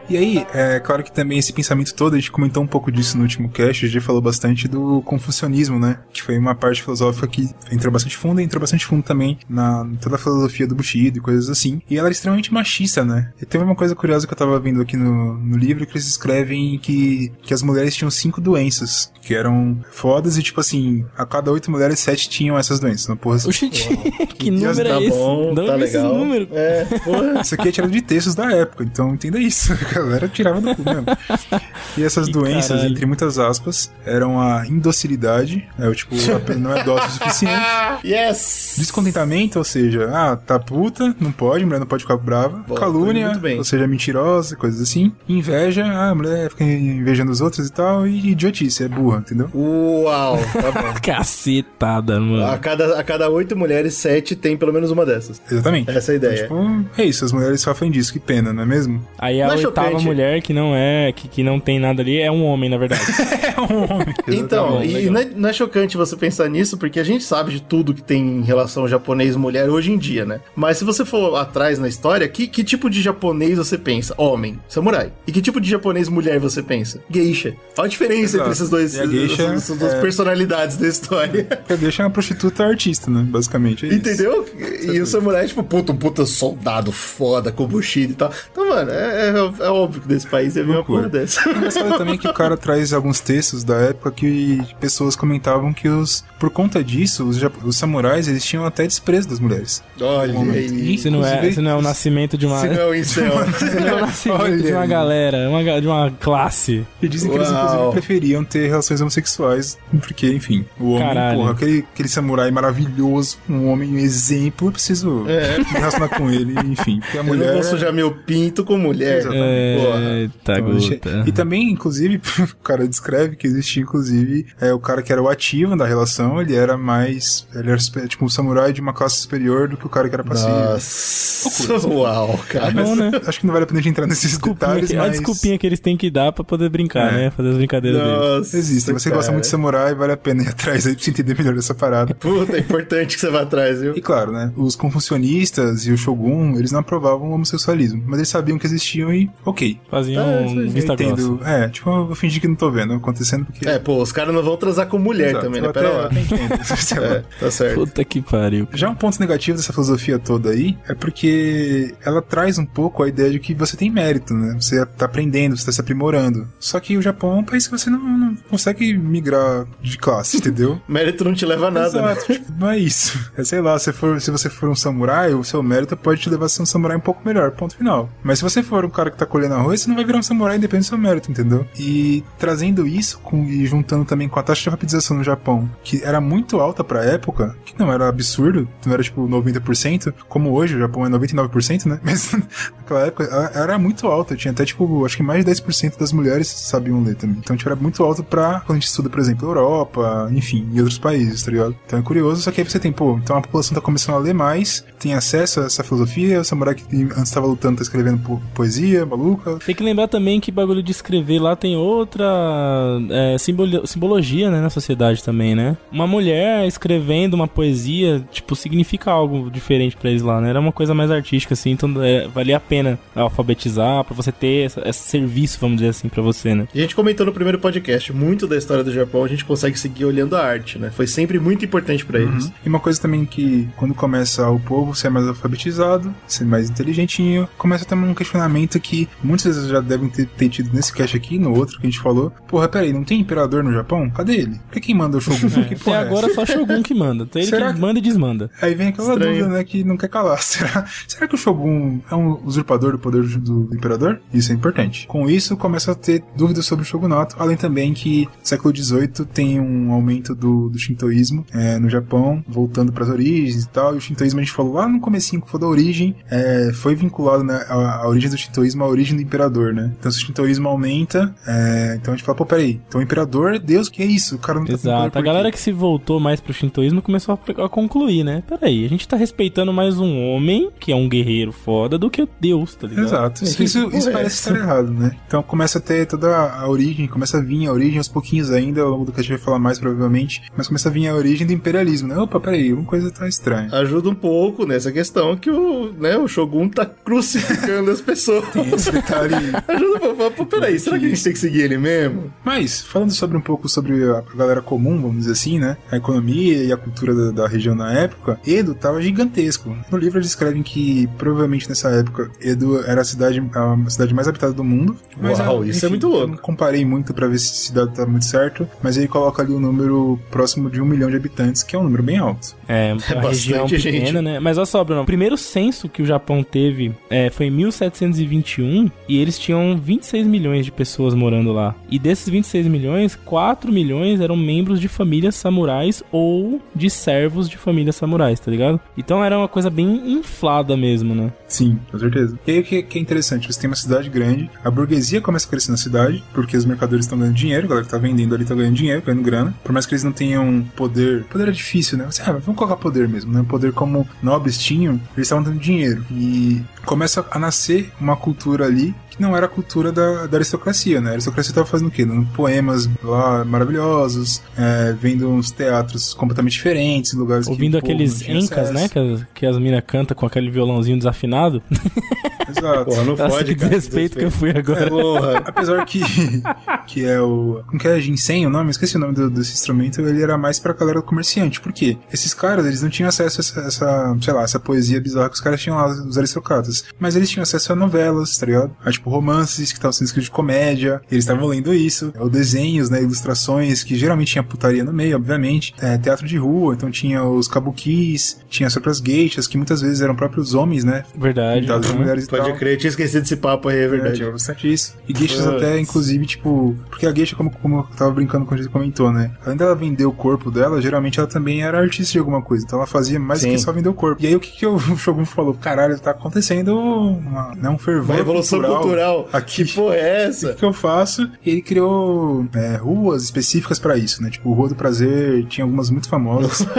E aí, é claro que também esse pensamento todo, a gente comentou um pouco disso no último cast, a gente falou bastante do confucionismo, né? Que foi uma parte filosófica que entrou bastante fundo e entrou bastante fundo também na em toda a filosofia do Bushido e coisas assim. E ela era extremamente machista, né? E teve uma coisa curiosa que eu tava vendo aqui no, no livro, que eles escrevem que, que as mulheres tinham cinco doenças, que eram fodas e tipo assim, a cada oito mulheres, sete tinham essas doenças. Uma porra assim. Oxi, que Deus, número tá é esse? bom, onde tá esses legal. números? É, porra. Isso aqui é tirado de textos da época, então entenda isso. A galera tirava do cu mesmo. E essas Que doenças, caralho. entre muitas aspas, eram a indocilidade, é o tipo, a- não é dócil o suficiente. Yes! Descontentamento, ou seja, ah, tá puta, não pode, mulher não pode ficar brava. Boa, Calúnia, ou seja, mentirosa, coisas assim. Inveja, ah, a mulher fica invejando os outros e tal. E idiotice, é burra, entendeu? Uau, tá bom. Cacetada, mano. A cada, a cada oito mulheres, sete tem pelo menos uma dessas. Exatamente. Essa é a ideia. Tipo, é isso, as mulheres sofrem disso, que pena, não é mesmo? Aí a é oitava chocante. mulher que não é, que, que não tem nada ali, é um homem, na verdade. É um homem. Então, e não é, não é chocante você pensar nisso, porque a gente sabe de tudo que tem em relação ao japonês e mulher hoje em dia, né? Mas se você for atrás na história, que, que tipo de japonês você pensa? Homem, samurai. E que tipo de japonês mulher você pensa? Geisha. Olha a diferença Exato. entre esses dois, a geisha essas duas é- personalidades da história. Porque deixa uma prostituta artista, né? Basicamente. É isso. Entendeu? E o samurai, tipo, puta, um puta soldado foda com bushido e tal. Então, mano, é, é- é óbvio que nesse país ia vir uma porra dessa. O engraçado também é que o cara traz alguns textos da época que pessoas comentavam que os, por conta disso, os, os samurais eles tinham até desprezo das mulheres. Olha aí. Se não é, Inclusive- se não é o nascimento de uma. Se não é o incel. se não é o nascimento Olha de uma aí. galera, uma, de uma classe. E dizem que eles, Uau. inclusive, preferiam ter relações homossexuais, porque, enfim, o homem, Caralho. porra, aquele, aquele samurai maravilhoso, um homem um exemplo, eu preciso É. me relacionar com ele, enfim. Porque a Eu mulher. não vou sujar meu pinto com mulher. Exatamente. Eita, Então, gota. E também, inclusive, o cara descreve que existia, inclusive, é, o cara que era o ativo da relação, ele era mais. Ele era tipo um samurai de uma classe superior do que o cara que era passivo. Nossa, uau, cara. Bom, né? Acho que não vale a pena a gente entrar nesses Desculpinha detalhes, que- mas. A desculpinha que eles têm que dar pra poder brincar, É. né? Fazer as brincadeiras deles. Nossa, Existe. Você gosta cara. muito de samurai, vale a pena ir atrás aí pra você entender melhor essa parada. Puta, é importante que você vá atrás, viu? E claro, né? Os confucionistas e o Shogun, eles não aprovavam o homossexualismo, mas eles sabiam que existiam e, ok. Faziam É, um vista entendo. grossa. É, tipo, eu vou fingir que não tô vendo acontecendo porque. É, pô, os caras não vão transar com mulher Exato, também, né? eu Pera até- lá. É, tá certo. Puta que pariu. Já um ponto negativo dessa filosofia toda aí é porque ela traz um pouco a ideia de que você tem mérito, né? Você tá aprendendo, você tá se aprimorando. Só que o Japão é um país que você não, não consegue migrar de classe, entendeu? Mérito não te leva a nada, né? Exato, tipo, não é isso. É, sei lá, se, for, se você for um samurai, o seu mérito pode te levar a ser um samurai um pouco melhor, ponto final. Mas se você for um cara que tá colhendo arroz, você não vai virar um samurai independente do seu mérito, entendeu? E trazendo isso com, e juntando também com a taxa de alfabetização no Japão, que era muito alta pra época, que não era absurdo, não era tipo 90%, como hoje o Japão é 99%, né? Mas naquela época era muito alta, tinha até tipo, acho que mais de 10% das mulheres sabiam ler também. Então, tipo, era muito alto pra quando a gente estuda, por exemplo, Europa, enfim, e outros países, tá ligado? Então é curioso, só que aí você tem, pô, então a população tá começando a ler mais, tem acesso a essa filosofia, o samurai que antes tava lutando tá escrevendo po- poesia, maluca. Tem que lembrar também que bagulho de escrever lá tem outra é, simbolo- simbologia, né, na sociedade também, né? Uma mulher escrevendo uma poesia, tipo, significa algo diferente pra eles lá, né? Era uma coisa mais artística, assim, então é, valia a pena alfabetizar pra você ter essa- esse serviço, vamos dizer assim, pra você, né? E a gente comentou no primeiro podcast, muito da história do Japão a gente consegue seguir olhando a arte, né? Foi sempre muito importante pra eles. E uma coisa também que, quando começa o povo ser mais alfabetizado, ser mais inteligentinho, começa também um questionamento que muitas vezes já devem ter, ter tido nesse cast aqui, no outro que a gente falou. Porra, peraí, não tem imperador no Japão? Cadê ele? Por que quem manda o Shogun? que Até é agora essa? só Shogun que manda. Então ele Será que que- manda e desmanda. Aí vem aquela Estranho. dúvida, né, que não quer calar. Será, será que o Shogun é um usurpador do poder do, do imperador? Isso é importante. Com isso, começa a ter dúvidas sobre o Shogunato, além também que no século XVIII tem um aumento do, do shintoísmo é, no Japão, voltando para as origens e tal, e o shintoísmo a gente falou lá no comecinho que foi da origem, é, foi vinculado né, a, a origem do shintoísmo à origem do imperador, né? Então se o shintoísmo aumenta, é, então a gente fala, pô, peraí, então o imperador é Deus, que é isso? O cara não tá Exato. A galera que se voltou mais pro shintoísmo começou a, a concluir, né? Peraí, a gente tá respeitando mais um homem, que é um guerreiro foda, do que Deus, tá ligado? Exato. Isso, Que isso, isso é parece estar errado, né? Então começa a ter toda a origem, começa a vir a origem aos pouquinhos ainda, ao longo do que a gente vai falar mais provavelmente, mas começa a vir a origem do imperialismo, né? Opa, peraí, uma coisa tá estranha. Ajuda um pouco nessa questão que o, né, o Shogun tá crucificando as pessoas. Tem esse detalhe. Ajuda um pouco. Fala, Pô, peraí, será que a gente tem que seguir ele mesmo? Mas, falando sobre um pouco sobre a galera comum, vamos dizer assim, né? A economia e a cultura da, da região na época, Edo tava gigantesco. No livro eles descrevem que provavelmente nessa época Edo era a cidade, a cidade mais habitada do mundo. Uau, isso é muito louco. Eu não comparei muito pra ver se esse dado tá muito certo, mas ele coloca ali um número próximo de um milhão de habitantes, que é um número bem alto. É, uma bastante região pequena, gente. né? Mas olha só, Bruno, o primeiro censo que o Japão teve é, foi em 1721 e eles tinham 26 milhões de pessoas morando lá. E desses 26 milhões, 4 milhões eram membros de famílias samurais ou de servos de famílias samurais, tá ligado? Então era uma coisa bem inflada mesmo, né? Sim, com certeza. E aí o que, que é interessante? Você tem uma cidade grande, a burguesia começa a crescer na cidade, porque os mercadores estão ganhando dinheiro, a galera que tá vendendo ali tá ganhando dinheiro, ganhando grana. Por mais que eles não tenham poder. Poder é difícil, né? Você, ah, vamos colocar poder mesmo, né? Poder como nobres tinham, eles estavam dando dinheiro. E começa a nascer uma cultura ali que não era a cultura da, da aristocracia, né? A aristocracia tava fazendo o quê? Dando poemas lá maravilhosos, é, vendo uns teatros completamente diferentes, lugares que Ouvindo povo aqueles encas, né? Que as, que as minas cantam com aquele violãozinho desafinado. Exato. Porra, não Nossa, pode, que cara. desrespeito que eu fui agora. Porra. Apesar que, que é o. Como que é? Ginseng o nome? Esqueci o nome do- desse instrumento. Ele era mais pra galera comerciante. Por quê? Esses caras, eles não tinham acesso a essa, essa, sei lá, essa poesia bizarra que os caras tinham lá, os aristocratas. Mas eles tinham acesso a novelas, tá ligado? A tipo romances que estavam sendo escritos de comédia. Eles estavam lendo isso. Ou desenhos, né? Ilustrações, que geralmente tinha putaria no meio, obviamente. É, teatro de rua, então tinha os kabukis, tinha as próprias geixas, que muitas vezes eram próprios homens, né? Verdade. Mulheres e Pode tal. crer, eu tinha esquecido desse papo aí, é É, verdade. tinha bastante isso. E gueixas Putz. até, inclusive, tipo... Porque a gueixa, como, como eu tava brincando quando a gente comentou, né? Além dela vender o corpo dela, geralmente ela também era artista de alguma coisa. Então ela fazia mais do Sim. que só vender o corpo. E aí o que, que o Shogun falou? Caralho, tá acontecendo uma, né, um fervor Uma revolução cultural, rural. Aqui. Que porra é O essa? que eu faço? Ele criou é, ruas específicas pra isso, né? Tipo, Rua do Prazer, tinha algumas muito famosas.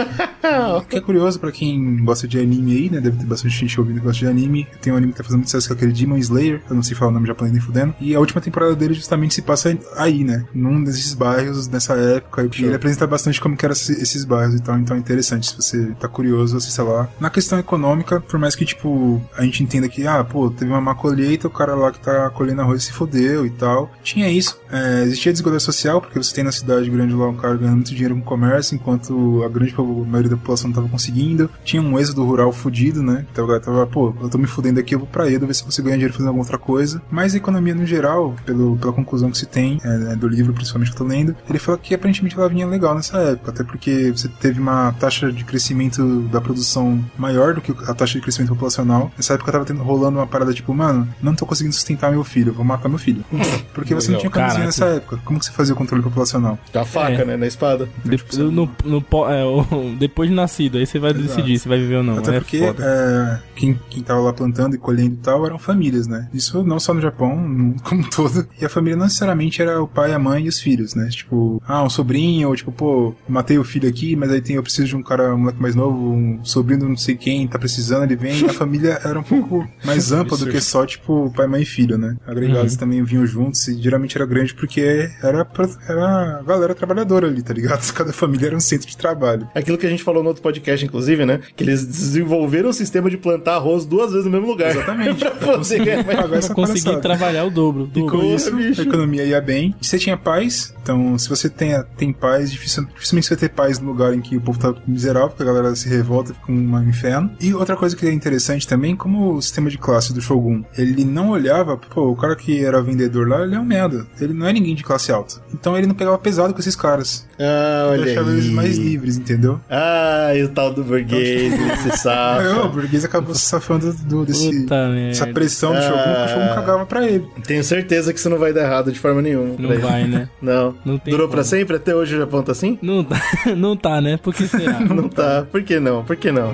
O que é curioso pra quem gosta de anime aí, né? Deve ter bastante gente ouvindo que gosta de anime. Tem um anime que tá fazendo muito sucesso que é aquele Demon Slayer, eu não sei falar o nome japonês nem fudendo. E a última temporada dele justamente se passa aí, né? Num desses bairros, nessa época. E ele apresenta bastante como que eram esses, esses bairros e tal. Então é interessante, se você tá curioso, assista lá. Na questão econômica, por mais que, tipo, a gente entenda que, ah, pô, teve uma má colheita, o cara lá que tá colhendo arroz se fodeu e tal. Tinha isso. É, existia desigualdade social, porque você tem na cidade grande lá um cara ganhando muito dinheiro com comércio, enquanto a grande maioria da população não tava conseguindo. Tinha um êxodo rural fudido, né? Então o cara tava, pô, eu tô me fudendo aqui, eu vou pra Edo ver se eu consigo ganhar dinheiro fazendo alguma outra coisa. Mas a economia no geral, pelo, pela conclusão que se tem, é, é, do livro principalmente que eu tô lendo, ele fala que aparentemente ela vinha legal nessa época, até porque você teve uma taxa de crescimento da produção maior do que a taxa de crescimento populacional. Nessa época tava tendo, rolando uma parada tipo, mano, não tô conseguindo sustentar meu filho, vou matar meu filho. Porque você não tinha camisinha Caraca. nessa época. Como que você fazia o controle populacional? Com a faca, É. né? Na espada. De- no, no po- é, o- depois de nascido, aí você vai Exato. decidir se vai viver ou não. Até é porque foda. é, quem, quem tava lá plantando e colhendo e tal eram famílias, né? Isso não só no Japão, no- como um todo. E a família não necessariamente era o pai, a mãe e os filhos, né? Tipo, ah, um sobrinho, ou tipo, pô, matei o filho aqui, mas aí tem, eu preciso de um cara, um moleque mais novo, um sobrinho não sei quem, tá precisando, ele vem. A família era um pouco mais ampla do que só, tipo, pai, mãe e filho, né? Agregados também vinham juntos e geralmente era grande porque era, pra- era a galera trabalhadora ali, tá ligado? Cada família era um centro de trabalho. Aquilo que a gente falou no outro podcast, inclusive, né? Que eles desenvolveram um sistema de plantar arroz duas vezes no mesmo lugar. Exatamente. pra poder Pagar essa conseguir trabalhar o dobro. E dobro. com isso, bicho. a economia ia bem. Você tinha paz, então se você tem, tem paz, dificil- dificilmente você vai ter paz no lugar em que o povo tá miserável, porque a galera se revolta e fica um inferno. E outra coisa que é interessante também, como o sistema de classe do Shogun, ele não olhava, pô, o cara que era vendedor lá, ele é um merda. Ele não é ninguém de classe alta. Então ele não pegava pesado com esses caras. Ah, Ele olha deixava eles aí. mais livres, entendeu? Ah, e o tal do burguês, Aí, sapo. o burguês acabou se safando do, desse, Puta dessa merda. pressão do Shogun, que o Shogun cagava pra ele. Tenho certeza que isso não vai dar errado de forma nenhuma. Não vai, né? Não. Não tem Durou como. pra sempre? Até hoje o Japão tá assim? Não tá, não tá, né? Por que será? Não tá. Por que não? Por que não?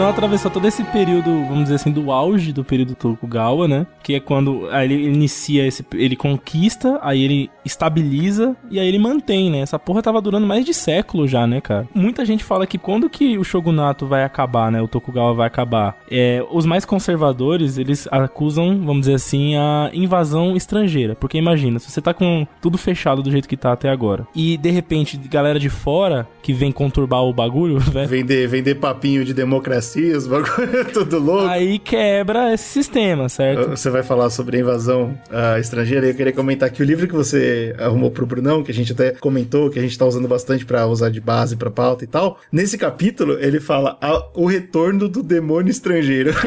Brunão atravessou todo esse período, vamos dizer assim, do auge do período Tokugawa, né? Que é quando aí ele inicia esse. Ele conquista, aí ele estabiliza e aí ele mantém, né? Essa porra tava durando mais de século já, né, cara? Muita gente fala que quando que o shogunato vai acabar, né? O Tokugawa vai acabar. É, os mais conservadores, eles acusam, vamos dizer assim, a invasão estrangeira. Porque imagina, se você tá com tudo fechado do jeito que tá até agora e de repente galera de fora que vem conturbar o bagulho, velho. Vender, vender papinho de democracia, os bagulho tudo louco. Aí quebra esse sistema, certo? Você vai falar sobre a invasão ah, estrangeira e eu queria comentar que o livro que você arrumou pro Brunão, que a gente até comentou, que a gente tá usando bastante pra usar de base pra pauta e tal, nesse capítulo ele fala "A- o retorno do demônio estrangeiro.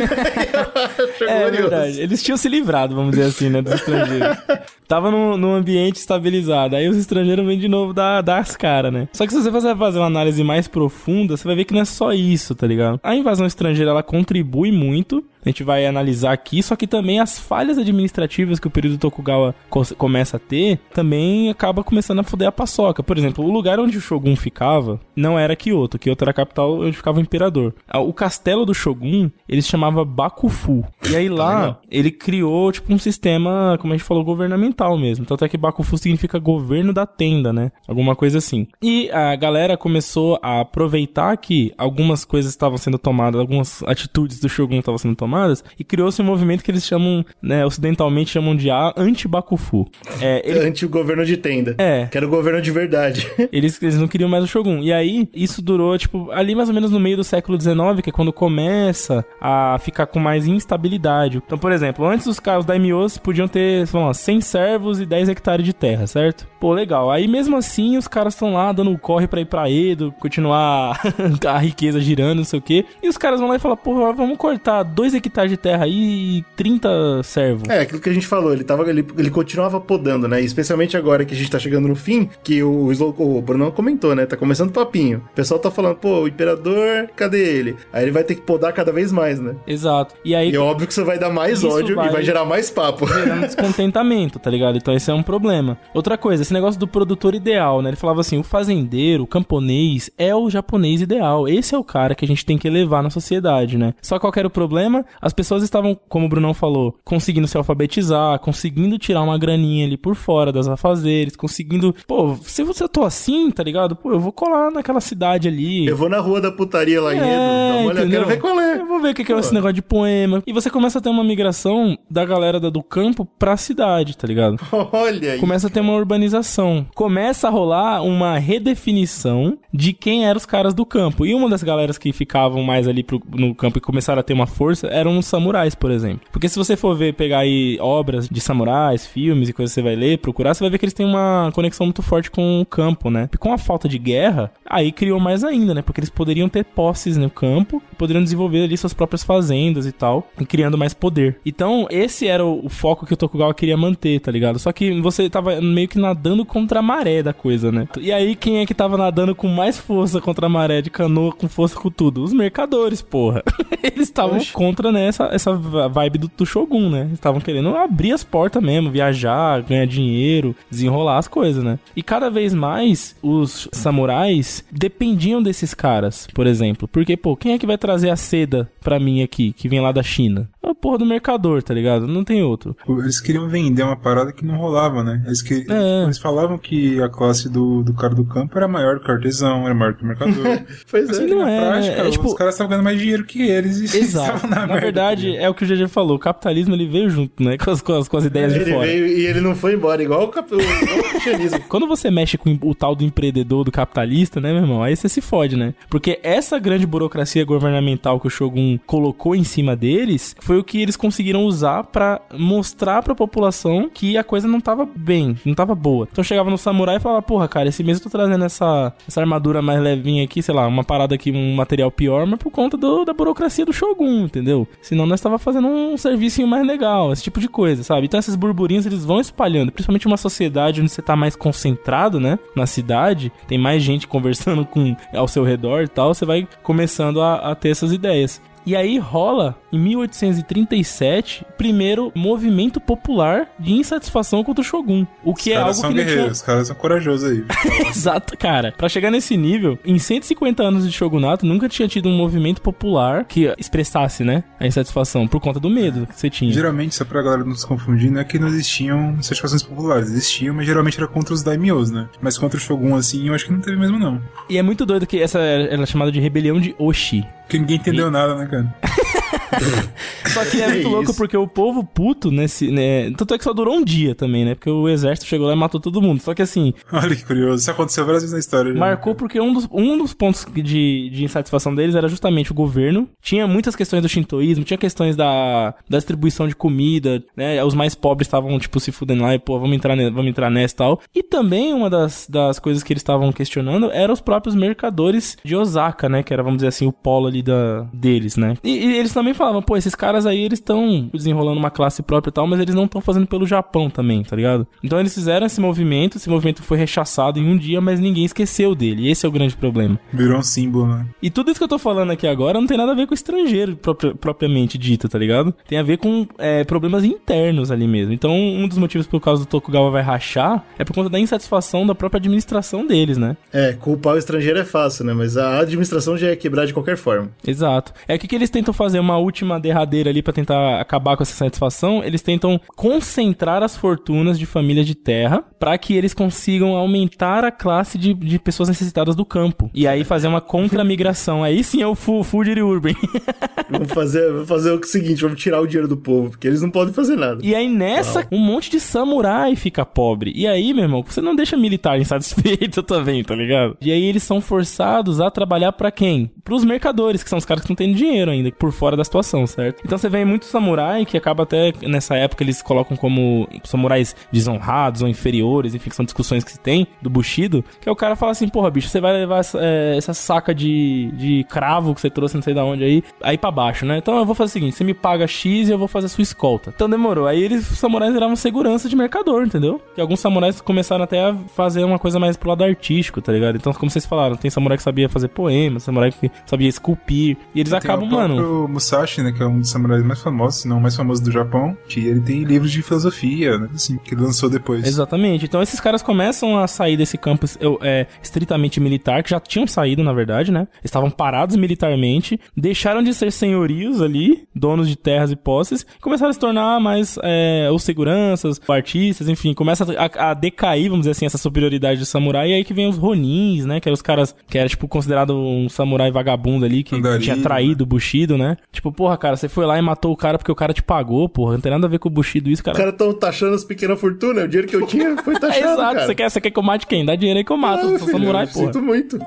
É glorioso. verdade. Eles tinham se livrado, vamos dizer assim, né, dos estrangeiros. Tava num, num ambiente estabilizado. Aí os estrangeiros vêm de novo dar, dar as caras, né? Só que se você for fazer uma análise mais profunda, você vai ver que não é só isso, tá ligado? A invasão estrangeira, ela contribui muito. A gente vai analisar aqui, só que também as falhas administrativas que o período Tokugawa co- começa a ter, também acaba começando a foder a paçoca. Por exemplo, o lugar onde o Shogun ficava não era Kyoto. Kyoto era a capital onde ficava o imperador. Ah, O castelo do Shogun, ele se chamava Bakufu. E aí lá, ele criou, tipo, um sistema, como a gente falou, governamental mesmo. Tanto é que Bakufu significa governo da tenda, né? Alguma coisa assim. E a galera começou a aproveitar que algumas coisas estavam sendo tomadas, algumas atitudes do Shogun estavam sendo tomadas, e criou-se um movimento que eles chamam, né, ocidentalmente chamam de anti-Bakufu. É, ele- Ante o governo de tenda. É. Que era o governo de verdade. eles, eles não queriam mais o Shogun. E aí, isso durou, tipo, ali mais ou menos no meio do século XIX, que é quando começa a ficar com mais instabilidade. Então, por exemplo, antes os caras, os daimyos podiam ter, vamos lá, 100 servos e 10 hectares de terra, certo? Pô, legal. Aí, mesmo assim, os caras estão lá dando corre pra ir pra Edo, continuar a riqueza girando, não sei o quê. E os caras vão lá e falam, pô, vamos cortar 2 hectares de terra aí e 30 servos. É, aquilo que a gente falou, ele, tava, ele, ele continuava podando, né? Especialmente agora que a gente tá chegando no fim, que o, Slow, o Bruno comentou, né? Tá começando o papinho. O pessoal tá falando, pô, o imperador, cadê ele? Aí ele vai ter que podar cada vez mais, né? Exato. E aí E é óbvio que isso vai dar mais ódio vai- e vai gerar mais papo. gerando descontentamento, tá ligado? Então esse é um problema. Outra coisa, esse negócio do produtor ideal, né? Ele falava assim: o fazendeiro, o camponês é o japonês ideal. Esse é o cara que a gente tem que elevar na sociedade, né? Só qual que era o problema? As pessoas estavam, como o Brunão falou, conseguindo se alfabetizar, conseguindo tirar uma graninha ali por fora das afazeres, conseguindo. Pô, se você tô assim, tá ligado? Pô, eu vou colar naquela cidade ali. Eu vou na rua da putaria lá em Edo, É, entendeu? quero ver qual é. Eu vou ver o que que é esse negócio de poema. E você começa a ter uma migração da galera do campo pra cidade, tá ligado? Olha aí. Começa a ter uma urbanização. Começa a rolar uma redefinição de quem eram os caras do campo. E uma das galeras que ficavam mais ali pro- no campo e começaram a ter uma força eram os samurais, por exemplo. Porque se você for ver, pegar aí obras de samurais, filmes e coisas que você vai ler, procurar, você vai ver que eles têm uma conexão muito forte com o campo, né? E com a falta de guerra, aí criou mais ainda, né? Porque eles poderiam ter posses no campo, poderiam desenvolver ali suas próprias fazendas e tal, e criando mais poder. Então, esse era o, o foco que o Tokugawa queria manter, tá ligado? Só que você tava meio que nadando contra a maré da coisa, né? E aí, quem é que tava nadando com mais força contra a maré de canoa, com força com tudo? Os mercadores, porra. Eles estavam contra, né, essa, essa vibe do, do Shogun, né? Estavam querendo abrir as portas mesmo, viajar, ganhar dinheiro, desenrolar as coisas, né? E cada vez mais os samurais dependiam desses caras, por exemplo. Porque, pô, quem é que vai trazer a seda pra mim aqui, que vem lá da China? É a porra do mercador, tá ligado? Não tem outro. Eles queriam vender uma parada que não rolava, né? Eles, que... É. Eles falavam que a classe do, do cara do campo era maior que o artesão, era maior que o mercador. Pois Mas é. não na é, prática, é tipo- os caras estavam ganhando mais dinheiro que eles e Exato. estavam na, Na, verdade, é o que o GG falou. O capitalismo ele veio junto, né? Com as, com as, com as ideias de Ele fora. veio e ele não foi embora, igual o, cap... igual o cristianismo. Quando você mexe com o tal do empreendedor, do capitalista, né, meu irmão? Aí você se fode, né? Porque essa grande burocracia governamental que o Shogun colocou em cima deles foi o que eles conseguiram usar pra mostrar pra população que a coisa não tava bem, não tava boa. Então chegava no samurai e falava: Porra, cara, esse mês eu tô trazendo essa, essa armadura mais levinha aqui, sei lá, uma parada aqui, um material pior, mas por conta do- da burocracia do Shogun, entendeu? Senão nós tava fazendo um serviço mais legal, esse tipo de coisa, sabe? Então esses burburinhos eles vão espalhando, principalmente uma sociedade onde você tá mais concentrado, né? Na cidade, tem mais gente conversando com ao seu redor e tal, você vai começando a, a ter essas ideias. E aí rola, em 1837, o primeiro movimento popular de insatisfação contra o Shogun. O que Os é algo são que tinha... os caras são corajosos aí. Exato, cara. Pra chegar nesse nível, em 150 anos de shogunato, nunca tinha tido um movimento popular que expressasse, né, a insatisfação por conta do medo que você tinha. Geralmente, só pra galera não se confundir, não é que não existiam satisfações populares. Existiam, mas geralmente era contra os daimyos, né? Mas contra o Shogun, assim, eu acho que não teve mesmo, não. E é muito doido que essa era chamada de rebelião de Oshi. Porque ninguém entendeu nada, né, cara? Só que é muito louco porque o povo puto nesse, né, tanto é que só durou um dia também, né? Porque o exército chegou lá e matou todo mundo. Só que assim, Olha que curioso. Isso aconteceu várias vezes na história. já. Marcou porque um dos, um dos pontos de, de insatisfação deles era justamente o governo. Tinha muitas questões do shintoísmo, tinha questões da, da distribuição de comida, né? Os mais pobres estavam, tipo, se fudendo lá e, pô, vamos entrar, vamos entrar nessa e tal. E também uma das, das coisas que eles estavam questionando eram os próprios mercadores de Osaka, né? Que era, vamos dizer assim, o polo ali da, deles, né? E, e eles também falavam, pô, esses caras aí, eles estão desenrolando uma classe própria e tal, mas eles não estão fazendo pelo Japão também, tá ligado? Então eles fizeram esse movimento, esse movimento foi rechaçado em um dia, mas ninguém esqueceu dele. Esse é o grande problema. Virou um símbolo, né? E tudo isso que eu tô falando aqui agora não tem nada a ver com o estrangeiro propri- propriamente dito, tá ligado? Tem a ver com é, problemas internos ali mesmo. Então, um dos motivos por causa do Tokugawa vai rachar é por conta da insatisfação da própria administração deles, né? É, culpar o estrangeiro é fácil, né? Mas a administração já é quebrar de qualquer forma. Exato. É o que, que eles tentam fazer uma última derradeira ali pra tentar acabar com essa satisfação. Eles tentam concentrar as fortunas de famílias de terra pra que eles consigam aumentar a classe de, de pessoas necessitadas do campo. E aí fazer uma contra-migração. Aí sim é o fu Fujiri Urban. Vamos fazer, vamos fazer o seguinte, vamos tirar o dinheiro do povo, porque eles não podem fazer nada. E aí nessa, um monte de samurai fica pobre. E aí, meu irmão, você não deixa militar insatisfeito também, tá ligado? E aí eles são forçados a trabalhar pra quem? Pros mercadores, que são os caras que não têm dinheiro ainda, por fora da situação, certo? Então você vê muito samurai que acaba até, nessa época, eles colocam como samurais desonrados ou inferiores enfim, que são discussões que se tem do Bushido, que é o cara fala assim, porra, bicho, você vai levar essa, é, essa saca de, de cravo que você trouxe não sei da onde aí, aí pra baixo, né? Então eu vou fazer o seguinte, você me paga X e eu vou fazer a sua escolta. Então demorou. Aí eles, os samurais viravam segurança de mercador, entendeu? E alguns samurais começaram até a fazer uma coisa mais pro lado artístico, tá ligado? Então, como vocês falaram, tem samurai que sabia fazer poemas, samurai que sabia esculpir, e eles acabam, tem o mano... próprio Musashi, né, que é um dos samurais mais famosos, se não o mais famoso do Japão, que ele tem livros de filosofia, né, assim, que ele lançou depois. Exatamente. Então esses caras começam a sair desse campo eu, é, estritamente militar, que já tinham saído, na verdade, né? Estavam parados militarmente, deixaram de ser senhorios ali, donos de terras e posses, e começaram a se tornar mais é, os seguranças, artistas, enfim, começa a, a, decair, vamos dizer assim, essa superioridade do samurai, e aí que vem os ronins, né? Que eram os caras que era, tipo, considerado um samurai vagabundo ali, que tinha traído o Bushido, né? Tipo, porra, cara, você foi lá e matou o cara porque o cara te pagou, porra, não tem nada a ver com o Bushido isso, cara. Os caras tão taxando as pequenas fortunas, o dinheiro que eu tinha foi taxado, Exato, cara. você quer, você quer que eu mate quem? Dá dinheiro aí que eu mato, eu Ah, sou filho, samurai, eu porra. Sinto muito.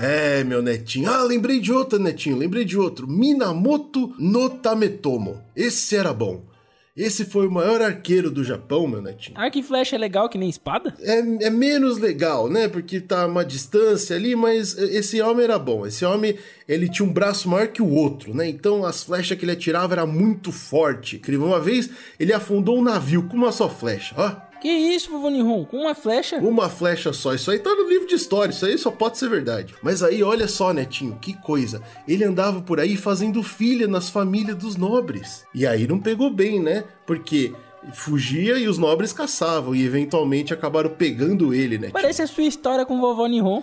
É, meu netinho. Ah, lembrei de outro, netinho. Lembrei de outro. Minamoto no Tametomo. Esse era bom. Esse foi o maior arqueiro do Japão, meu netinho. Arco e flecha é legal que nem espada? É, é menos legal, né? Porque tá uma distância ali, mas esse homem era bom. Esse homem, ele tinha um braço maior que o outro, né? Então as flechas que ele atirava era muito forte. Incrível. Uma vez, ele afundou um navio com uma só flecha, ó. Que isso, vovô Nihon? Com uma flecha? Uma flecha só. Isso aí tá no livro de história. Isso aí só pode ser verdade. Mas aí, olha só, Netinho, que coisa. Ele andava por aí fazendo filha nas famílias dos nobres. E aí não pegou bem, né? Porque fugia e os nobres caçavam. E eventualmente acabaram pegando ele, né? Parece a sua história com o vovô Nihon.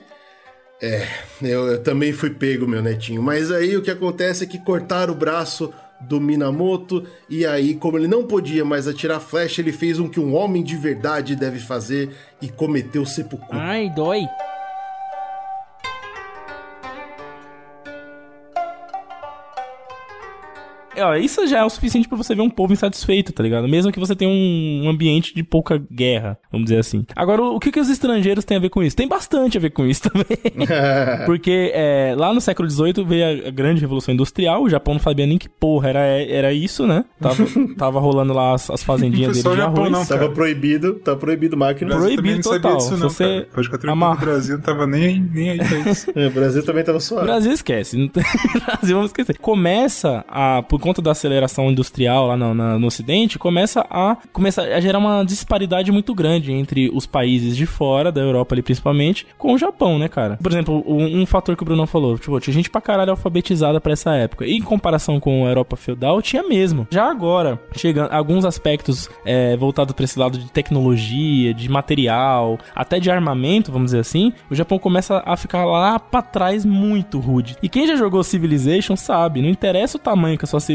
Eu, eu também fui pego, meu netinho. Mas aí o que acontece é que cortaram o braço do Minamoto e aí, como ele não podia mais atirar flecha, ele fez um que um homem de verdade deve fazer e cometeu seppuku. Ai, dói. Ó, isso já é o suficiente pra você ver um povo insatisfeito, tá ligado? Mesmo que você tenha um ambiente de pouca guerra, vamos dizer assim. Agora, o que, que os estrangeiros têm a ver com isso? Tem bastante a ver com isso também. Porque é, lá no século XVIII veio a, grande revolução industrial, o Japão não sabia nem que porra era, era isso, né? Tava, tava rolando lá as, as fazendinhas deles só de Japão, arroz. não. Tava proibido, tá proibido máquina. Proibido total. disso, não, você que o Brasil não tava nem, nem aí pra isso. É, o Brasil também tava suave. Brasil esquece. Brasil vamos esquecer. Começa a, por conta da aceleração industrial lá no, na- no Ocidente, começa a, começa a gerar uma disparidade muito grande entre os países de fora, da Europa ali principalmente, com o Japão, né, cara? Por exemplo, um, um fator que o Bruno falou, tipo, tinha gente pra caralho alfabetizada pra essa época. E em comparação com a Europa feudal, tinha mesmo. Já agora, chegando alguns aspectos é, voltados pra esse lado de tecnologia, de material, até de armamento, vamos dizer assim, o Japão começa a ficar lá pra trás muito rude. E quem já jogou Civilization sabe, não interessa o tamanho que a sua civilização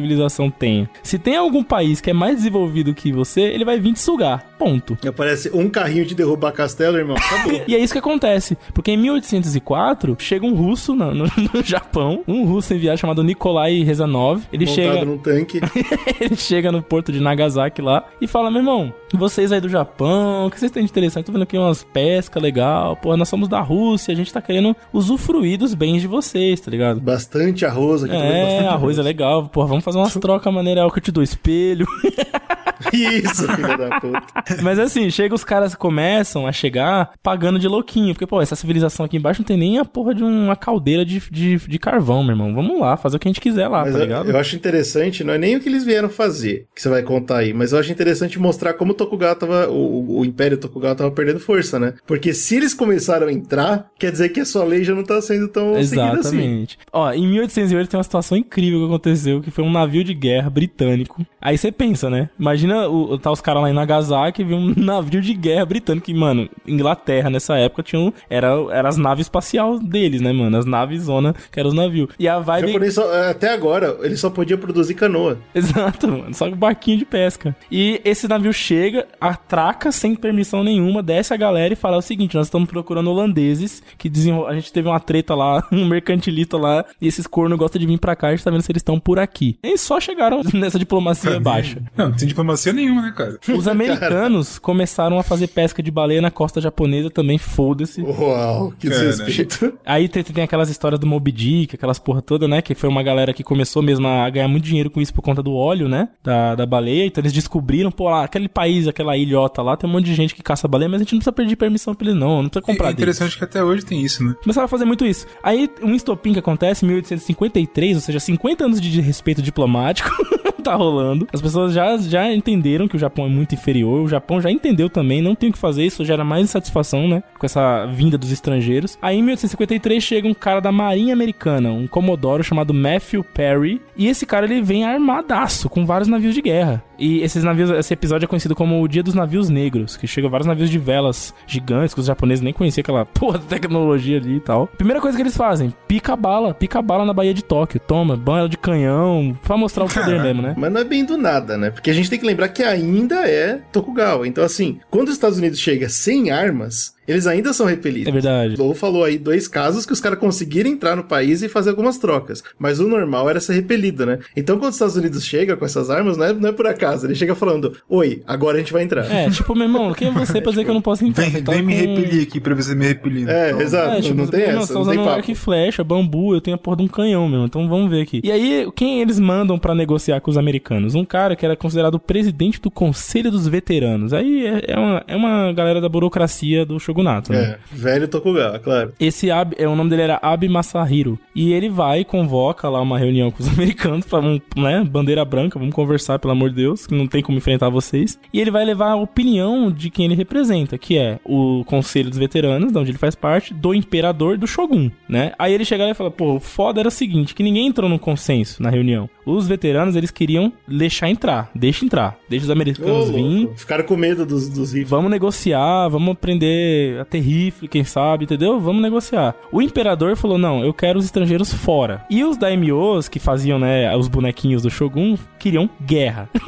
tenha. Se tem algum país que é mais desenvolvido que você, ele vai vir te sugar. Ponto. Aparece um carrinho de derrubar castelo, irmão. Acabou. E é isso que acontece. Porque em 1804, chega um russo na- no, no Japão, um russo enviado chamado Nikolai Rezanov. Ele Montado chega, num tanque. ele chega no porto de Nagasaki lá e fala: Meu irmão, vocês aí do Japão, o que vocês têm de interessante? Tô vendo aqui umas pescas legal. Pô, nós somos da Rússia, a gente tá querendo usufruir dos bens de vocês, tá ligado? Bastante arroz aqui também. É, bastante arroz é legal. Porra, vamos fazer umas trocas maneiras que eu te dou espelho. Isso, filho da puta. Mas assim, chega os caras começam a chegar pagando de louquinho. Porque, pô, essa civilização aqui embaixo não tem nem a porra de uma caldeira de, de, de carvão, meu irmão. Vamos lá, fazer o que a gente quiser lá, Mas tá eu, ligado? eu acho interessante, não é nem o que eles vieram fazer, que você vai contar aí, mas eu acho interessante mostrar como o Tokugawa tava, o, o Império Tokugawa tava perdendo força, né? Porque se eles começaram a entrar, quer dizer que a sua lei já não tá sendo tão seguida assim. Exatamente. Ó, em 1808 tem uma situação incrível que aconteceu, que foi um navio de guerra britânico. Aí você pensa, né? Imagina o, tá os caras lá em Nagasaki e vê um navio de guerra britânico. Que, mano, Inglaterra nessa época tinha um, era, era as naves espacial deles, né, mano? As naves zona que eram os navios. E a vibe... japonês só- até agora, ele só podia produzir canoa. Exato, mano. Só que barquinho de pesca. E esse navio chega, atraca sem permissão nenhuma, desce a galera e fala o seguinte: nós estamos procurando holandeses que desenrol... A gente teve uma treta lá, um mercantilista lá, e esses cornos gostam de vir pra cá, a gente tá vendo se eles estão por aqui. E só chegaram nessa diplomacia baixa. Não, tem diplomacia diplomacia nenhuma, né, cara? Os americanos começaram a fazer pesca de baleia na costa japonesa também, foda-se. Uau, que Cara, desrespeito. Aí tem, tem aquelas histórias do Moby Dick, aquelas porra toda, né? Que foi uma galera que começou mesmo a ganhar muito dinheiro com isso por conta do óleo, né? Da, da baleia. Então eles descobriram, pô, lá, aquele país, aquela ilhota lá, tem um monte de gente que caça baleia, mas a gente não precisa pedir permissão pra eles, não. Não precisa E comprar é deles. interessante que até hoje tem isso, né? Começaram a fazer muito isso. Aí, um estopim que acontece em 1853, ou seja, 50 anos de respeito diplomático, tá rolando. As pessoas já, já entenderam que o Japão é muito inferior, o Japão já entendeu também, não tem o que fazer, isso gera mais insatisfação, né? Com essa vinda dos estrangeiros. Aí, em 1853, chega um cara da Marinha Americana, um comodoro chamado Matthew Perry, e esse cara, ele vem armadaço, com vários navios de guerra. E esses navios, esse episódio é conhecido como o Dia dos Navios Negros, que chegam vários navios de velas gigantes, que os japoneses nem conheciam aquela porra de tecnologia ali e tal. Primeira coisa que eles fazem, pica a bala, pica a bala na Baía de Tóquio, toma, bala de canhão, pra mostrar o poder mesmo, né? Mas não é bem do nada, né? Porque a gente tem que lembrar que ainda é Tokugawa. Então, assim, quando os Estados Unidos chega sem armas, eles ainda são repelidos. É verdade. Lou falou aí dois casos que os caras conseguiram entrar no país e fazer algumas trocas. Mas o normal era ser repelido, né? Então, quando os Estados Unidos chega com essas armas, não é, não é por acaso. Ele chega falando: Oi, agora a gente vai entrar. É, tipo, meu irmão, quem é você pra dizer que eu não posso entrar? Vem, tá vem me com- repelir aqui pra você me repelir. É, Então, exato. É, tipo, não você tem tá- essa, tá não tem usando papo. arco e flecha, bambu, eu tenho a porra de um canhão, meu. Então vamos ver aqui. E aí, quem eles mandam pra negociar com os americanos? Um cara que era considerado o presidente do Conselho dos Veteranos. Aí é, é uma, é uma galera da burocracia do shogunato, né? É, velho Tokugawa, claro. Esse Ab, é, o nome dele era Abe Masahiro. E ele vai e convoca lá uma reunião com os americanos pra, um, né, bandeira branca, vamos conversar, pelo amor de Deus, que não tem como enfrentar vocês. E ele vai levar a opinião de quem ele representa, que é o Conselho dos Veteranos, de onde ele faz parte, do Imperador do Shogun, né? Aí ele chega lá e fala, pô, o foda era o seguinte, que ninguém entrou num consenso na reunião. Os veteranos, eles queriam deixar entrar, deixa entrar, deixa os americanos virem. Ficaram com medo dos, dos. Vamos negociar, vamos aprender ter rifle, quem sabe, entendeu? Vamos negociar. O imperador falou: não, eu quero os estrangeiros fora. E os daimyos, que faziam, né, os bonequinhos do Shogun, queriam guerra.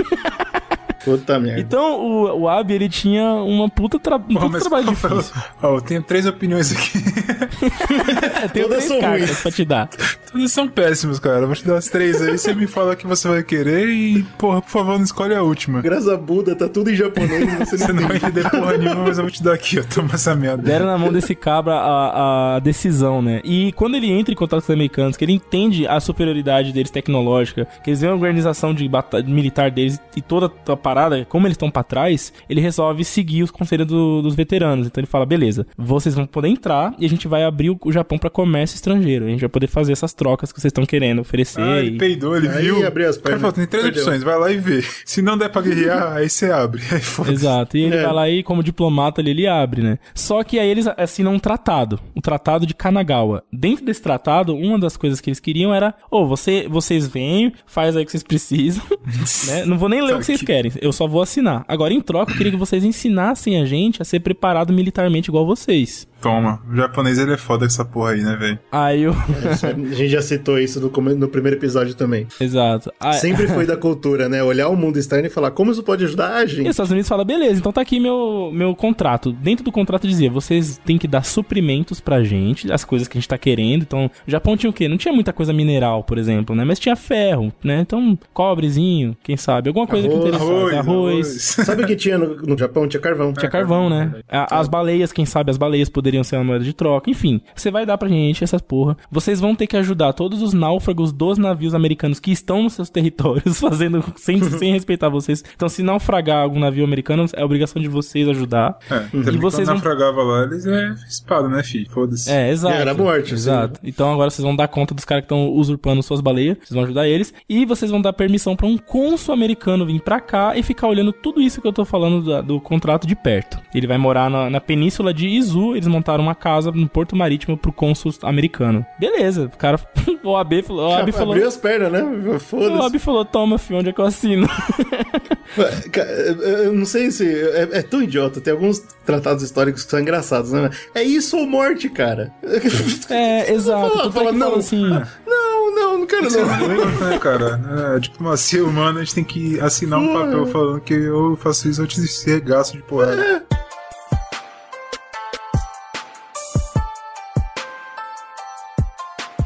Puta merda. Então o, o Abe, ele tinha uma puta, tra... um puta mas trabalho difícil. Ó, eu tenho três opiniões aqui. É, tem Todas três são cartas ruins. pra te dar. Todas são péssimas, cara. Eu vou te dar as três aí, você me fala que você vai querer e, porra, por favor, não escolhe a última. Graças a Buda, tá tudo em japonês, você Você não vai entende. entender porra nenhuma, mas eu vou te dar aqui, ó. Toma essa merda. Deram na mão desse cabra a, a decisão, né? E quando ele entra em contato com os americanos, que ele entende a superioridade deles tecnológica, que eles veem a organização de bata- militar deles e toda a parada, como eles estão pra trás, ele resolve seguir os conselhos do- dos veteranos. Então ele fala: beleza, vocês vão poder entrar e a gente vai abrir o, o Japão pra comércio estrangeiro. A gente vai poder fazer essas trocas que vocês estão querendo oferecer. Ah, e- ele peidou, ele Aí viu. abriu as cara pernas. falou, tem três Perdeu. opções, vai lá e vê. Se não der pra guerrear, aí você abre. Aí Exato. E ele É. vai lá e, como diplomata, ali, ele abre, né? Só que aí eles assinam um tratado. O Tratado de Kanagawa. Dentro desse tratado, uma das coisas que eles queriam era: Ô, você, vocês vêm, faz aí o que vocês precisam, né? Não vou nem ler o que vocês querem, eu só vou assinar. Agora, em troca, eu queria que vocês ensinassem a gente a ser preparado militarmente igual vocês. Toma. O japonês, ele é foda com essa porra aí, né, velho? Aí eu. A gente já citou isso no, no primeiro episódio também. Exato. Aí, Sempre foi da cultura, né? Olhar o mundo externo e falar como isso pode ajudar a E os gente. Estados Unidos fala, beleza, então tá aqui meu, meu contrato. Dentro do contrato dizia, vocês têm que dar suprimentos pra gente, as coisas que a gente tá querendo. Então, o Japão tinha o quê? Não tinha muita coisa mineral, por exemplo, né? Mas tinha ferro, né? Então, cobrezinho, quem sabe? Alguma coisa que Arroz, interessasse. Arroz. Sabe o que tinha no, no Japão? Tinha carvão. Tinha carvão, né? A- As baleias, quem sabe, as baleias poderiam ser uma moeda de troca. Enfim, você vai dar pra gente essas porra. Vocês vão ter que ajudar todos os náufragos dos navios americanos que estão nos seus territórios, fazendo sem, sem respeitar vocês. Então, se naufragar algum navio americano, é obrigação de vocês ajudar. É, E e vocês vão- naufragava lá, eles é espada, né, filho? Foda-se. É, exato. Era morte, Exato. Então agora vocês vão dar conta dos caras que estão usurpando suas baleias, vocês vão ajudar eles, e vocês vão dar permissão pra um cônsul americano vir pra cá e ficar olhando tudo isso que eu tô falando da- do, contrato de perto. Ele vai morar na, na península de Izu, eles montaram uma casa no porto marítimo pro cônsul americano. Beleza, o cara, o AB falou, o AB falou, Abriu as pernas, né? o Foda-se. AB falou, toma, filho, onde é que eu assino? Eu não sei se. É, é tão idiota. Tem alguns tratados históricos que são engraçados, né? É isso ou morte, cara. é, exato. Fala, é fala, não. assim, Não, não, não quero Isso é não. importante, né, cara? É, diplomacia humana, a gente tem que assinar um papel falando que eu faço isso, eu te regaço de porrada.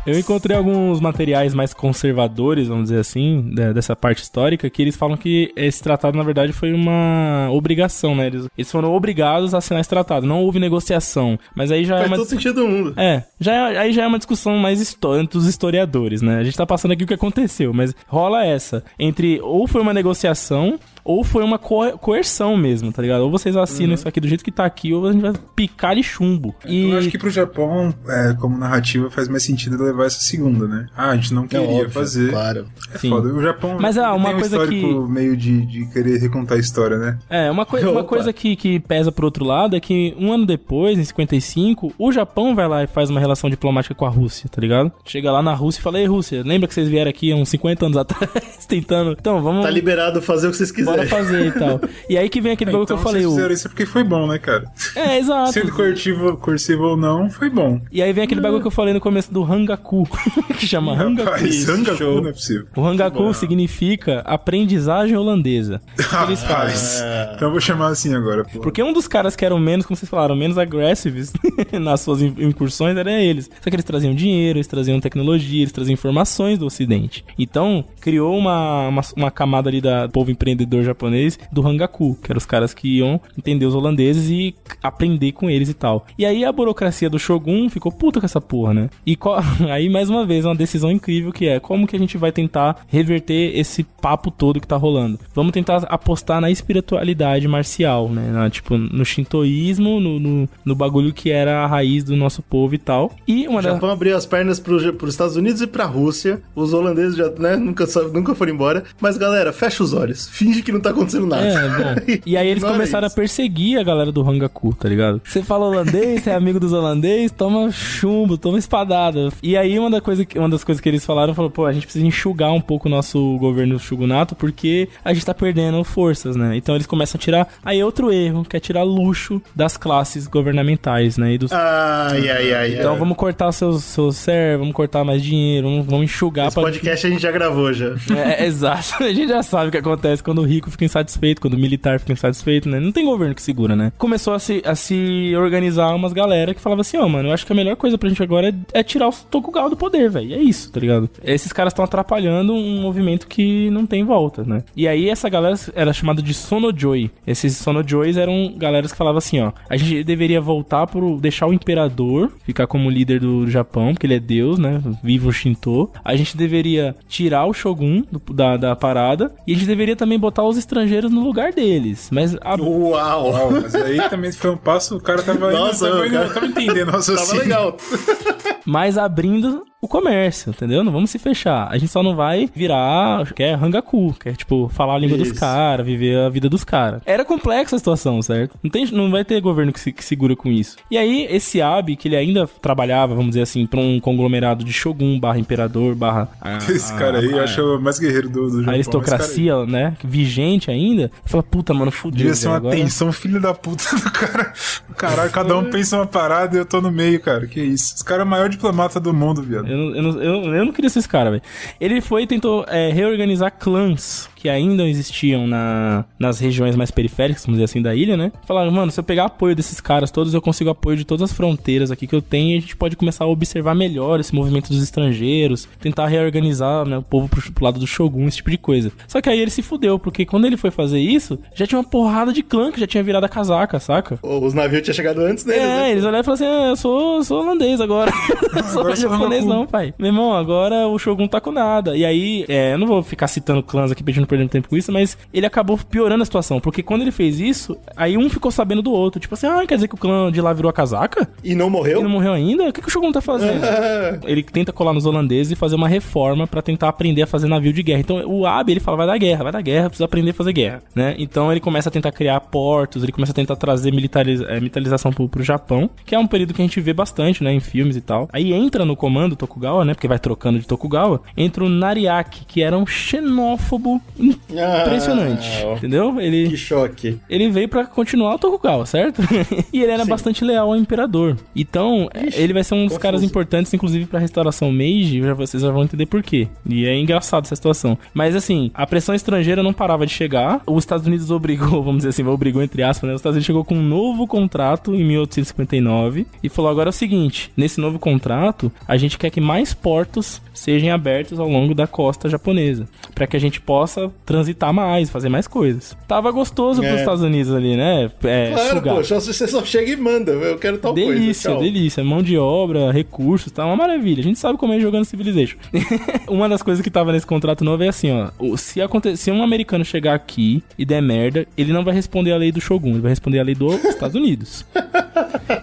Eu encontrei alguns materiais mais conservadores, vamos dizer assim, de- dessa parte histórica, que eles falam que esse tratado, na verdade, foi uma obrigação, né? Eles, eles foram obrigados a assinar esse tratado. Não houve negociação. Mas aí já é Faz uma. todo sentido do mundo. É, já é- aí já é uma discussão mais histó- entre os historiadores, né? A gente tá passando aqui o que aconteceu, mas rola essa. Entre ou foi uma negociação, ou foi uma co- coerção mesmo, tá ligado? Ou vocês assinam isso aqui do jeito que tá aqui, ou a gente vai picar de chumbo. E Eu acho que pro Japão, é, como narrativa, faz mais sentido levar essa segunda, né? Ah, a gente não É queria óbvio, fazer. Claro. É Sim. foda. O Japão Mas, ah, uma tem um coisa histórico meio de, de querer recontar a história, né? É, uma, coi- uma Opa. coisa que, que pesa pro outro lado é que um ano depois, em 55, o Japão vai lá e faz uma relação diplomática com a Rússia, tá ligado? Chega lá na Rússia e fala, ei Rússia, lembra que vocês vieram aqui há uns 50 anos atrás tentando... Então, vamos... Tá liberado fazer o que vocês Bora quiserem. fazer e tal. E aí que vem aquele bagulho então, que eu falei. se O... fizeram isso é porque foi bom, né, cara? É, exato. Sendo cursivo, cursivo ou não, foi bom. E aí vem aquele bagulho que eu falei no começo do Hangaku, que chama Hangaku. Rapaz, Hangaku Show. não é possível. O Hangaku significa aprendizagem holandesa. Eles falam. Rapaz, então eu vou chamar assim agora, pô. Porque um dos caras que eram menos, como vocês falaram, menos agressivos nas suas in- incursões era eles. Só que eles traziam dinheiro, eles traziam tecnologia, eles traziam informações do ocidente. Então, criou uma, uma, uma camada ali da do povo empreendedor japonês do Hangaku, que eram os caras que iam entender os holandeses e aprender com eles e tal. E aí a burocracia do Shogun ficou puta com essa porra, né? E qual- aí, mais uma vez, uma decisão incrível que é como que a gente vai tentar reverter esse papo todo que tá rolando. Vamos tentar apostar na espiritualidade marcial, né? Na, tipo, no shintoísmo, no, no, no bagulho que era a raiz do nosso povo e tal. E uma O. Japão abriu as pernas pro, pros Estados Unidos e pra Rússia. Os holandeses já, né, nunca, nunca foram embora. Mas, galera, fecha os olhos. Finge que não tá acontecendo nada. É, bom. E aí eles Ignora começaram a perseguir a galera do Hangaku, tá ligado? Você fala holandês, você é amigo dos holandês, toma chumbo, toma espadada. E aí uma, da coisa, uma das coisas que eles falaram, falou, pô, a gente precisa enxugar um pouco o nosso governo shogunato, porque a gente tá perdendo forças, né? Então eles começam a tirar... Aí outro erro, que é tirar luxo das classes governamentais, né? E dos... Ai, ai, ai. Então ai. vamos cortar seus, seus servos, vamos cortar mais dinheiro, vamos, vamos enxugar Esse pra- podcast a gente já gravou já. é, é, exato. A gente já sabe o que acontece quando o rico fica insatisfeito, quando o militar fica insatisfeito, né? Não tem governo que segura, né? Começou a se, a se organizar umas galera que falava assim, ó, mano, eu acho que a melhor coisa pra gente agora é, é tirar o Tokugawa do poder, velho. É isso, tá ligado? Esses caras estão atrapalhando um movimento que não tem volta, né? E aí essa galera era chamada de Sonojoi. Esses Sonojois eram galeras que falavam assim, ó, a gente deveria voltar pro deixar o imperador ficar como líder do Japão, porque ele é deus, né? Viva o Shinto. A gente deveria tirar o Shogun do- da, da parada e a gente deveria também botar os estrangeiros no lugar deles. Mas a, Uau! Uau, mas aí também foi um passo, o cara tava indo, Nossa, tava, indo, cara- tava entendendo o Tava raciocínio. legal. mas abrindo o comércio, entendeu? Não vamos se fechar. A gente só não vai virar, que é hangaku, que é tipo falar a língua dos Isso. caras, viver a vida dos caras. Era complexa a situação, certo? Não, tem, não vai ter governo que, se, que segura com isso. E aí, esse Abe, que ele ainda trabalhava, vamos dizer assim, pra um conglomerado de shogun barra imperador barra... a- Esse cara aí, a- acho o mais guerreiro do, do Japão. a aristocracia, né, vigente ainda, fala, puta, mano, fudeu. Devia ser uma agora- tensão, filho da puta do cara. Caralho, cada um pensa uma parada e eu tô no meio, cara. Que isso. Os caras é o maior diplomata do mundo, viado. Eu, não- eu, não- eu, não queria ser esse cara, velho. Ele foi e tentou é, reorganizar clãs que ainda existiam na, nas regiões mais periféricas, vamos dizer assim, da ilha, né? Falaram, mano, se eu pegar apoio desses caras todos, eu consigo apoio de todas as fronteiras aqui que eu tenho e a gente pode começar a observar melhor esse movimento dos estrangeiros, tentar reorganizar né, o povo pro, pro lado do Shogun, esse tipo de coisa. Só que aí ele se fudeu, porque quando ele foi fazer isso, já tinha uma porrada de clã que já tinha virado a casaca, saca? Os navios tinham chegado antes deles, É, né? eles olharam e falaram assim: ah, eu sou, sou holandês agora. eu sou japonês, não, pai. Meu irmão, agora o Shogun tá com nada. E aí, é, eu não vou ficar citando clãs aqui pedindo perdendo tempo com isso, mas ele acabou piorando a situação. Porque quando ele fez isso, aí um ficou sabendo do outro. Tipo assim, ah, quer dizer que o clã de lá virou a casaca? E não morreu? não morreu ainda? O que, que o Shogun tá fazendo? ele tenta colar nos holandeses e fazer uma reforma pra tentar aprender a fazer navio de guerra. Então o Abe, ele fala, vai dar guerra, vai dar guerra, precisa aprender a fazer guerra, né? Então ele começa a tentar criar portos, ele começa a tentar trazer militariz eh, militarização pro, pro Japão, que é um período que a gente vê bastante, né, em filmes e tal. Aí entra no comando Tokugawa, né, porque vai trocando de Tokugawa, entra o Nariaki, que era um xenófobo impressionante. Ah, entendeu? Ele, Que choque. ele veio pra continuar o Tokugawa, certo? e ele era Sim. bastante leal ao imperador. Então, Ixi, ele vai ser um dos confuso. caras importantes, inclusive, pra restauração Meiji. Já vocês já vão entender por quê. E é engraçado essa situação. Mas, assim, a pressão estrangeira não parava de chegar. Os Estados Unidos obrigou, vamos dizer assim, obrigou entre aspas, né? Os Estados Unidos chegou com um novo contrato em 1859 e falou: agora é o seguinte: nesse novo contrato, a gente quer que mais portos sejam abertos ao longo da costa japonesa, Pra que a gente possa transitar mais, fazer mais coisas. Tava gostoso pros É. Estados Unidos ali, né? É, Claro, sugar. poxa, você só chega e manda. Eu quero tal Delícia, coisa. tchau. delícia. Mão de obra, recursos, tá uma maravilha. A gente sabe como é jogando Civilization. uma das coisas que tava nesse contrato novo é assim, ó. Se, aconte- se um americano chegar aqui e der merda, ele não vai responder a lei do Shogun, ele vai responder a lei dos Estados Unidos.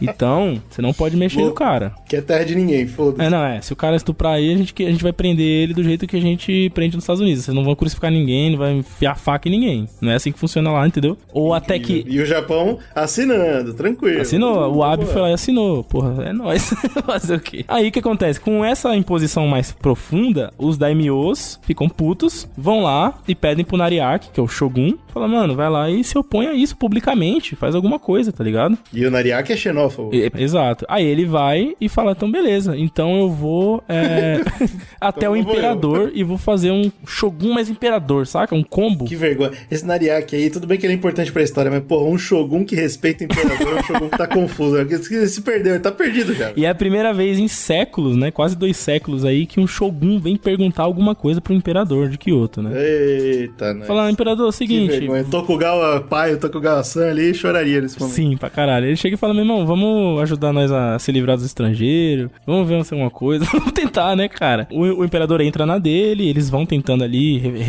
Então, você não pode mexer Vou- no cara. Que é terra de ninguém, foda-se. É, não, é. Se o cara estuprar aí, a gente, a gente vai prender ele do jeito que a gente prende nos Estados Unidos. Vocês não vão crucificar ninguém, não vai enfiar faca em ninguém. Não é assim que funciona lá, entendeu? Ou até que. E o Japão assinando, tranquilo. Assinou, o Abe foi lá e assinou. Porra, é nóis. Fazer o quê? Aí o que acontece? Com essa imposição mais profunda, os daimyos ficam putos, vão lá e pedem pro Nariaki, que é o Shogun, fala, mano, vai lá e se opõe a isso publicamente, faz alguma coisa, tá ligado? E o Nariaki é xenófobo. E- Exato. Aí ele vai e fala, então beleza, então eu vou é, até Então o vou imperador e vou fazer um Shogun mais imperador, saca? Um combo. Que vergonha. Esse Nariaki aí, tudo bem que ele é importante pra história, mas, porra, um Shogun que respeita o imperador é um Shogun que tá confuso. Ele se perdeu, ele tá perdido já. E é a primeira vez em séculos, né? Quase dois séculos aí, que um Shogun vem perguntar alguma coisa pro imperador de Kyoto, né? Eita, né? Falar, imperador, é o Que seguinte. vergonha. Tokugawa pai, o Tokugawa-san ali choraria nesse momento. Sim, pra caralho. Ele chega e fala, meu irmão, vamos ajudar nós a se livrar dos estrangeiros, vamos ver se é coisa, vamos tentar, né, cara? O, o imperador entra na dele, eles vão tentando ali re-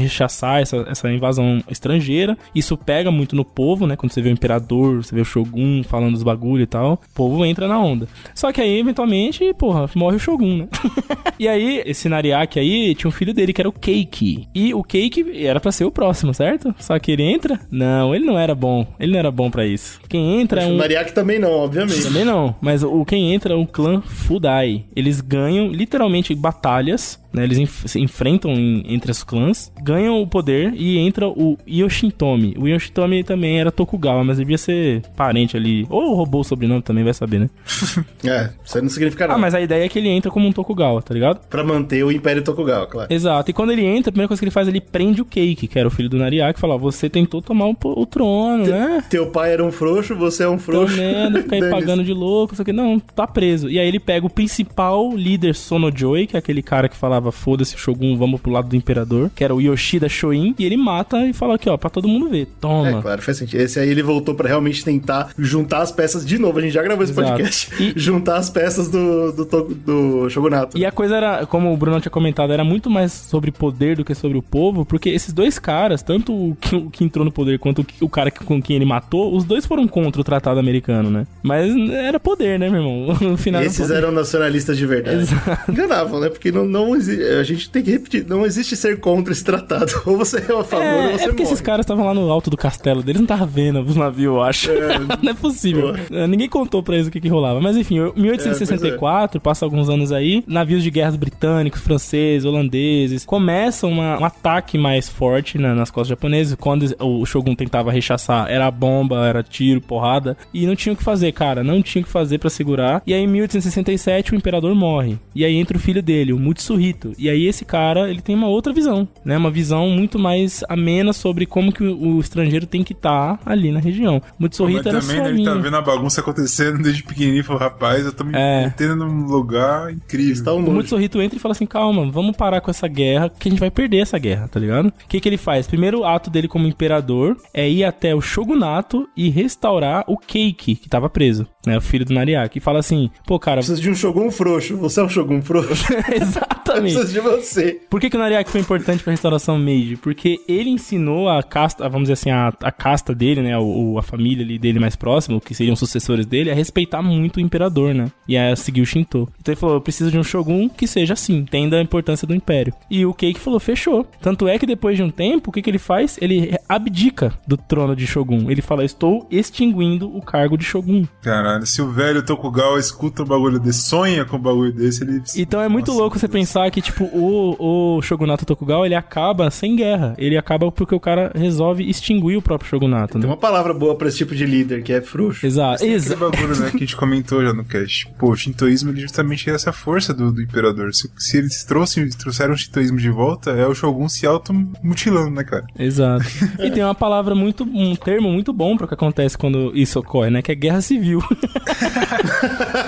rechaçar essa, essa invasão estrangeira. Isso pega muito no povo, né? Quando você vê o imperador, você vê o Shogun falando dos bagulho e tal, o povo entra na onda. Só que aí, eventualmente, porra, morre o Shogun, né? e aí, esse Nariaki aí tinha um filho dele que era o Keiki. E o Keiki era pra ser o próximo, certo? Só que ele entra? Não, ele não era bom. Ele não era bom pra isso. Quem entra é O um. Nariaki também não, obviamente. Também não, mas o quem entra é o clã Fudai. Eles ganham literalmente batalhas, né? Eles enf- se enfrentam em- entre os clãs, ganham o poder e entra o Yoshintomi. O Yoshintomi também era Tokugawa, mas devia ser parente ali. Ou roubou o sobrenome também, vai saber, né? É, isso aí não significa nada. Ah, mas a ideia é que ele entra como um Tokugawa, tá ligado? Pra manter o Império Tokugawa, claro. Exato. E quando ele entra, a primeira coisa que ele faz, ele prende o Keiki, que era o filho do Nariaki, e fala: "Ó, Você tentou tomar o, o trono, né? Teu pai era um frouxo, você é um Tô frouxo. merda, ficar aí pagando de louco, isso aqui. Não, tá preso. E aí ele pega o principal líder Sonojoy, que é aquele cara que falava, foda-se, Shogun, vamos pro lado do imperador, que era o Yoshida Shoin, e ele mata e fala aqui, ó, pra todo mundo ver. É, Toma. claro, faz sentido. Esse aí ele voltou pra realmente tentar juntar as peças de novo. A gente já gravou esse Exato. podcast. E- Juntar as peças do, do, do Shogunato. E a coisa era, como o Bruno tinha comentado, era muito mais sobre poder do que sobre o povo, porque esses dois caras, tanto o que, o que entrou no poder quanto o, que- o cara que- com quem ele matou, os dois foram contra o tratado americano, né? Mas era poder, né, meu irmão? No final era Esses poder. eram nacionalistas de verdade. Exato. Enganavam, né? Porque não, não exi- a gente tem que repetir, não existe ser contra esse tratado. Ou você é a favor ou É, você é porque morre. esses caras estavam lá no alto do castelo deles, não estavam vendo os navios, eu acho. não é possível. É, Ninguém contou pra eles o que, que rolava. Mas enfim, É, 1864, passa alguns anos aí, navios de guerras britânicos, franceses, holandeses, começam uma- um ataque mais forte na- nas costas japonesas. Quando o Shogun tentava rechaçar, era bomba, era tiro, porrada. E não tinha o que fazer, cara. Não tinha o que fazer pra segurar. E aí, em 1867, o imperador morre. E aí entra o filho dele, o Mutsuhito. E aí, esse cara, ele tem uma outra visão, né? Uma visão muito mais amena sobre como que o, o estrangeiro tem que estar ali na região. Mutsuhito era também né, ele tá vendo a bagunça acontecendo desde pequenininho e falou, rapaz, eu tô me É. metendo num lugar incrível. Está um O. Mutsuhito entra e fala assim: calma, vamos parar com essa guerra, que a gente vai perder essa guerra, tá ligado? O que, que ele faz? Primeiro ato dele como imperador é ir até o shogunato e restaurar o Keiki, que tava preso, né? O filho do Nariaki. E fala assim: pô, cara. Precisa de um Shogun frouxo. Você é um Shogun frouxo. Exatamente. De você. Por que, que o Nariaki foi importante pra restauração Meiji? Porque ele ensinou a casta, vamos dizer assim, a, a casta dele, né? O, o- a família ali dele mais próximo, que seriam sucessores dele, a respeitar muito o imperador, né? E a seguir o Shinto. Então ele falou: eu preciso de um shogun que seja assim, entenda a importância do império. E o Keiki falou: fechou. Tanto é que depois de um tempo, o que, que ele faz? Ele abdica do trono de shogun. Ele fala: estou extinguindo o cargo de shogun. Caralho, se o velho Tokugawa escuta um bagulho desse, sonha com um bagulho desse, ele... Então é muito Nossa, louco você pensar que, tipo, o, o Shogunato Tokugawa, ele acaba sem guerra. Ele acaba porque o cara resolve extinguir o próprio Shogunato, Tem né? uma palavra boa pra esse tipo de líder, que é frouxo. Exato. Esse Exa bagulho, né, que a gente comentou já no cast. Pô, o shintoísmo ele justamente é essa força do, do imperador. Se, se eles trouxem, trouxeram o shintoísmo de volta, é o Shogun se automutilando, né, cara? Exato. E tem uma palavra muito, um termo muito bom para o que acontece quando isso ocorre, né? Que é guerra civil.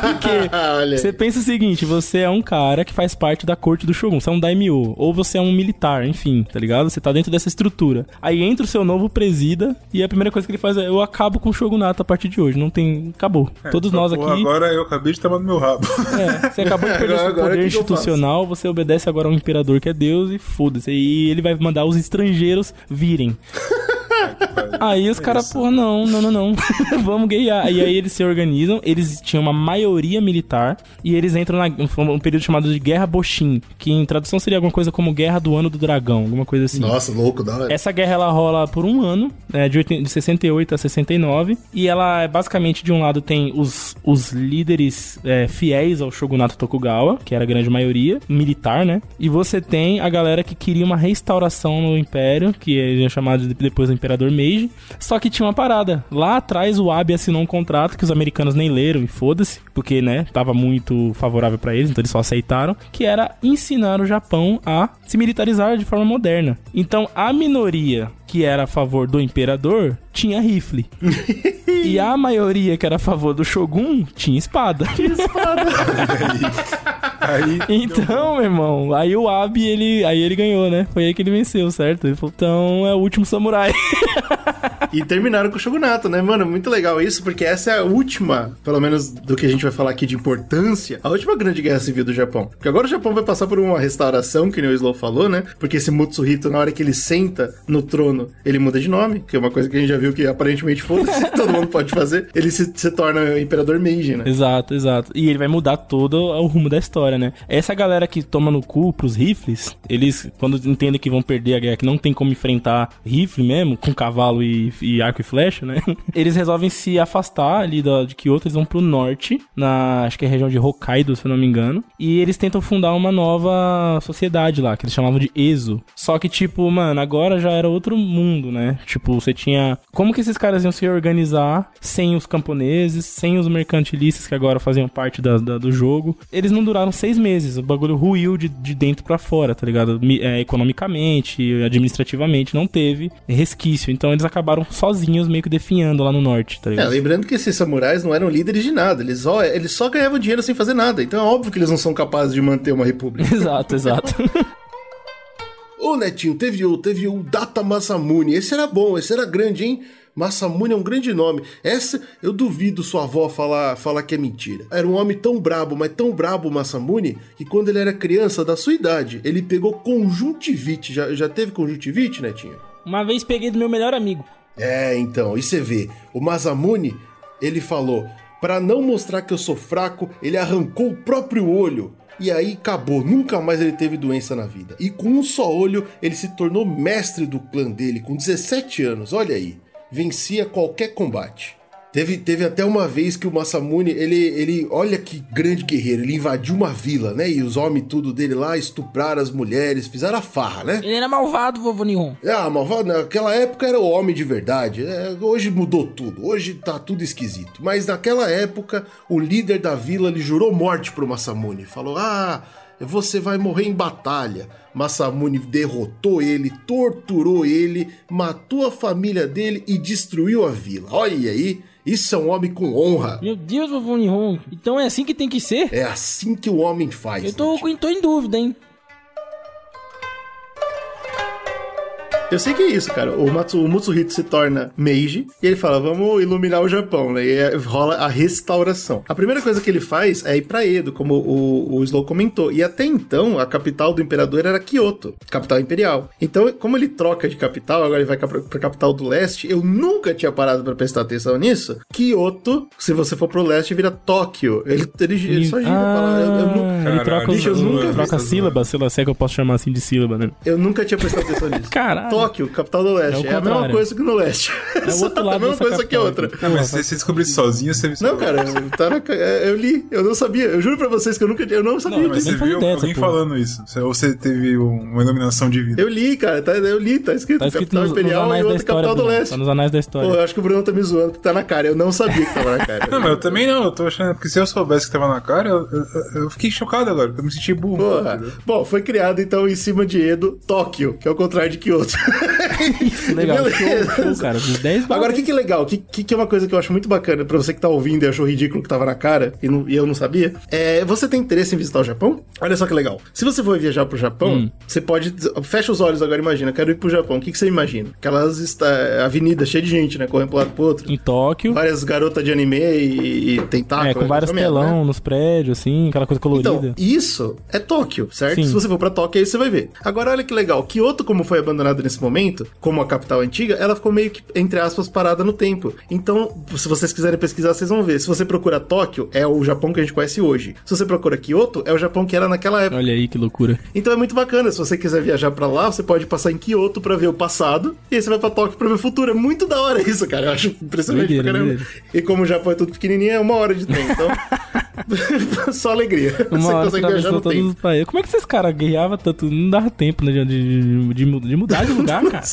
Porque você pensa o seguinte, você é um cara que faz parte da corte do Shogun, você é um daimyo, ou você é um militar, enfim, tá ligado? Você tá dentro dessa estrutura. Aí entra o seu novo presida e a primeira coisa que ele faz é eu acabo com o Shogunato a partir de hoje, não tem, acabou. Todos nós Pô, aqui Agora eu acabei de tomar no meu rabo. é, você acabou de perder Agora- seu poder institucional, você obedece agora ao imperador que é Deus e foda-se. E ele vai mandar os estrangeiros virem. Aí os caras, porra, não, não, não, não. Vamos guerrear. E aí eles se organizam, eles tinham uma maioria militar e eles entram na, um período chamado de Guerra Boshin, que em tradução seria alguma coisa como Guerra do Ano do Dragão, alguma coisa assim. Nossa, louco, da hora. Essa guerra ela rola por um ano, né, de, 80 de 68 a 69, e ela é basicamente de um lado tem os, os líderes é, fiéis ao shogunato Tokugawa, que era a grande maioria, militar, né? E você tem a galera que queria uma restauração no império, que é chamado de- depois do Imperador Meiji. Só que tinha uma parada. Lá atrás o Abe assinou um contrato que os americanos nem leram e foda-se, porque, né, tava muito favorável pra eles, então eles só aceitaram, que era ensinar o Japão a se militarizar de forma moderna. Então a minoria que era a favor do imperador tinha rifle. e a maioria que era a favor do shogun tinha espada. Aí, Então, meu irmão, aí o Abe, ele, aí ele ganhou, né? Foi aí que ele venceu, certo? Ele falou, então é o último samurai. E terminaram com o Shogunato, né, mano? Muito legal isso, porque essa é a última, pelo menos do que a gente vai falar aqui de importância, a última grande guerra civil do Japão. Porque agora o Japão vai passar por uma restauração, que nem o Slow falou, né? Porque esse Mutsuhito, na hora que ele senta no trono, ele muda de nome, que é uma coisa que a gente já viu que aparentemente foda-se, todo mundo pode fazer. Ele se, se torna Imperador Meiji, né? exato, exato. E ele vai mudar todo o rumo da história, né? Essa galera que toma no cu pros rifles, eles, quando entendem que vão perder a guerra, que não tem como enfrentar rifle mesmo, com cavalo e, e arco e flecha, né? Eles resolvem se afastar ali de Kyoto, eles vão pro norte, na, acho que é a região de Hokkaido, se eu não me engano. E eles tentam fundar uma nova sociedade lá, que eles chamavam de Ezo. Só que, tipo, mano, agora já era outro mundo, né? Tipo, você tinha. Como que esses caras iam se organizar sem os camponeses, sem os mercantilistas que agora faziam parte da, da- do jogo? Eles não duraram seis meses. O bagulho ruiu de, de dentro pra fora, tá ligado? É, economicamente, administrativamente, não teve resquício. Então eles acabaram sozinhos, meio que definhando lá no norte, tá É, ligado? lembrando que esses samurais não eram líderes de nada, eles só, eles só ganhavam dinheiro sem fazer nada. Então é óbvio que eles não são capazes de manter uma república. exato, exato. Ô Netinho, teve o, teve o Data Masamune. Esse era bom, esse era grande, hein? Masamune é um grande nome. Essa eu duvido sua avó falar, falar que é mentira. Era um homem tão brabo, mas tão brabo o Masamune, que quando ele era criança, da sua idade, ele pegou conjuntivite. Já, já teve conjuntivite, Netinho? Uma vez peguei do meu melhor amigo. É, então, e você vê, o Masamune, ele falou, pra não mostrar que eu sou fraco, ele arrancou o próprio olho. E aí acabou, nunca mais ele teve doença na vida. E com um só olho, ele se tornou mestre do clã dele com 17 anos, olha aí. Vencia qualquer combate. Teve, teve até uma vez que o Masamune, ele, ele, olha que grande guerreiro, ele invadiu uma vila, né? E os homens tudo dele lá estupraram as mulheres, fizeram a farra, né? Ele era malvado, vovô Nihon. Ah, malvado, naquela época era o homem de verdade. É, hoje mudou tudo. Hoje tá tudo esquisito. Mas naquela época, o líder da vila lhe jurou morte pro Masamune. Falou: Ah, você vai morrer em batalha. Masamune derrotou ele, torturou ele, matou a família dele e destruiu a vila. Olha aí, isso é um homem com honra. Meu Deus, vovô Nihon. Então é assim que tem que ser? É assim que o homem faz. Eu tô, Netinho. tô em dúvida, hein? Eu sei que é isso, cara. O, Matsu, o Mutsuhito se torna Meiji e ele fala: vamos iluminar o Japão, né? E rola a restauração. A primeira coisa que ele faz é ir pra Edo, como o, o Slow comentou. E até então, a capital do imperador era Kyoto, capital imperial. Então, como ele troca de capital, agora ele vai pra, pra capital do leste, eu nunca tinha parado pra prestar atenção nisso. Kyoto, se você for pro leste, vira Tóquio. Ele, ele, ele só gira pra lá. Eu, eu nu- Ah, ele troca, os, Bicho, eu nunca vi troca essas sílabas, sei lá, se é que eu posso chamar assim de sílaba, né? eu nunca tinha prestado atenção nisso. Caralho. Tóquio, capital do leste. É É, a mesma coisa que no leste. É o outro a lado mesma dessa coisa que a outra. aqui. Ah, mas se você descobrisse sozinho, você... Não, cara, tá na ca- é, eu li, eu não sabia. Eu juro pra vocês que eu nunca eu não sabia Não, mas disso. você viu ideia alguém porra. falando isso. Ou você teve um- uma iluminação divina. Eu li, cara, tá, eu li, tá escrito, Tá escrito capital nos, nos imperial e anais da outra história. capital do Bruno. leste. Tá nos anais da Pô, história. eu acho que o Bruno tá me zoando porque tá na cara. Eu não sabia que tava na cara. Não, mas eu também não, eu tô achando, porque se eu soubesse que tava na cara, eu, eu- eu fiquei chocado agora, eu me senti burro. Porra. Bom, foi criado então em cima de Edo, Tóquio, que é o contrário de Kyoto. Legal, Beleza. show, show, cara. Dos 10 Agora, o que, que é legal? O que, que, que é uma coisa que eu acho muito bacana pra você que tá ouvindo e achou ridículo que tava na cara e, não- e eu não sabia? É, você tem interesse em visitar o Japão? Olha só que legal. Se você for viajar pro Japão, Hum. você pode. Fecha os olhos agora, imagina. Quero ir pro Japão. O que, que você imagina? Aquelas esta- avenidas cheias de gente, né? Correndo pro lado pro outro. Em Tóquio. Várias garotas de anime e, e tentáculos. É, com vários merda, né? telão nos prédios, assim, aquela coisa colorida. Então, isso é Tóquio, certo? Sim. Se você for pra Tóquio, aí você vai ver. Agora, olha que legal. Kyoto, como foi abandonada nesse momento, como a capital antiga, ela ficou meio que, entre aspas, parada no tempo. Então, se vocês quiserem pesquisar, vocês vão ver. Se você procura Tóquio, é o Japão que a gente conhece hoje. Se você procura Kyoto, é o Japão que era naquela época. Olha aí que loucura. Então é muito bacana. Se você quiser viajar pra lá, você pode passar em Kyoto pra ver o passado. E aí você vai pra Tóquio pra ver o futuro. É muito da hora isso, cara. Eu acho impressionante Doideira, pra caramba. doideira. E como o Japão é tudo pequenininho, é uma hora de trem. Então, só alegria. Uma você hora consegue viajar no tempo. Como é que esses caras guerreavam tanto? Não dava tempo, né? De, de, de, de mudar de lugar, cara.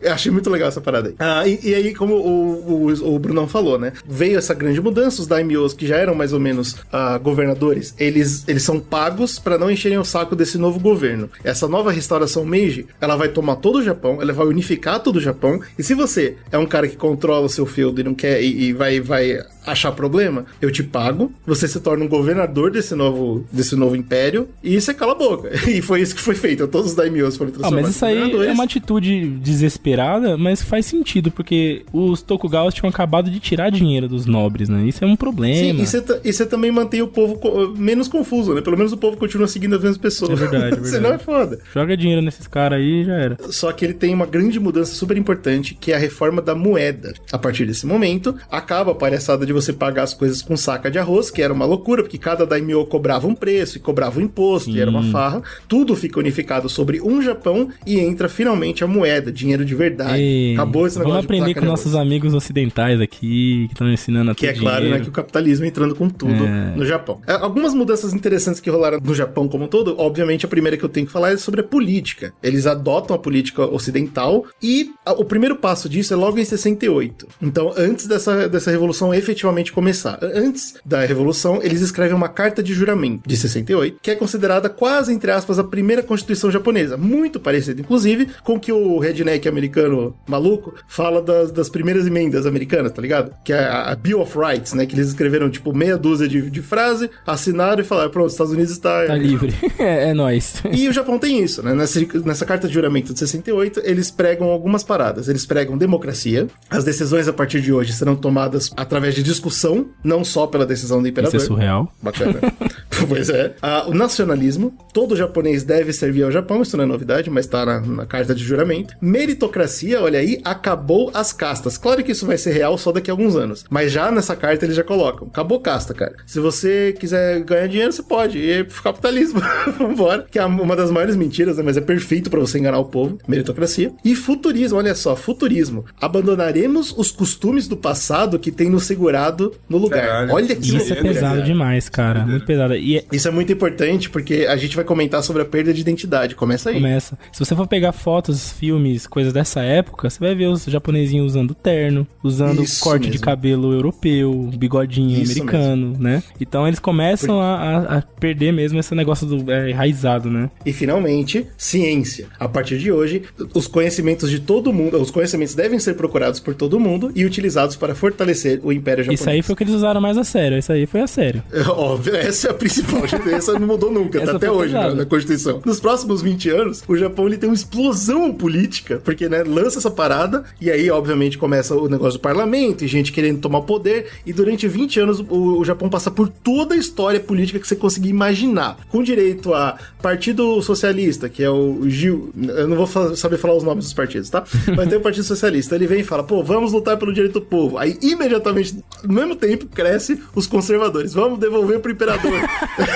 Eu achei muito legal essa parada aí. Ah, e, e aí, como o, o, o Brunão falou, né? Veio essa grande mudança, os daimyos, que já eram mais ou menos ah, governadores, eles, eles são pagos pra não encherem o saco desse novo governo. Essa nova restauração Meiji, ela vai tomar todo o Japão, ela vai unificar todo o Japão, e se você é um cara que controla o seu feudo e não quer, e, e vai, vai achar problema, eu te pago, você se torna um governador desse novo, desse novo império, e você cala a boca. E foi isso que foi feito, todos os daimyos foram Ah, transformados mas isso aí é uma atitude desesperada, mas faz sentido, porque os Tokugawas tinham acabado de tirar dinheiro dos nobres, né? Isso é um Sim, problema. e você, ta- e você também mantém o povo co- menos confuso, né? Pelo menos o povo continua seguindo as mesmas pessoas. É verdade, é verdade. Senão é foda. Joga dinheiro nesses caras aí e já era. Só que ele tem uma grande mudança super importante, que é a reforma da moeda. A partir desse momento, acaba a palhaçada de você pagar as coisas com saca de arroz, que era uma loucura, porque cada daimyo cobrava um preço e cobrava um imposto, e era uma farra. Tudo fica unificado sobre um Japão e entra finalmente a moeda, dinheiro de verdade. Ei, Acabou esse negócio Vamos de aprender com nossos amigos ocidentais aqui, que estão ensinando a Que é claro, né, dinheiro. que o capitalismo entrando com tudo É. no Japão. É, Algumas mudanças interessantes que rolaram no Japão como um todo, obviamente a primeira que eu tenho que falar é sobre a política. Eles adotam a política ocidental e o primeiro passo disso é logo em 68. Então, antes dessa, dessa revolução efetivamente começar. A- Antes da revolução, eles escrevem uma carta de juramento de 68, que é considerada quase, entre aspas, a primeira constituição japonesa. Muito parecida, inclusive, com o que o redneck americano maluco fala das, das primeiras emendas americanas, tá ligado? Que é a, a Bill of Rights, né? Que eles escreveram, tipo, meia dúzia de, de frase, assinaram e falaram, pronto, os Estados Unidos está... Tá livre. é, é nóis. E o Japão tem isso, né? Nessa, nessa carta de juramento de 68, eles pregam algumas paradas. Eles pregam democracia. As decisões a partir de hoje serão tomadas através de discussão, não só pela decisão do Isso imperador. é surreal. Bacana. pois é. Ah, o nacionalismo. Todo japonês deve servir ao Japão, isso não é novidade, mas tá na, na carta de juramento. Meritocracia, olha aí, acabou as castas. Claro que isso vai ser real só daqui a alguns anos. Mas já nessa carta eles já colocam. Acabou casta, cara. Se você quiser ganhar dinheiro, você pode. E é capitalismo. Vambora. Que é uma das maiores mentiras, né? Mas é perfeito pra você enganar o povo. Meritocracia. E futurismo, olha só, futurismo. Abandonaremos os costumes do passado que tem nos segurado no lugar. Caralho. Olha que Isso é pesado cara. demais, cara. Muito pesado. E é- Isso é muito importante porque a gente vai comentar sobre a perda de identidade. Começa aí. começa. Se você for pegar fotos, filmes, coisas dessa época, você vai ver os japonesinhos usando terno, usando Isso corte de mesmo. cabelo europeu, bigodinho Isso americano, né? Então eles começam a, a- a perder mesmo esse negócio do é, enraizado, né? E finalmente, ciência. A partir de hoje, os conhecimentos de todo mundo, os conhecimentos devem ser procurados por todo mundo e utilizados para fortalecer o Império Japonês. Isso aí foi o que eles usaram mais a sério. Isso aí foi a sério. É Óbvio, essa é a principal. Essa não mudou nunca, tá até hoje pesada. na, na Constituição. Nos próximos 20 anos, o Japão ele tem uma explosão política, porque né, lança essa parada e aí, obviamente, começa o negócio do parlamento e gente querendo tomar poder. E durante 20 anos, o, o Japão passa por toda a história política que você conseguir imaginar, com direito a Partido Socialista, que é o Gil. Eu não vou fa- saber falar os nomes dos partidos, tá? Mas tem o Partido Socialista. Ele vem e fala, pô, vamos lutar pelo direito do povo. Aí, imediatamente, no mesmo tempo, cresce os conservadores. Vamos devolver pro imperador.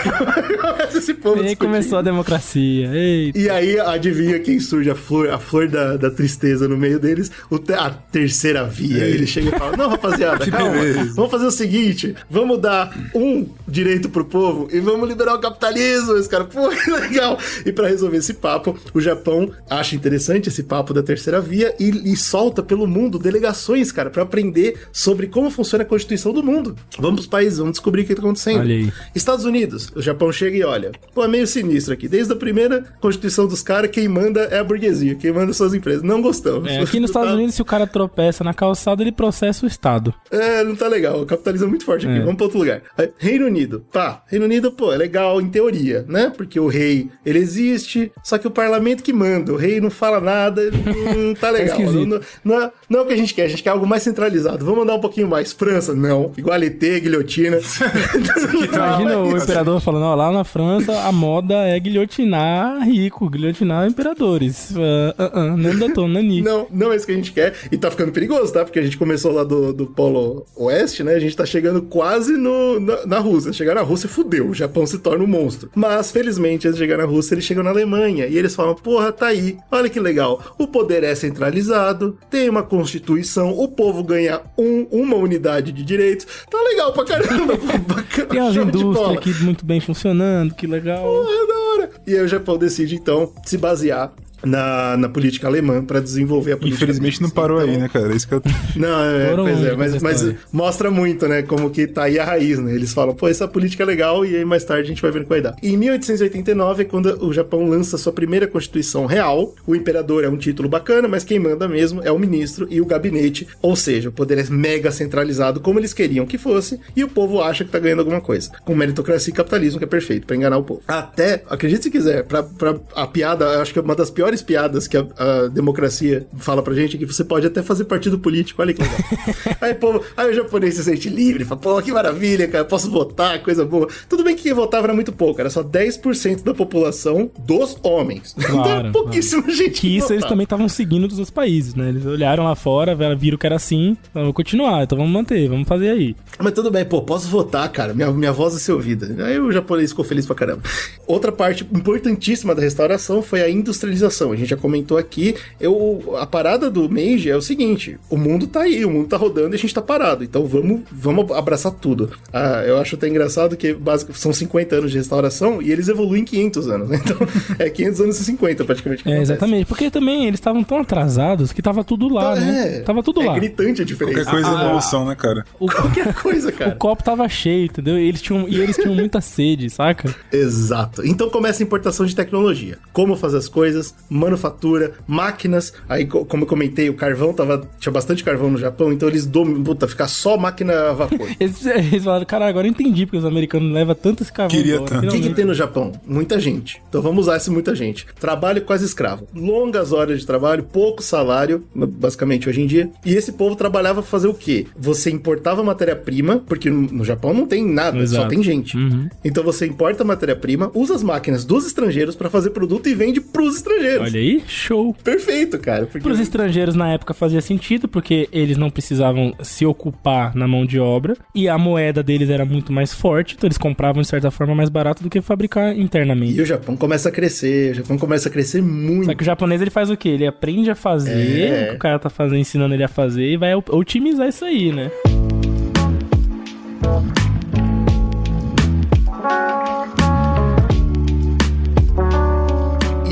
Começa esse povo E aí discutindo. começou a democracia. Eita. E aí, adivinha quem surge a flor, a flor da, da tristeza no meio deles? O te- a terceira via. Ele chega e fala: Não, rapaziada, calma. Vamos fazer o seguinte: vamos dar um direito pro povo e vamos liberar o capitalismo. Esse cara, pô, que legal. E pra resolver esse papo, o Japão acha interessante esse papo da terceira via e, e solta pelo mundo delegações, cara, pra aprender sobre como funciona a Constituição do mundo. Vamos pros países, vamos descobrir o que tá acontecendo. Olha aí. Estados Unidos, o Japão chega e olha, pô, é meio sinistro aqui. Desde a primeira Constituição dos caras, quem manda é a burguesia, quem manda são as empresas. Não gostamos. É, aqui nos Estados Unidos, se o cara tropeça na calçada, ele processa o Estado. É, não tá legal. O capitalismo é muito forte aqui. É. Vamos pra outro lugar. Reino Unido. Tá, Reino Unido, pô, é legal em teoria, né? Porque o rei, ele existe, só que o parlamento que manda. O rei não fala nada, não tá legal. esquisito. não, não, é, não é o que a gente quer, a gente quer algo mais centralizado. Vamos mandar um pouquinho mais. França, não. Igualité, guilhotina. Imagina o imperador falando, ó, lá na França a moda é guilhotinar rico, guilhotinar imperadores. Ah, ah, ah, não datou, nani. Não, não é isso que a gente quer. E tá ficando perigoso, tá? Porque a gente começou lá do, do Polo Oeste, né? A gente tá chegando quase no, na, na Rússia. Chegar na Rússia, fudeu. O Japão se torna um monstro. Mas, felizmente, antes de chegar na Rússia, eles chegam na Alemanha. E eles falam: porra, tá aí. Olha que legal. O poder é centralizado, tem uma constituição, o povo ganha um, uma unidade de direitos. Tá legal pra caramba. bacana, Tem de indústrias aqui muito bem funcionando, que legal. Ah, da hora. E aí o Japão decide, então, se basear na, na política alemã pra desenvolver a política. Infelizmente não deles. parou Então, aí, né, cara? Isso que eu... Não, é, pois é, mas, mas mostra muito, né, como que tá aí a raiz, né? Eles falam, pô, essa política é legal e aí mais tarde a gente vai ver o que vai dar. Em 1889 é quando o Japão lança sua primeira constituição real. O imperador é um título bacana, mas quem manda mesmo é o ministro e o gabinete, ou seja, o poder é mega centralizado como eles queriam que fosse e o povo acha que tá ganhando alguma coisa. Com meritocracia e capitalismo que é perfeito pra enganar o povo. Até, acredite se quiser, pra, pra a piada, eu acho que é uma das piores piadas que a, a democracia fala pra gente é que você pode até fazer partido político, olha que legal. aí, povo, aí o japonês se sente livre, fala, pô, que maravilha, cara, posso votar, coisa boa. Tudo bem que quem votava era muito pouco, era só 10% da população dos homens. então, Claro, pouquíssima gente. Que isso eles votava. também estavam seguindo dos outros países, né? Eles olharam lá fora, viram que era assim, então vamos continuar, então vamos manter, vamos fazer aí. Mas tudo bem, pô, posso votar, cara. Minha, minha voz vai ser ouvida. Aí o japonês ficou feliz pra caramba. Outra parte importantíssima da restauração foi a industrialização. A gente já comentou aqui. Eu, a parada do Meiji é o seguinte: o mundo tá aí, o mundo tá rodando e a gente tá parado. Então vamos, vamos abraçar tudo. Ah, eu acho até engraçado que básico, são 50 anos de restauração e eles evoluem em 500 anos, né? Então é 500 anos e 50 praticamente. que É, exatamente. Porque também eles estavam tão atrasados que tava tudo lá, Então, né? é, Tava tudo é lá. gritante a diferença. Qualquer coisa é Ah, evolução, né, cara? O, Qualquer coisa, cara. o copo tava cheio, entendeu? E eles tinham, e eles tinham muita sede, saca? Exato. Então começa a importação de tecnologia. Como fazer as coisas, manufatura, máquinas. Aí, co- como eu comentei, o carvão tava. Tinha bastante carvão no Japão, então eles dominam. Puta, ficar só máquina a vapor. Eles, eles falaram, cara, agora eu entendi porque os americanos levam tanto esse carvão Queria tanto. O que, que tem no Japão? Muita gente. Então vamos usar esse muita gente. Trabalho quase escravo. Longas horas de trabalho, pouco salário, basicamente hoje em dia. E esse povo trabalhava pra fazer o quê? Você importava matéria-prima, porque no Japão não tem nada, só Exato. tem gente. Uhum. Então você importa matéria-prima, usa as máquinas dos estrangeiros pra fazer produto e vende pros estrangeiros. Olha aí, show. Perfeito, cara. Porque... Para os estrangeiros na época fazia sentido, porque eles não precisavam se ocupar na mão de obra e a moeda deles era muito mais forte, então eles compravam de certa forma mais barato do que fabricar internamente. E o Japão começa a crescer, o Japão começa a crescer muito. Só que o japonês ele faz o quê? Ele aprende a fazer É. o que o cara tá fazendo, ensinando ele a fazer e vai otimizar isso aí, né?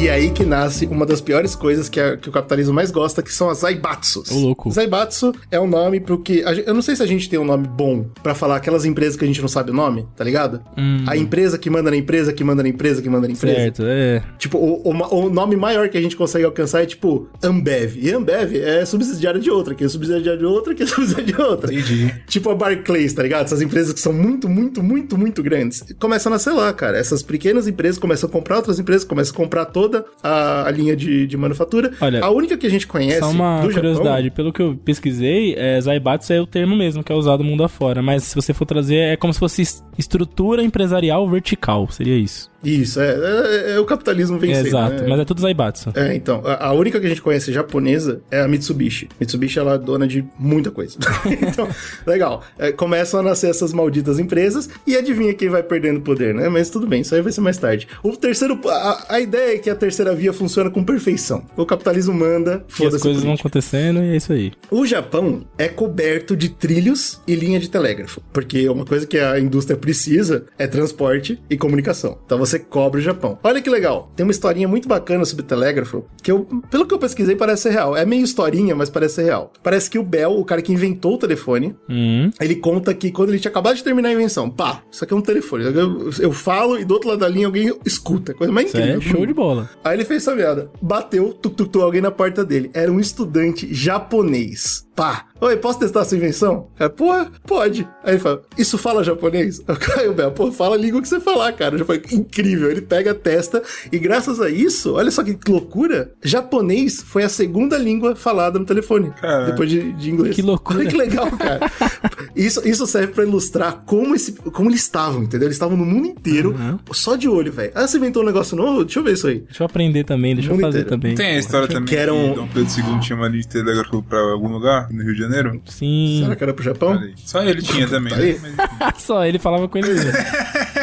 E aí que nasce uma das piores coisas que, a- que o capitalismo mais gosta, que são as zaibatsus. Ô, louco. Zaibatsu é um nome pro que... a Eu não sei se a gente tem um nome bom pra falar aquelas empresas que a gente não sabe o nome, tá ligado? A empresa que manda na empresa, que manda na empresa, que manda na empresa. Certo, é. Tipo, o, o o nome maior que a gente consegue alcançar é tipo Ambev. E Ambev é subsidiária de outra, que é subsidiária de outra, que é subsidiária de outra. Entendi. Tipo a Barclays, tá ligado? Essas empresas que são muito, muito, muito, muito grandes. Começam a nascer lá, cara. Essas pequenas empresas começam a comprar outras empresas, começam a comprar toda a, linha de, de manufatura. Olha, a única que a gente conhece Só uma do curiosidade, pelo que eu pesquisei, é, Zaibatsu é o termo mesmo que é usado mundo afora, mas se você for trazer, é como se fosse es- estrutura empresarial vertical, seria isso. Isso, é, é, é o capitalismo vencendo. exato, né? mas é tudo Zaibatsu. É, então, a, a única que a gente conhece japonesa é a Mitsubishi. Mitsubishi, ela é dona de muita coisa. então, legal. É, começam a nascer essas malditas empresas e adivinha quem vai perdendo poder, né? Mas tudo bem, isso aí vai ser mais tarde. O terceiro, a, a ideia é que a terceira via funciona com perfeição. O capitalismo manda, E as foda-se coisas vão acontecendo e é isso aí. O Japão é coberto de trilhos e linha de telégrafo, porque uma coisa que a indústria precisa é transporte e comunicação. Então você cobre o Japão. Olha que legal, tem uma historinha muito bacana sobre telégrafo, que eu, pelo que eu pesquisei, parece ser real. É meio historinha, mas parece ser real. Parece que o Bell, o cara que inventou o telefone, Hum, ele conta que quando ele tinha acabado de terminar a invenção, pá, isso aqui é um telefone. Eu, eu falo e do outro lado da linha alguém escuta. Coisa mais isso incrível. é show de bola. Aí ele fez essa merda. Bateu, tuk, tuk, alguém na porta dele. Era um estudante japonês. Pá. Oi, posso testar sua invenção? É, pô, pode. Aí ele fala, isso fala japonês? Aí o Bel, pô, fala a língua que você falar, cara. Já foi incrível. Ele pega a testa e graças a isso, olha só que loucura, japonês foi a segunda língua falada no telefone. Caraca. Depois de, de inglês. Que loucura. Olha que legal, cara. isso, isso serve pra ilustrar como, esse, como eles estavam, entendeu? Eles estavam no mundo inteiro, Uhum. só de olho, velho. Ah, você inventou um negócio novo? Deixa eu ver isso aí. Deixa eu aprender também, deixa eu fazer inteiro. também. Tem a história também que era um- que Dom Pedro II tinha uma linha de telégrafo pra algum lugar, no Rio de Janeiro. Sim. Será que era pro Japão? Só ele tinha também, Tá né? Mas, Só ele falava com ele mesmo.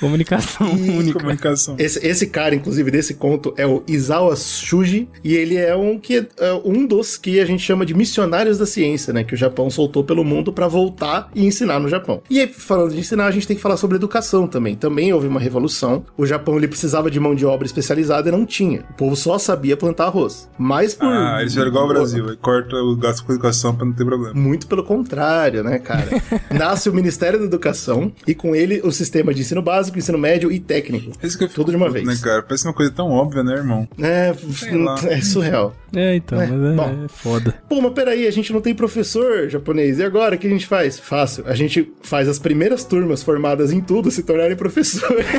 Comunicação única. comunicação. Esse, esse cara, inclusive, desse conto é o Izawa Shuji, e ele é um, que, é um dos que a gente chama de missionários da ciência, né? Que o Japão soltou pelo mundo pra voltar e ensinar no Japão. E aí, falando de ensinar, a gente tem que falar sobre educação também. Também houve uma revolução. O Japão ele precisava de mão de obra especializada e não tinha. O povo só sabia plantar arroz. Mas por. Ah, eles fizeram igual ao Brasil. Aí corta o gasto com educação pra não ter problema. Muito pelo contrário, né, cara? Nasce o Ministério da Educação e com ele o sistema de ensino básico, ensino médio e técnico. É isso que eu fico Tudo de uma puto, vez. Né, cara? Parece uma coisa tão óbvia, né, irmão? É, é surreal. É, então, É, mas é, bom. é foda. Pô, mas peraí, a gente não tem professor japonês. E agora, o que a gente faz? Fácil. A gente faz as primeiras turmas formadas em tudo se tornarem professores.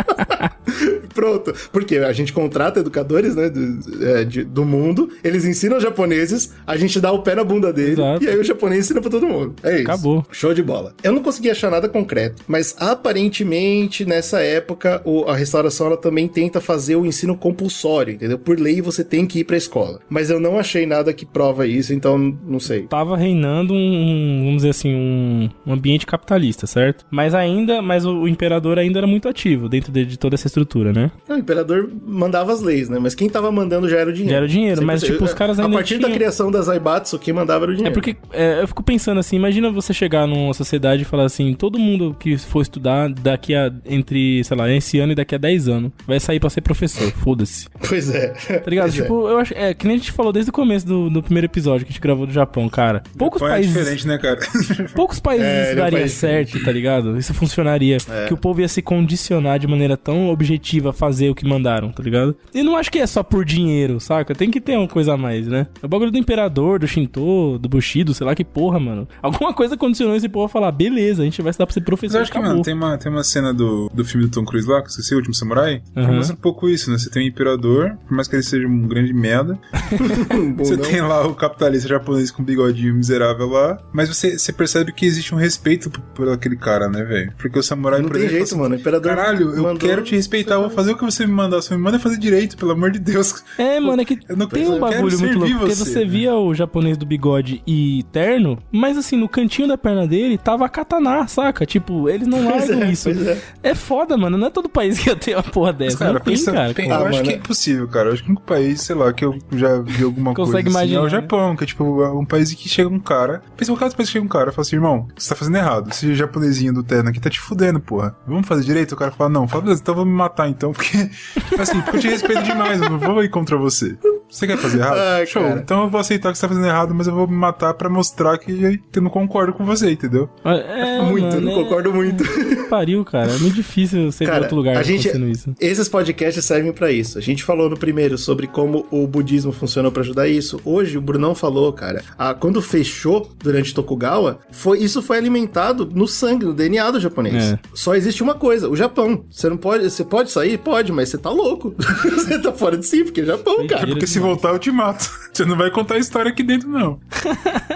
Pronto. Porque a gente contrata educadores, né, do, é, de- do mundo, eles ensinam japoneses, a gente dá o pé na bunda dele, Exato. e aí o japonês ensina pra todo mundo. É isso. Acabou. Show de bola. Eu não consegui achar nada concreto, mas aparentemente nessa época o- a restauração ela também tenta fazer o ensino compulsório, entendeu? Por lei você tem que ir pra escola. Mas eu não achei nada que prova isso, então não sei. Tava reinando um, vamos dizer assim, um, um ambiente capitalista, certo? Mas ainda, mas o, o imperador ainda era muito ativo dentro de, de toda essa estrutura, né? O imperador mandava as leis, né? Mas quem tava mandando já era o dinheiro. Já era o dinheiro, mas, Sempre- tipo, os caras ainda A partir da tinham- criação das Aibatsu, quem mandava era o É dinheiro. porque é, eu fico pensando assim, imagina você chegar numa sociedade e falar assim, todo mundo que for estudar daqui a entre, sei lá, esse ano e daqui a 10 anos, vai sair pra ser professor, foda-se. Pois é. Tá ligado? Pois é. tipo, eu acho, é, que nem a gente falou desde o começo do, do primeiro episódio que a gente gravou do Japão, cara. Poucos Pô, é países diferente, né, cara? Poucos países É, é daria país certo, tá ligado? Isso funcionaria. Que o povo ia se condicionar de maneira tão objetiva a fazer o que mandaram, tá ligado? E não acho que é só por dinheiro, saca? Tem que ter uma coisa a mais, né? O bagulho do imperador, do Shinto, do Bushido, sei lá que porra, mano. Alguma coisa condicionou esse povo a falar, beleza, a gente vai estudar pra ser Mas professor. eu acho que, acabou. mano, tem uma, tem uma cena do, do filme do Tom Cruise lá, que eu esqueci, O Último Samurai, que Aham. mostra um pouco isso, né? Você tem o imperador, por mais que ele seja um grande merda, você não. tem lá o capitalista japonês com bigodinho miserável lá, mas você, você percebe que existe um respeito por, por aquele cara, né, velho? Porque o samurai, Não por tem exemplo, jeito, fala mano. O imperador Caralho, eu mandou- quero te respeitar, eu vou fazer o que você me mandar, só me manda fazer direito, pelo amor de Deus. É, mano, é que Eu não tem um bagulho muito louco. Porque você, você né? via o japonês do bigode e terno, mas assim, no cantinho da perna dele tava a katana, saca? Tipo, eles não Pois largam é, isso. é. É foda, mano. Não é todo país que ia ter uma porra dessa. Cara, não tem, pensa- cara. Como? eu Ah, acho mano. que é impossível, cara. Eu acho que o único país, sei lá, que eu já vi alguma coisa Consegue assim, é imaginar, o né? Japão, que é tipo um país que chega um cara. Pensa um caso país que chega um cara e fala assim, irmão, você tá fazendo errado. Esse japonesinho do terno aqui tá te fudendo, porra. Vamos fazer direito? O cara fala, não, fala, beleza, então vamos me matar então, porque, tipo assim, porque eu te respeito demais, eu não vou ir contra você. Você quer fazer errado? Ai, Show. cara. Então eu vou aceitar que você tá fazendo errado, mas eu vou me matar pra mostrar que eu não concordo com você, entendeu? É, Muito, mano, não é- concordo muito. Pariu, cara. É muito difícil ser Cara, outro lugar a gente, acontecendo isso. esses podcasts servem pra isso. A gente falou no primeiro sobre como o budismo funcionou pra ajudar isso. Hoje o Brunão falou, cara, a, quando fechou durante Tokugawa, foi, isso foi alimentado no sangue, no DNA do japonês. É. Só existe uma coisa, o Japão. Você não pode, você pode sair, pode, mas você tá louco. você tá fora de si, porque é Japão, cara. Porque se se voltar, eu te mato. Você não vai contar a história aqui dentro, não.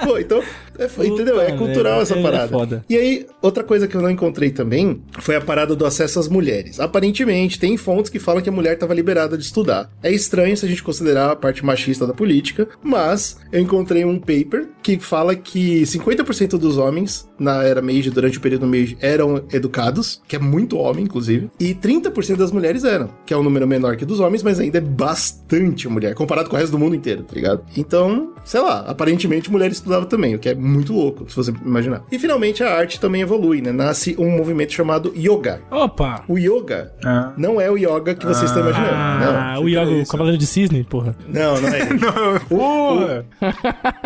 Pô, então, é, Puta, entendeu? É cultural velho, essa é parada. foda. E aí, outra coisa que eu não encontrei também foi a parada do acesso às mulheres. Aparentemente, tem fontes que falam que a mulher estava liberada de estudar. É estranho se a gente considerar a parte machista da política, mas eu encontrei um paper que fala que 50% dos homens na era Meiji, durante o período Meiji, eram educados, que é muito homem, inclusive, e 30% das mulheres eram, que é um número menor que dos homens, mas ainda é bastante mulher, comparado com o resto do mundo inteiro, tá ligado? Então, sei lá, aparentemente mulher estudava também, o que é muito louco, se você imaginar. E finalmente a arte também evolui, né? Nasce um movimento chamado yoga. Opa! O yoga Ah. não é o yoga que vocês estão imaginando. Ah, não. o Yoga, o. Cavaleiro de Cisne, porra. Não, não é. Porra!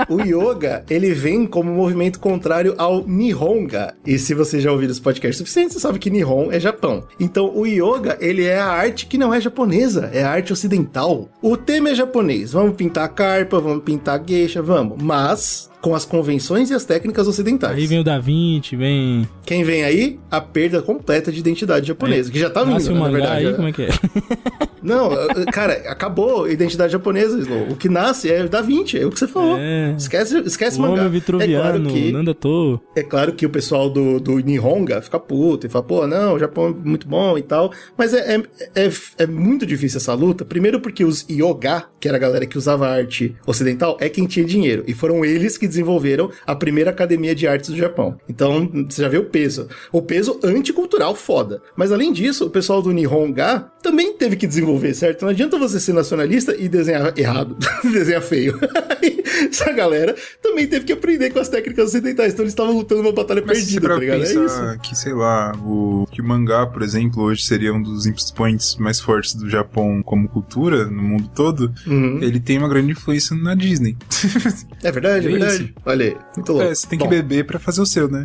O yoga, ele vem como movimento contrário ao Nihonga. E se você já ouviu os podcasts suficientes, você sabe que Nihon é Japão. Então, o yoga, ele é a arte que não é japonesa, é a arte ocidental. O tema é japonês. Vamos pintar carpa, vamos pintar geisha, vamos. Mas com as convenções e as técnicas ocidentais. Aí vem o Da Vinci, vem. Quem vem aí? A perda completa de identidade japonesa, que já tá vindo, Nasce o na verdade. aí, como é que é? Não, cara, acabou a identidade japonesa, Slow. O que nasce é Da Vinci, é o que você falou. É. Esquece, esquece o mangá. homem vitruviano, é claro que Nanda To. é claro que o pessoal do, do Nihonga fica puto e fala, pô, não, o Japão é muito bom e tal. Mas é, é, é, é muito difícil essa luta. Primeiro porque os Yoga, que era a galera que usava arte ocidental, é quem tinha dinheiro. E foram eles que desenvolveram a primeira academia de artes do Japão. Então, você já vê o peso. O peso anticultural foda. Mas além disso, o pessoal do Nihonga também teve que desenvolver, certo? Não adianta você ser nacionalista e desenhar errado, desenhar feio. Essa galera também teve que aprender com as técnicas ocidentais. Então eles estavam lutando uma batalha Mas perdida, tá ligado? É isso. pensar que, sei lá, o, que o mangá, por exemplo, hoje seria um dos expoentes mais fortes do Japão como cultura no mundo todo, Uhum. ele tem uma grande influência na Disney. É verdade, é É verdade. Isso. Olha aí, muito louco. É, você tem Bom, que beber pra fazer o seu, né?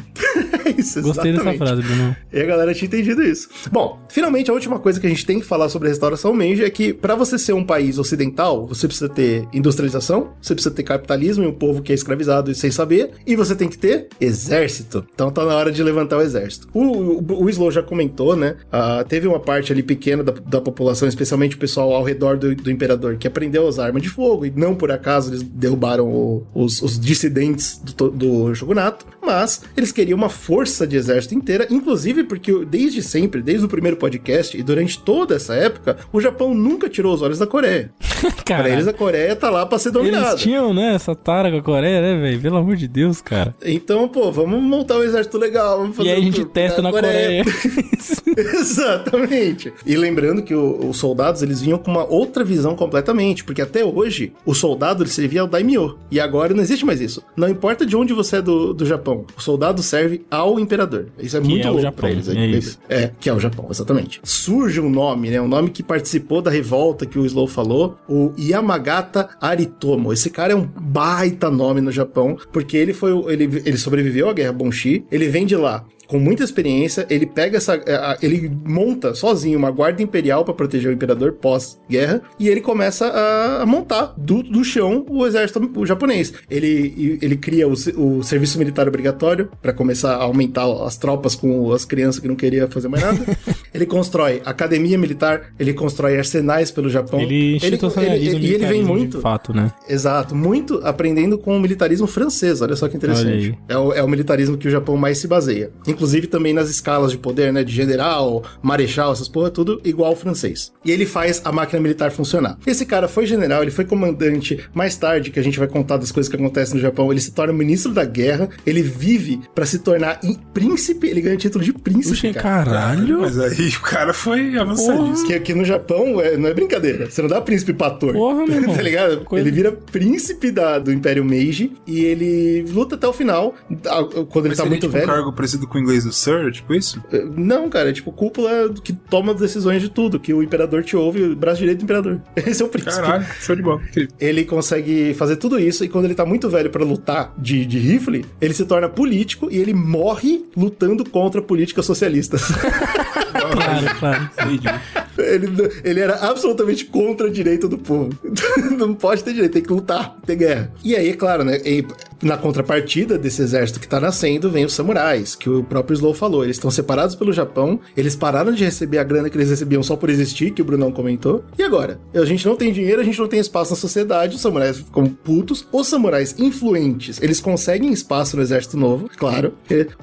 É isso, Gostei dessa frase, Bruno. E a galera tinha entendido isso. Bom, finalmente a última coisa que a gente tem que falar sobre a restauração Meiji é que para você ser um país ocidental, você precisa ter industrialização, você precisa ter capitalismo e um povo que é escravizado e sem saber, e você tem que ter exército. Então tá na hora de levantar o exército. O, o, o Slow já comentou, né? Ah, teve uma parte ali pequena da, da população, especialmente o pessoal ao redor do, do imperador, que aprendeu a usar arma de fogo, e não por acaso eles derrubaram o- os, os dissidentes do, do shogunato, mas eles queriam uma força de exército inteira, inclusive porque desde sempre, desde o primeiro podcast e durante toda essa época, o Japão nunca tirou os olhos da Coreia. Pra Cara, eles a Coreia tá lá pra ser dominada. eles tinham, né, essa tara com a Coreia, né, velho? Pelo amor de Deus, cara. Então, pô, vamos montar um exército legal, vamos fazer E aí a gente testa da na Coreia. Exatamente. E lembrando que o- os soldados eles vinham com uma outra visão completamente, porque até hoje o soldado ele servia ao daimyo e agora não existe mais isso. Não importa de onde você é do, do Japão, o soldado serve ao imperador. Isso é Que muito é o louco Japão, pra eles. é isso. É, que é o Japão, exatamente. Surge um nome, né? Um nome que participou da revolta que o Slow falou, o Yamagata Aritomo. Esse cara é um baita nome no Japão, porque ele foi ele, ele sobreviveu à Guerra Bonshi, ele vem de lá com muita experiência, ele pega essa. a- Ele monta sozinho uma guarda imperial para proteger o imperador pós-guerra e ele começa a, montar do, do chão o exército o japonês. Ele, ele cria o, o serviço militar obrigatório para começar a aumentar as tropas com as crianças que não queriam fazer mais nada. ele constrói academia militar, ele constrói arsenais pelo Japão. Ele institucionaliza o ele- e ele vem muito. de fato, né? Exato, muito aprendendo com o militarismo francês, olha só que interessante. É o, é o militarismo que o Japão mais se baseia. Inclusive também nas escalas de poder, né? De general, marechal, essas porra, tudo igual ao francês. E ele faz a máquina militar funcionar. Esse cara foi general, ele foi comandante. Mais tarde, que a gente vai contar das coisas que acontecem no Japão, ele se torna ministro da guerra, ele vive pra se tornar em- príncipe, ele ganha o título de príncipe, Puxa, cara. caralho. Mas aí o cara foi avançadíssimo. Que aqui no Japão é- não é brincadeira. Você não dá príncipe pra ator. Porra, meu irmão. tá ligado? Coisa- Ele vira príncipe da, do Império Meiji e ele luta até o final. Quando ele Mas tá seria, muito tipo, velho. um cargo parecido com o inglês do Sir, tipo isso? Não, cara, é tipo cúpula que toma decisões de tudo, que o imperador te ouve, o braço direito do imperador. Esse é o príncipe. Caralho, show de bola. Ele consegue fazer tudo isso e quando ele tá muito velho pra lutar de, de rifle, ele se torna político e ele morre lutando contra políticas socialistas. Claro, claro. Ele, ele era absolutamente contra o direito do povo. Não pode ter direito, tem que lutar, ter guerra. E aí, é claro, né? Na contrapartida desse exército que tá nascendo, vem os samurais, que o próprio Slow falou. Eles estão separados pelo Japão, eles pararam de receber a grana que eles recebiam só por existir, que o Brunão comentou. E agora? A gente não tem dinheiro, a gente não tem espaço na sociedade, os samurais ficam putos. Os samurais influentes, eles conseguem espaço no exército novo, claro.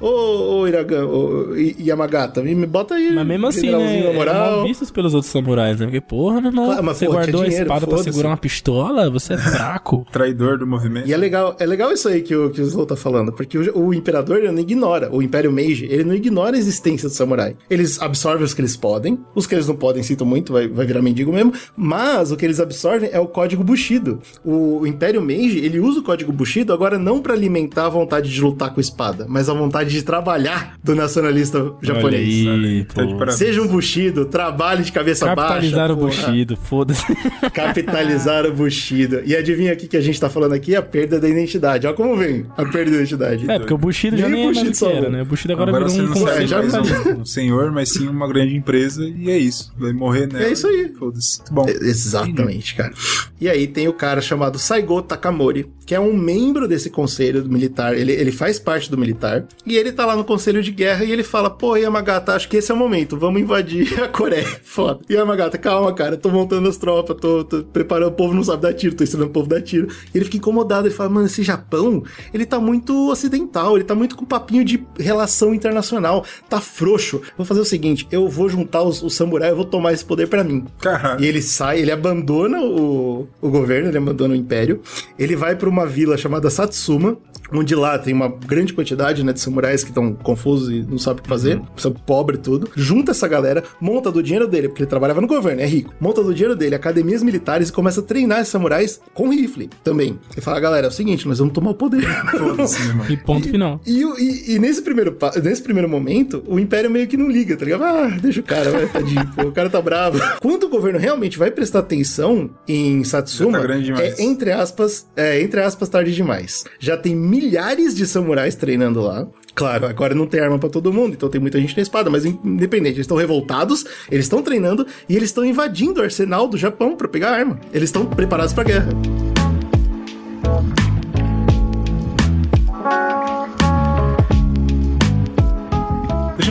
Ô, ô Iragan, ô, Yamagata, me bota aí. Mas mesmo assim, né? na moral. Vistos pelos outros samurais, né? Porque, porra, meu irmão, Claro, mas, você guardou dinheiro, a espada pra segurar uma pistola? Você é fraco. Traidor do movimento. E é legal, é legal isso aí que o, que o Slow tá falando, porque o, o imperador ele não ignora, o Império Meiji, ele não ignora a existência do samurai. Eles absorvem os que eles podem, os que eles não podem, sinto muito, vai, vai virar mendigo mesmo, mas o que eles absorvem é o código Bushido. O, o Império Meiji, ele usa o código Bushido agora não pra alimentar a vontade de lutar com espada, mas a vontade de trabalhar do nacionalista japonês. Olha aí, Tá. Seja um Bushido, trabalhe de cabeça Capitalizar baixa. o porra. Bushido, foda-se. Capitalizar o Bushido. E adivinha o que a gente tá falando aqui? A perda da identidade. Olha como vem a perda da identidade. É, porque o Bushido já Nem o é mais o era, né? O Bushido agora, Agora virou você um não conceito é, já um, um senhor, mas sim uma grande empresa, e é isso. Vai morrer nela. É isso aí. Foda-se. Muito bom. Exatamente, cara. E aí tem o cara chamado Saigo Takamori, que é um membro desse conselho do militar. Ele, ele faz parte do militar. E ele tá lá no conselho de guerra e ele fala: Pô, Yamagata, acho que esse é o momento. Vamos invadir a Coreia. Foda. E Yamagata, calma, cara. Tô montando as tropas, tô, tô preparando. O povo não sabe dar tiro, tô ensinando o povo a dar tiro. E ele fica incomodado. Ele fala: Mano, esse Japão, ele tá muito ocidental. Ele tá muito com papinho de relação internacional. Tá frouxo. Vou fazer o seguinte: eu vou juntar os, os samurais, eu vou tomar esse poder pra mim. Caralho. E ele sai, ele abandona o, o governo, ele abandona o império. Ele vai pra uma vila chamada Satsuma, onde lá tem uma grande quantidade né, de samurais que estão confusos e não sabem o que fazer, são pobre e tudo. Junta essa galera, monta do dinheiro dele, porque ele trabalhava no governo, é rico. Monta do dinheiro dele academias militares e começa a treinar esses samurais com rifle também. Ele fala, galera, é o seguinte, nós vamos tomar o poder. Irmão. E ponto final. E, e- e nesse, primeiro, nesse primeiro momento, o Império meio que não liga, tá ligado? Ah, deixa o cara, vai, tadinho, pô, o cara tá bravo. Quando o governo realmente vai prestar atenção em Satsuma, tá grande demais. é entre aspas, é entre aspas tarde demais. Já tem milhares de samurais treinando lá. Claro, agora não tem arma pra todo mundo, então tem muita gente na espada, mas independente, eles estão revoltados, eles estão treinando e eles estão invadindo o arsenal do Japão pra pegar arma. Eles estão preparados pra guerra.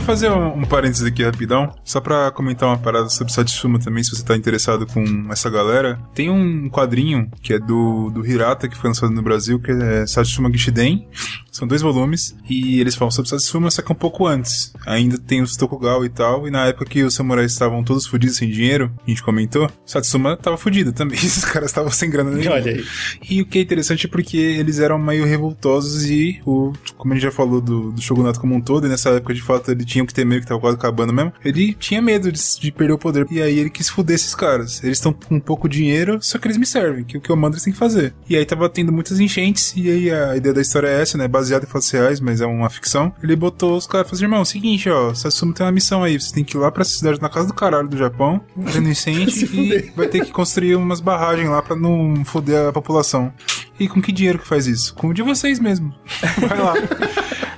Deixa eu fazer um, um parênteses aqui rapidão, só pra comentar uma parada sobre Satsuma também, se você tá interessado com essa galera. Tem um quadrinho que é do, do Hirata, que foi lançado no Brasil, que é Satsuma Gishiden. São dois volumes, e eles falam sobre Satsuma, só que um pouco antes. Ainda tem os Tokugawa e tal, e na época que os samurais estavam todos fodidos sem dinheiro, a gente comentou, Satsuma tava fodido também, esses caras estavam sem grana nenhuma. Olha aí. E o que é interessante é porque eles eram meio revoltosos e o, como a gente já falou do, do Shogunato como um todo, e nessa época de fato ele tinha que ter medo que tava quase acabando mesmo, ele tinha medo de, de perder o poder. E aí ele quis fuder esses caras. Eles estão com pouco dinheiro, só que eles me servem, que o que eu mando eles têm que fazer. E aí tava tendo muitas enchentes, e aí a ideia da história é essa, né? Baseada em fatos reais, mas é uma ficção. Ele botou os caras e falou assim: irmão, seguinte, ó, Satsuma tem uma missão aí, vocês têm que ir lá pra cidade na casa do caralho do Japão, fazendo incêndio, e vai ter que construir umas barragens lá pra não foder a população. E com que dinheiro que faz isso? Com o de vocês mesmo. Vai lá.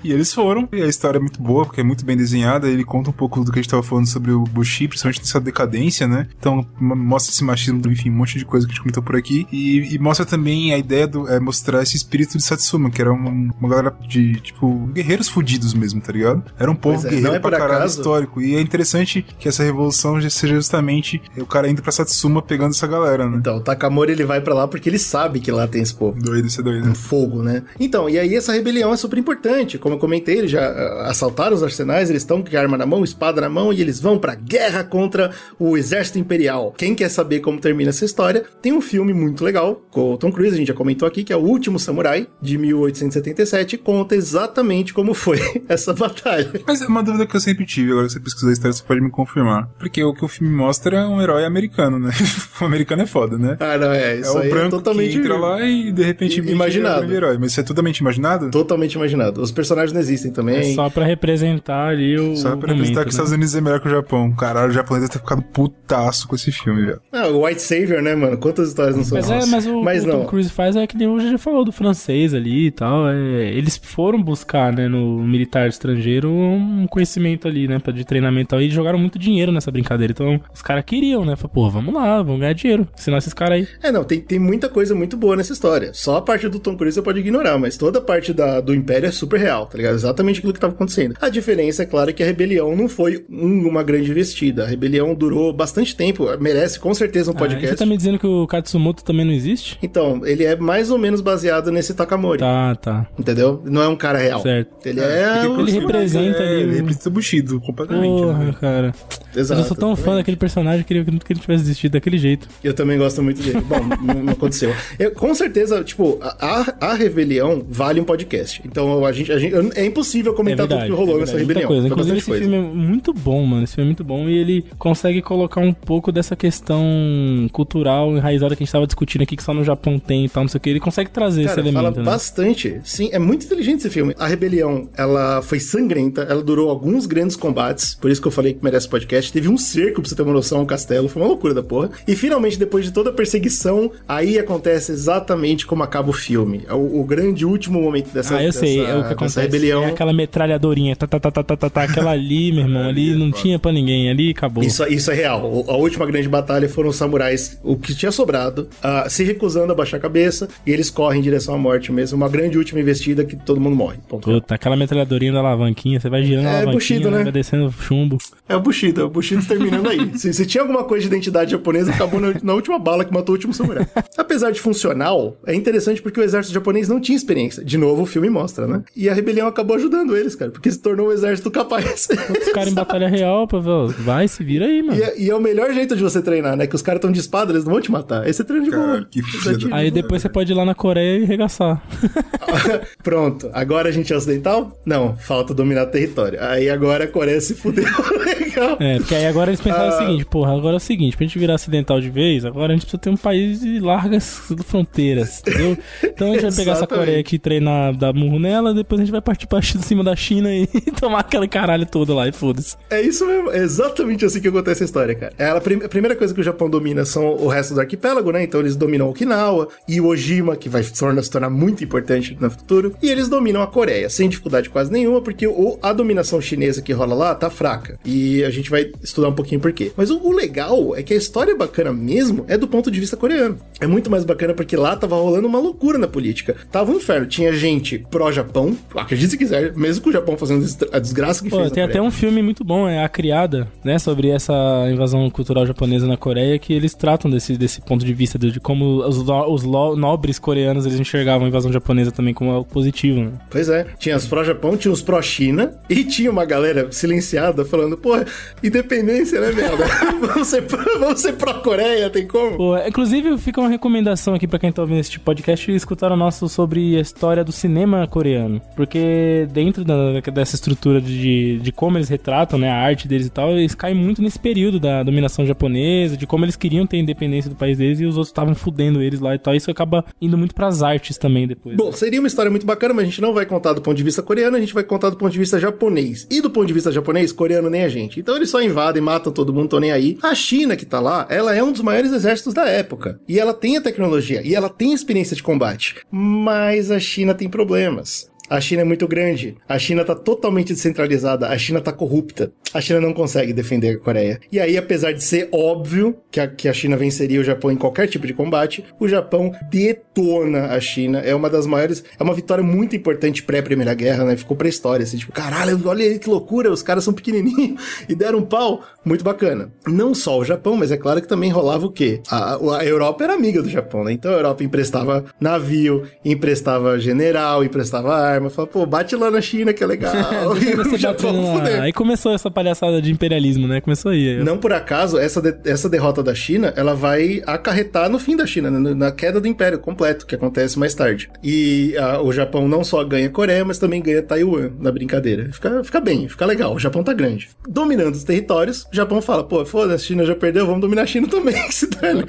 E eles foram, e a história é muito boa, porque é muito bem desenhada. Ele conta um pouco do que a gente tava falando sobre o Bushi, principalmente nessa decadência, né? Então, mo- mostra esse machismo, enfim, um monte de coisa que a gente comentou por aqui. E, e mostra também a ideia do é, mostrar esse espírito de Satsuma, que era uma, uma galera de, tipo, guerreiros fudidos mesmo, tá ligado? Era um povo é, guerreiro é pra caralho acaso. histórico. E é interessante que essa revolução já seja justamente o cara indo pra Satsuma pegando essa galera, né? Então, o Takamori ele vai pra lá porque ele sabe que lá tem esse povo. Doido, isso é doido. um fogo, né? Então, e aí essa rebelião é super importante. Como eu comentei, eles já ah, assaltaram os arsenais, eles estão com arma na mão, espada na mão, e eles vão pra guerra contra o exército imperial. Quem quer saber como termina essa história, tem um filme muito legal, com o Tom Cruise, a gente já comentou aqui, que é O Último Samurai, de 1877, e conta exatamente como foi essa batalha. Mas é uma dúvida que eu sempre tive, agora que você pesquisou a história, você pode me confirmar. Porque o que o filme mostra é um herói americano, né? o americano é foda, né? Ah, não, é, É isso o aí branco é totalmente que entra lá e de repente imaginado. vira herói. Mas isso é totalmente imaginado? Totalmente imaginado. Os personagens personagens não existem também. É só pra representar ali o. Só pra momento, representar que né? os Estados Unidos é melhor que o Japão. Caralho, o japonês deve ter ficado putaço com esse filme, velho. Ah, o White Savior, né, mano? Quantas histórias não são Mas, é, essas? mas o, Mas o não. Tom Cruise faz é que nem o já falou do francês ali e tal. é, eles foram buscar, né, no militar estrangeiro um conhecimento ali, né, pra- de treinamento e tal, e jogaram muito dinheiro nessa brincadeira. Então os caras queriam, né? Falaram, pô, vamos lá, vamos ganhar dinheiro. Ensinar esses caras aí. É, não, tem, tem muita coisa muito boa nessa história. Só a parte do Tom Cruise você pode ignorar, mas toda a parte da, do Império é super real, tá ligado? Exatamente aquilo que tava acontecendo. A diferença, é claro, é que a rebelião não foi um- uma grande investida. A rebelião durou bastante tempo, merece com certeza um Ah, podcast. você tá me dizendo que o Katsumoto também não existe? Então, ele é mais ou menos baseado nesse Takamori, Tá, tá. entendeu? Não é um cara real. Certo. Ele é. o- Ele representa é, ali Ele o- representa o Bushido completamente. Porra, né? cara. Exato, eu sou tão fã daquele personagem, queria que ele tivesse existido daquele jeito. Eu também gosto muito dele. Bom, não, aconteceu. Eu, com certeza, tipo, a, a, a rebelião vale um podcast. Então a gente, a gente é impossível É comentar verdade. tudo que rolou é nessa verdade, rebelião. coisa. Foi Inclusive, esse coisa. filme é muito bom, mano. Esse filme é muito bom e ele consegue colocar um pouco dessa questão cultural enraizada que a gente tava discutindo aqui, que só no Japão tem e tal, não sei o que. Ele consegue trazer Cara, esse fala elemento, né? bastante. Sim, é muito inteligente esse filme. A rebelião, ela foi sangrenta, ela durou alguns grandes combates, por isso que eu falei que merece podcast. Teve um cerco, pra você ter uma noção, um castelo, foi uma loucura da porra. E finalmente, depois de toda a perseguição, aí acontece exatamente como acaba o filme. É O, o grande último momento dessa, Ah, eu sei, dessa, é o que acontece. Rebelião. É aquela metralhadorinha, tá, tá, tá, tá, tá, tá, tá, aquela ali, meu irmão, ali não tinha pra ninguém, ali acabou. Isso, isso é real. A última grande batalha foram os samurais, o que tinha sobrado, ah, se recusando a baixar a cabeça, e eles correm em direção à morte mesmo. Uma grande última investida que todo mundo morre. Ponto. Puta, aquela metralhadorinha da alavanquinha, você vai girando a É, alavanquinha, Bushido, né? vai descendo chumbo. É o Bushido, é o Bushido terminando aí. se, se tinha alguma coisa de identidade japonesa, acabou na, na última bala que matou o último samurai. Apesar de funcional, é interessante porque o exército japonês não tinha experiência. De novo, o filme mostra, né? E a rebelião acabou ajudando eles, cara, porque se tornou um exército capaz. Os caras em batalha real, ó, vai, se vira aí, mano. E é, e é o melhor jeito de você treinar, né? Que os caras estão de espada, eles não vão te matar. Aí você treina de boa. Aí depois você pode ir lá na Coreia e regaçar. Pronto, agora a gente é ocidental? Não, falta dominar território. Aí agora a Coreia se fudeu. Legal. É, porque aí agora eles pensaram Ah. o seguinte, porra, agora é o seguinte, pra gente virar ocidental de vez, agora a gente precisa ter um país de largas fronteiras, entendeu? Então a gente vai pegar essa. Coreia aqui, treinar, dar murro nela, depois a gente vai partir pra cima da China e tomar aquele caralho todo lá e foda-se. É isso mesmo, é exatamente assim que acontece a história, cara. É, a, prim- a primeira coisa que o Japão domina são o resto do arquipélago, né? Então eles dominam Okinawa e Ojima, que vai se tornar muito importante no futuro. E eles dominam a Coreia, sem dificuldade quase nenhuma, porque o- a dominação chinesa que rola lá tá fraca. E a gente vai estudar um pouquinho por quê. Mas o, o legal é que a história bacana mesmo é do ponto de vista coreano. É muito mais bacana porque lá tava rolando uma loucura na política. Tava um inferno. Tinha gente pró-Japão, acredite se quiser, mesmo com o Japão fazendo a desgraça que Pô, fez. tem até um filme muito bom, é A Criada, né, sobre essa invasão cultural japonesa na Coreia, que eles tratam desse, desse ponto de vista, de, de como os, os nobres coreanos, eles enxergavam a invasão japonesa também como algo positivo, né? Pois é, tinha os pró-Japão, tinha os pró-China e tinha uma galera silenciada falando, pô, independência, né, merda? vamos ser, vamos ser pró-Coreia, tem como? Pô, inclusive, fica uma recomendação aqui pra quem tá ouvindo esse tipo podcast escutar o nosso sobre a história do cinema coreano. Porque dentro da- dessa estrutura de, de como eles retratam, né, a arte deles e tal, eles caem muito nesse período da dominação japonesa, de como eles queriam ter independência do país deles e os outros estavam fudendo eles lá e tal. Isso acaba indo muito pras artes também depois. Bom, seria uma história muito bacana, mas a gente não vai contar do ponto de vista coreano, a gente vai contar do ponto de vista japonês. E do ponto de vista japonês, coreano nem a gente. Então eles só invadem, matam todo mundo, tô nem aí. A China que tá lá, ela é um dos maiores exércitos da época. E ela tem a tecnologia, e ela tem experiência de combate. Mas a China tem problemas. A China é muito grande. A China tá totalmente descentralizada. A China tá corrupta. A China não consegue defender a Coreia. E aí, apesar de ser óbvio que a, que a China venceria o Japão em qualquer tipo de combate, o Japão detona a China. É uma das maiores. É uma vitória muito importante pré-Primeira Guerra, né? Ficou pra história. Assim, tipo, caralho, olha aí que loucura. Os caras são pequenininhos e deram um pau. Muito bacana. Não só o Japão, mas é claro que também rolava o quê? A, a Europa era amiga do Japão, né? Então a Europa emprestava navio, emprestava general, emprestava arma. Falava, pô, bate lá na China que é legal. e o Japão. Aí começou essa palhaçada de imperialismo, né? Começou aí. Não por acaso, essa, de- essa derrota da China, ela vai acarretar no fim da China, né? na queda do Império completo, que acontece mais tarde. E ah, o Japão não só ganha Coreia, mas também ganha Taiwan na brincadeira. Fica, fica bem, fica legal. O Japão tá grande. Dominando os territórios, o Japão fala, pô, foda-se, a China já perdeu, vamos dominar a China também, que se dane.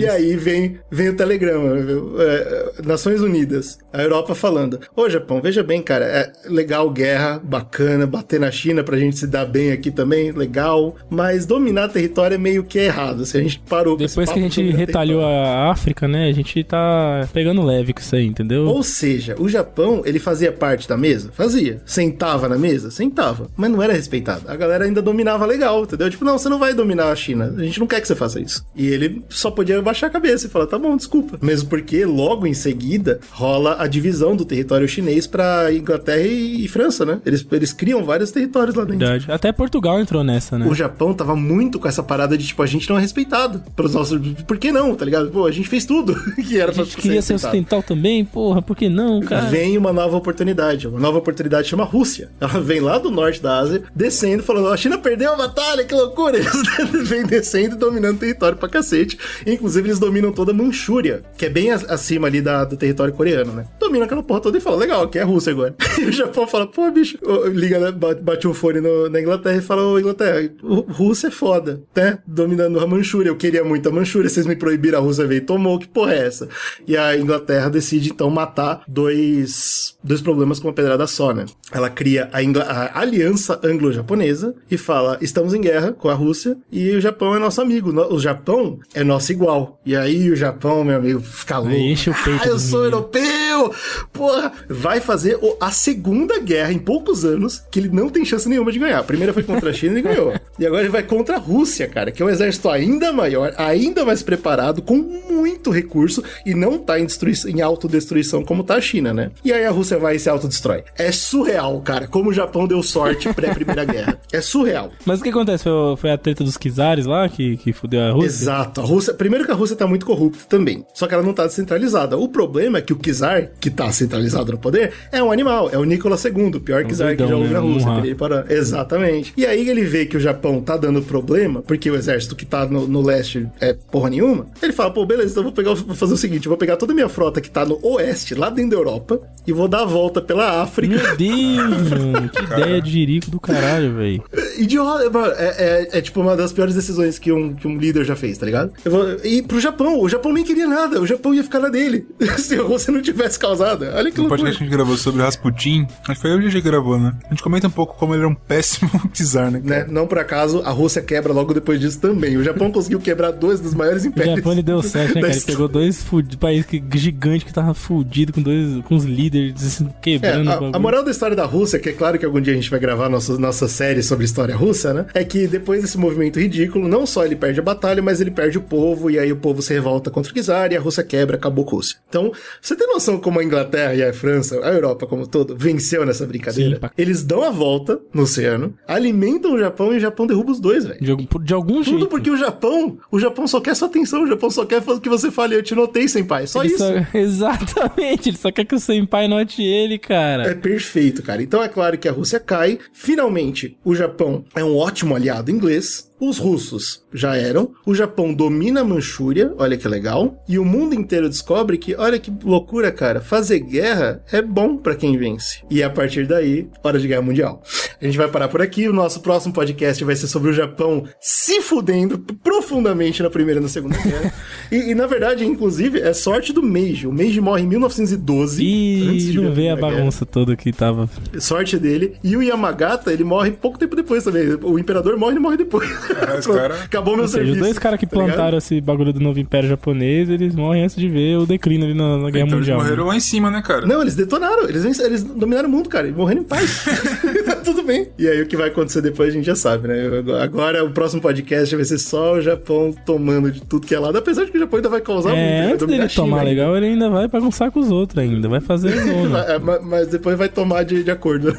E aí vem, vem o telegrama, viu? É, Nações Unidas, a Europa falando, ô Japão, veja bem, cara, é legal guerra, bacana, bater na China pra gente se dar bem aqui também, legal, mas dominar território é meio que errado. Se a gente parou Depois que a gente retalhou a África, né? A gente tá pegando leve com isso aí, entendeu? Ou seja, o Japão, ele fazia parte da mesa? Fazia. Sentava na mesa? Sentava. Mas não era respeitado. A galera ainda dominava legal, entendeu? Tipo, não, você não vai dominar a China. A gente não quer que você faça isso. E ele só podia baixar a cabeça e falar, tá bom, desculpa. Mesmo porque logo em seguida rola a divisão do território chinês pra Inglaterra e, e França, né? Eles, eles criam vários territórios lá dentro. Verdade. Até Portugal entrou nessa, né? O Japão tava muito com essa parada de, tipo, a gente não é respeitado pelos nossos. Por que não, tá ligado? Pô, a gente fez tudo que era A pra gente queria ser ocidental também, porra, por que não, cara? Vem uma nova oportunidade. Uma nova oportunidade chama Rússia. Ela vem lá do norte da Ásia, descendo, falando: a China perdeu a batalha, que loucura! Eles vêm descendo e dominando território pra cacete. Inclusive, eles dominam toda a Manchúria, que é bem a- acima ali da, do território coreano, né? Dominam aquela porra toda e fala: legal, aqui é a Rússia agora. E o Japão fala: pô, bicho, liga, né? Bate, bate um fone no- na Inglaterra e fala: ô, Inglaterra, Rú- Rússia é foda, né? Dominando a Manchúria. Eu queria muito a Manchúria, vocês me proibiram, a Rússia veio e tomou, que porra é essa? E a Inglaterra decide então matar dois, dois problemas com uma pedrada só, né? Ela cria a, Ingla- a Aliança Anglo-Japonesa e fala: estamos em guerra com a Rússia e o Japão é nosso amigo. O Japão é nosso igual. E aí o Japão, meu amigo, fica louco. enche o peito Ah, eu sou europeu! Porra! Vai fazer o- a segunda guerra em poucos anos que ele não tem chance nenhuma de ganhar. A primeira foi contra a China e ganhou. E agora ele vai contra a Rússia, cara, que é um exército ainda maior, ainda mais preparado, com muito recurso e não tá em, em autodestruição como tá a China, né? E aí a Rússia vai e se autodestrói. É surreal, cara, como o Japão deu sorte pré-primeira guerra. É surreal. Mas o que acontece? Foi, foi a treta dos Kizares lá que, que fudeu a Rússia? Exato. A Rússia, primeiro que a Rússia tá muito corrupta também. Só que ela não tá descentralizada. O problema é que o Czar, que tá centralizado no poder, é um animal. É o Nicolas II, o pior que doidão, já houve na? Rússia. Uhum. Ele parou. Exatamente. E aí ele vê que o Japão tá dando problema, porque o exército que tá no, no leste é porra nenhuma. Ele fala, pô, beleza, então eu vou, pegar, vou fazer o seguinte: eu vou pegar toda a minha frota que tá no oeste, lá dentro da Europa, e vou dar a volta pela África. Meu Deus, mano. Que ideia de jirico do caralho, velho. Idiota, é, é, é tipo uma das piores decisões que um, que um líder já fez, tá ligado? Eu vou, e pro Japão, o Japão nem queria nada, o Japão ia ficar na dele. Se a Rússia não tivesse causado. Olha que No loucura. podcast que a gente gravou sobre Rasputin, acho que foi eu e o GG gravou, né? A gente comenta um pouco como ele era um péssimo czar, né? Né? Não por acaso, a Rússia quebra logo depois disso também. O Japão conseguiu quebrar dois dos maiores O impérios. Japão ele deu certo, né, da cara? Ele história. pegou dois países que, gigantes que tava fudido com dois com os líderes assim, É, quebrando o a, a moral da história da Rússia, que é claro que algum dia a gente vai gravar nossa, nossa série sobre história russa, né? É que depois desse movimento ridículo, não só ele perde a batalha, mas ele perde o povo, e aí o povo se revolta contra o czar, e a Rússia quebra, acabou com a Rússia. Então, você tem noção como a Inglaterra e a França, a Europa como um todo, venceu nessa brincadeira? Sim, Eles dão a volta no oceano, alimentam o Japão, e o Japão derruba os dois, velho. De, algum- de algum Tudo jeito. porque o Japão, o Japão só quer sua atenção, o Japão só quer que você fale, eu te notei, senpai. Só Ele isso. só- Exatamente, ele só quer que o senpai note ele, cara. É perfeito, cara. Então é claro que a Rússia cai. Finalmente, o Japão é um ótimo aliado inglês. Os russos já eram. O Japão domina a Manchúria, olha que legal. E o mundo inteiro descobre que, olha que loucura, cara. Fazer guerra é bom pra quem vence. E a partir daí, hora de guerra mundial. A gente vai parar por aqui. O nosso próximo podcast vai ser sobre o Japão se fudendo profundamente na Primeira e na Segunda Guerra. e, e, na verdade, inclusive, é sorte do Meiji. O Meiji morre em 1912. antes E de não ver vê a Primeira Guerra. bagunça toda que tava. Sorte dele. E o Yamagata, ele morre pouco tempo depois também. O imperador morre e morre depois. cara- Acabou meu Ou seja, serviço. os dois caras que tá ligado? plantaram esse bagulho do novo império japonês, eles morrem antes de ver o declínio ali na, na Guerra Então eles Mundial. né? morreram lá em cima, né, cara? Não, eles detonaram. Eles, eles dominaram o mundo, cara. E morreram em paz. tá tudo bem. E aí, o que vai acontecer depois, a gente já sabe, né? Agora, o próximo podcast vai ser só o Japão tomando de tudo que é lado. Apesar de que o Japão ainda vai causar muito. É, ele vai antes dele tomar ainda. legal, ele ainda vai bagunçar com os outros ainda. Vai fazer zona. É, ma- Mas depois vai tomar de, de acordo.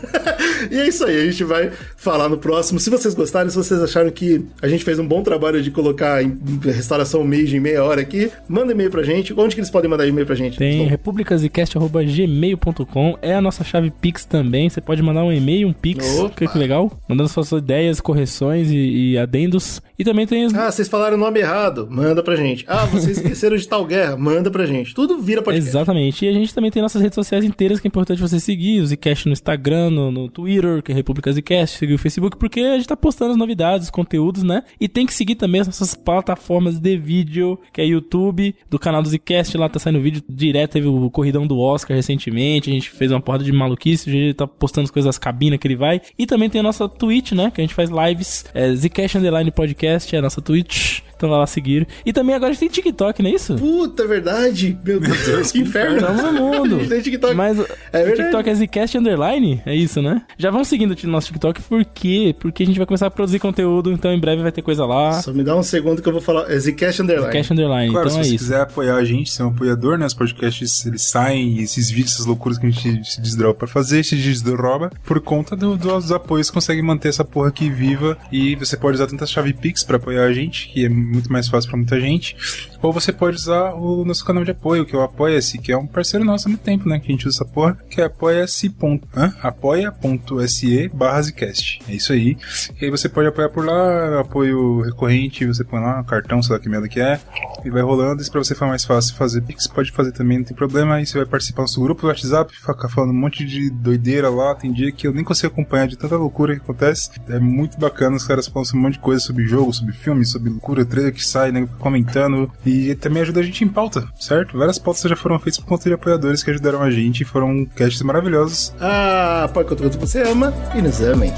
e é isso aí, a gente vai falar no próximo. Se vocês gostaram, se vocês acharam que a gente fez um bom trabalho de colocar em restauração Meiji em meia hora aqui, manda e-mail pra gente. Onde que eles podem mandar e-mail pra gente? Tem republicasicast.gmail.com é a nossa chave Pix também. Você pode mandar um e-mail, um Pix. Que, que legal. Mandando suas ideias, correções e, e adendos. E também tem os. Ah, vocês falaram o nome errado. Manda pra gente. Ah, vocês esqueceram de tal guerra. Manda pra gente. Tudo vira podcast. Exatamente. E a gente também tem nossas redes sociais inteiras que é importante você seguir. O Zcast no Instagram, no, no Twitter, que é República Zcast, seguir o Facebook, porque a gente tá postando as novidades, os conteúdos, né? E tem que seguir também as nossas plataformas de vídeo, que é YouTube, do canal do Zcast, lá tá saindo vídeo direto, teve o corridão do Oscar recentemente, a gente fez uma porrada de maluquice, a gente tá postando as coisas das cabinas que ele vai. E também tem a nossa Twitch, né? Que a gente faz lives, é, Zcast Underline Podcast, é a nossa Twitch. Então vai lá seguir. E também agora a gente tem TikTok, não é isso? Puta, é verdade. Meu Deus, que inferno. Tamo no mundo. Tem TikTok. Mas o É o verdade. TikTok é Zcast Underline? É isso, né? Já vamos seguindo o nosso TikTok, por quê? Porque a gente vai começar a produzir conteúdo, então em breve vai ter coisa lá. Só me dá um segundo que eu vou falar. É Zcash Underline. Zcast Underline, Claro, então é se você isso. quiser apoiar a gente, ser um apoiador, né? Os podcasts, eles saem, e esses vídeos, essas loucuras que a gente se desdroba pra fazer, se desdroba, por conta do- dos apoios, consegue manter essa porra aqui viva. E você pode usar tanto a chave Pix pra apoiar a gente, que é muito mais fácil pra muita gente, ou você pode usar o nosso canal de apoio, que é o Apoia-se, que é um parceiro nosso há muito tempo, né? Que a gente usa essa porra, que é apoia-se. apoia.se barra Zcast. É isso aí. E aí você pode apoiar por lá, apoio recorrente, você põe lá, cartão, sei lá que merda que é, e vai rolando. Isso pra você for mais fácil fazer Pix, pode fazer também, não tem problema. Aí você vai participar do nosso grupo do WhatsApp, ficar falando um monte de doideira lá. Tem dia que eu nem consigo acompanhar de tanta loucura que acontece. É muito bacana, os caras falam um monte de coisa sobre jogo, sobre filme, sobre loucura, trailer que sai, né? Comentando. E também ajuda a gente em pauta, certo? Várias pautas já foram feitas por conta de apoiadores que ajudaram a gente e foram casts maravilhosos. Ah, apoie quanto você ama e nos amem.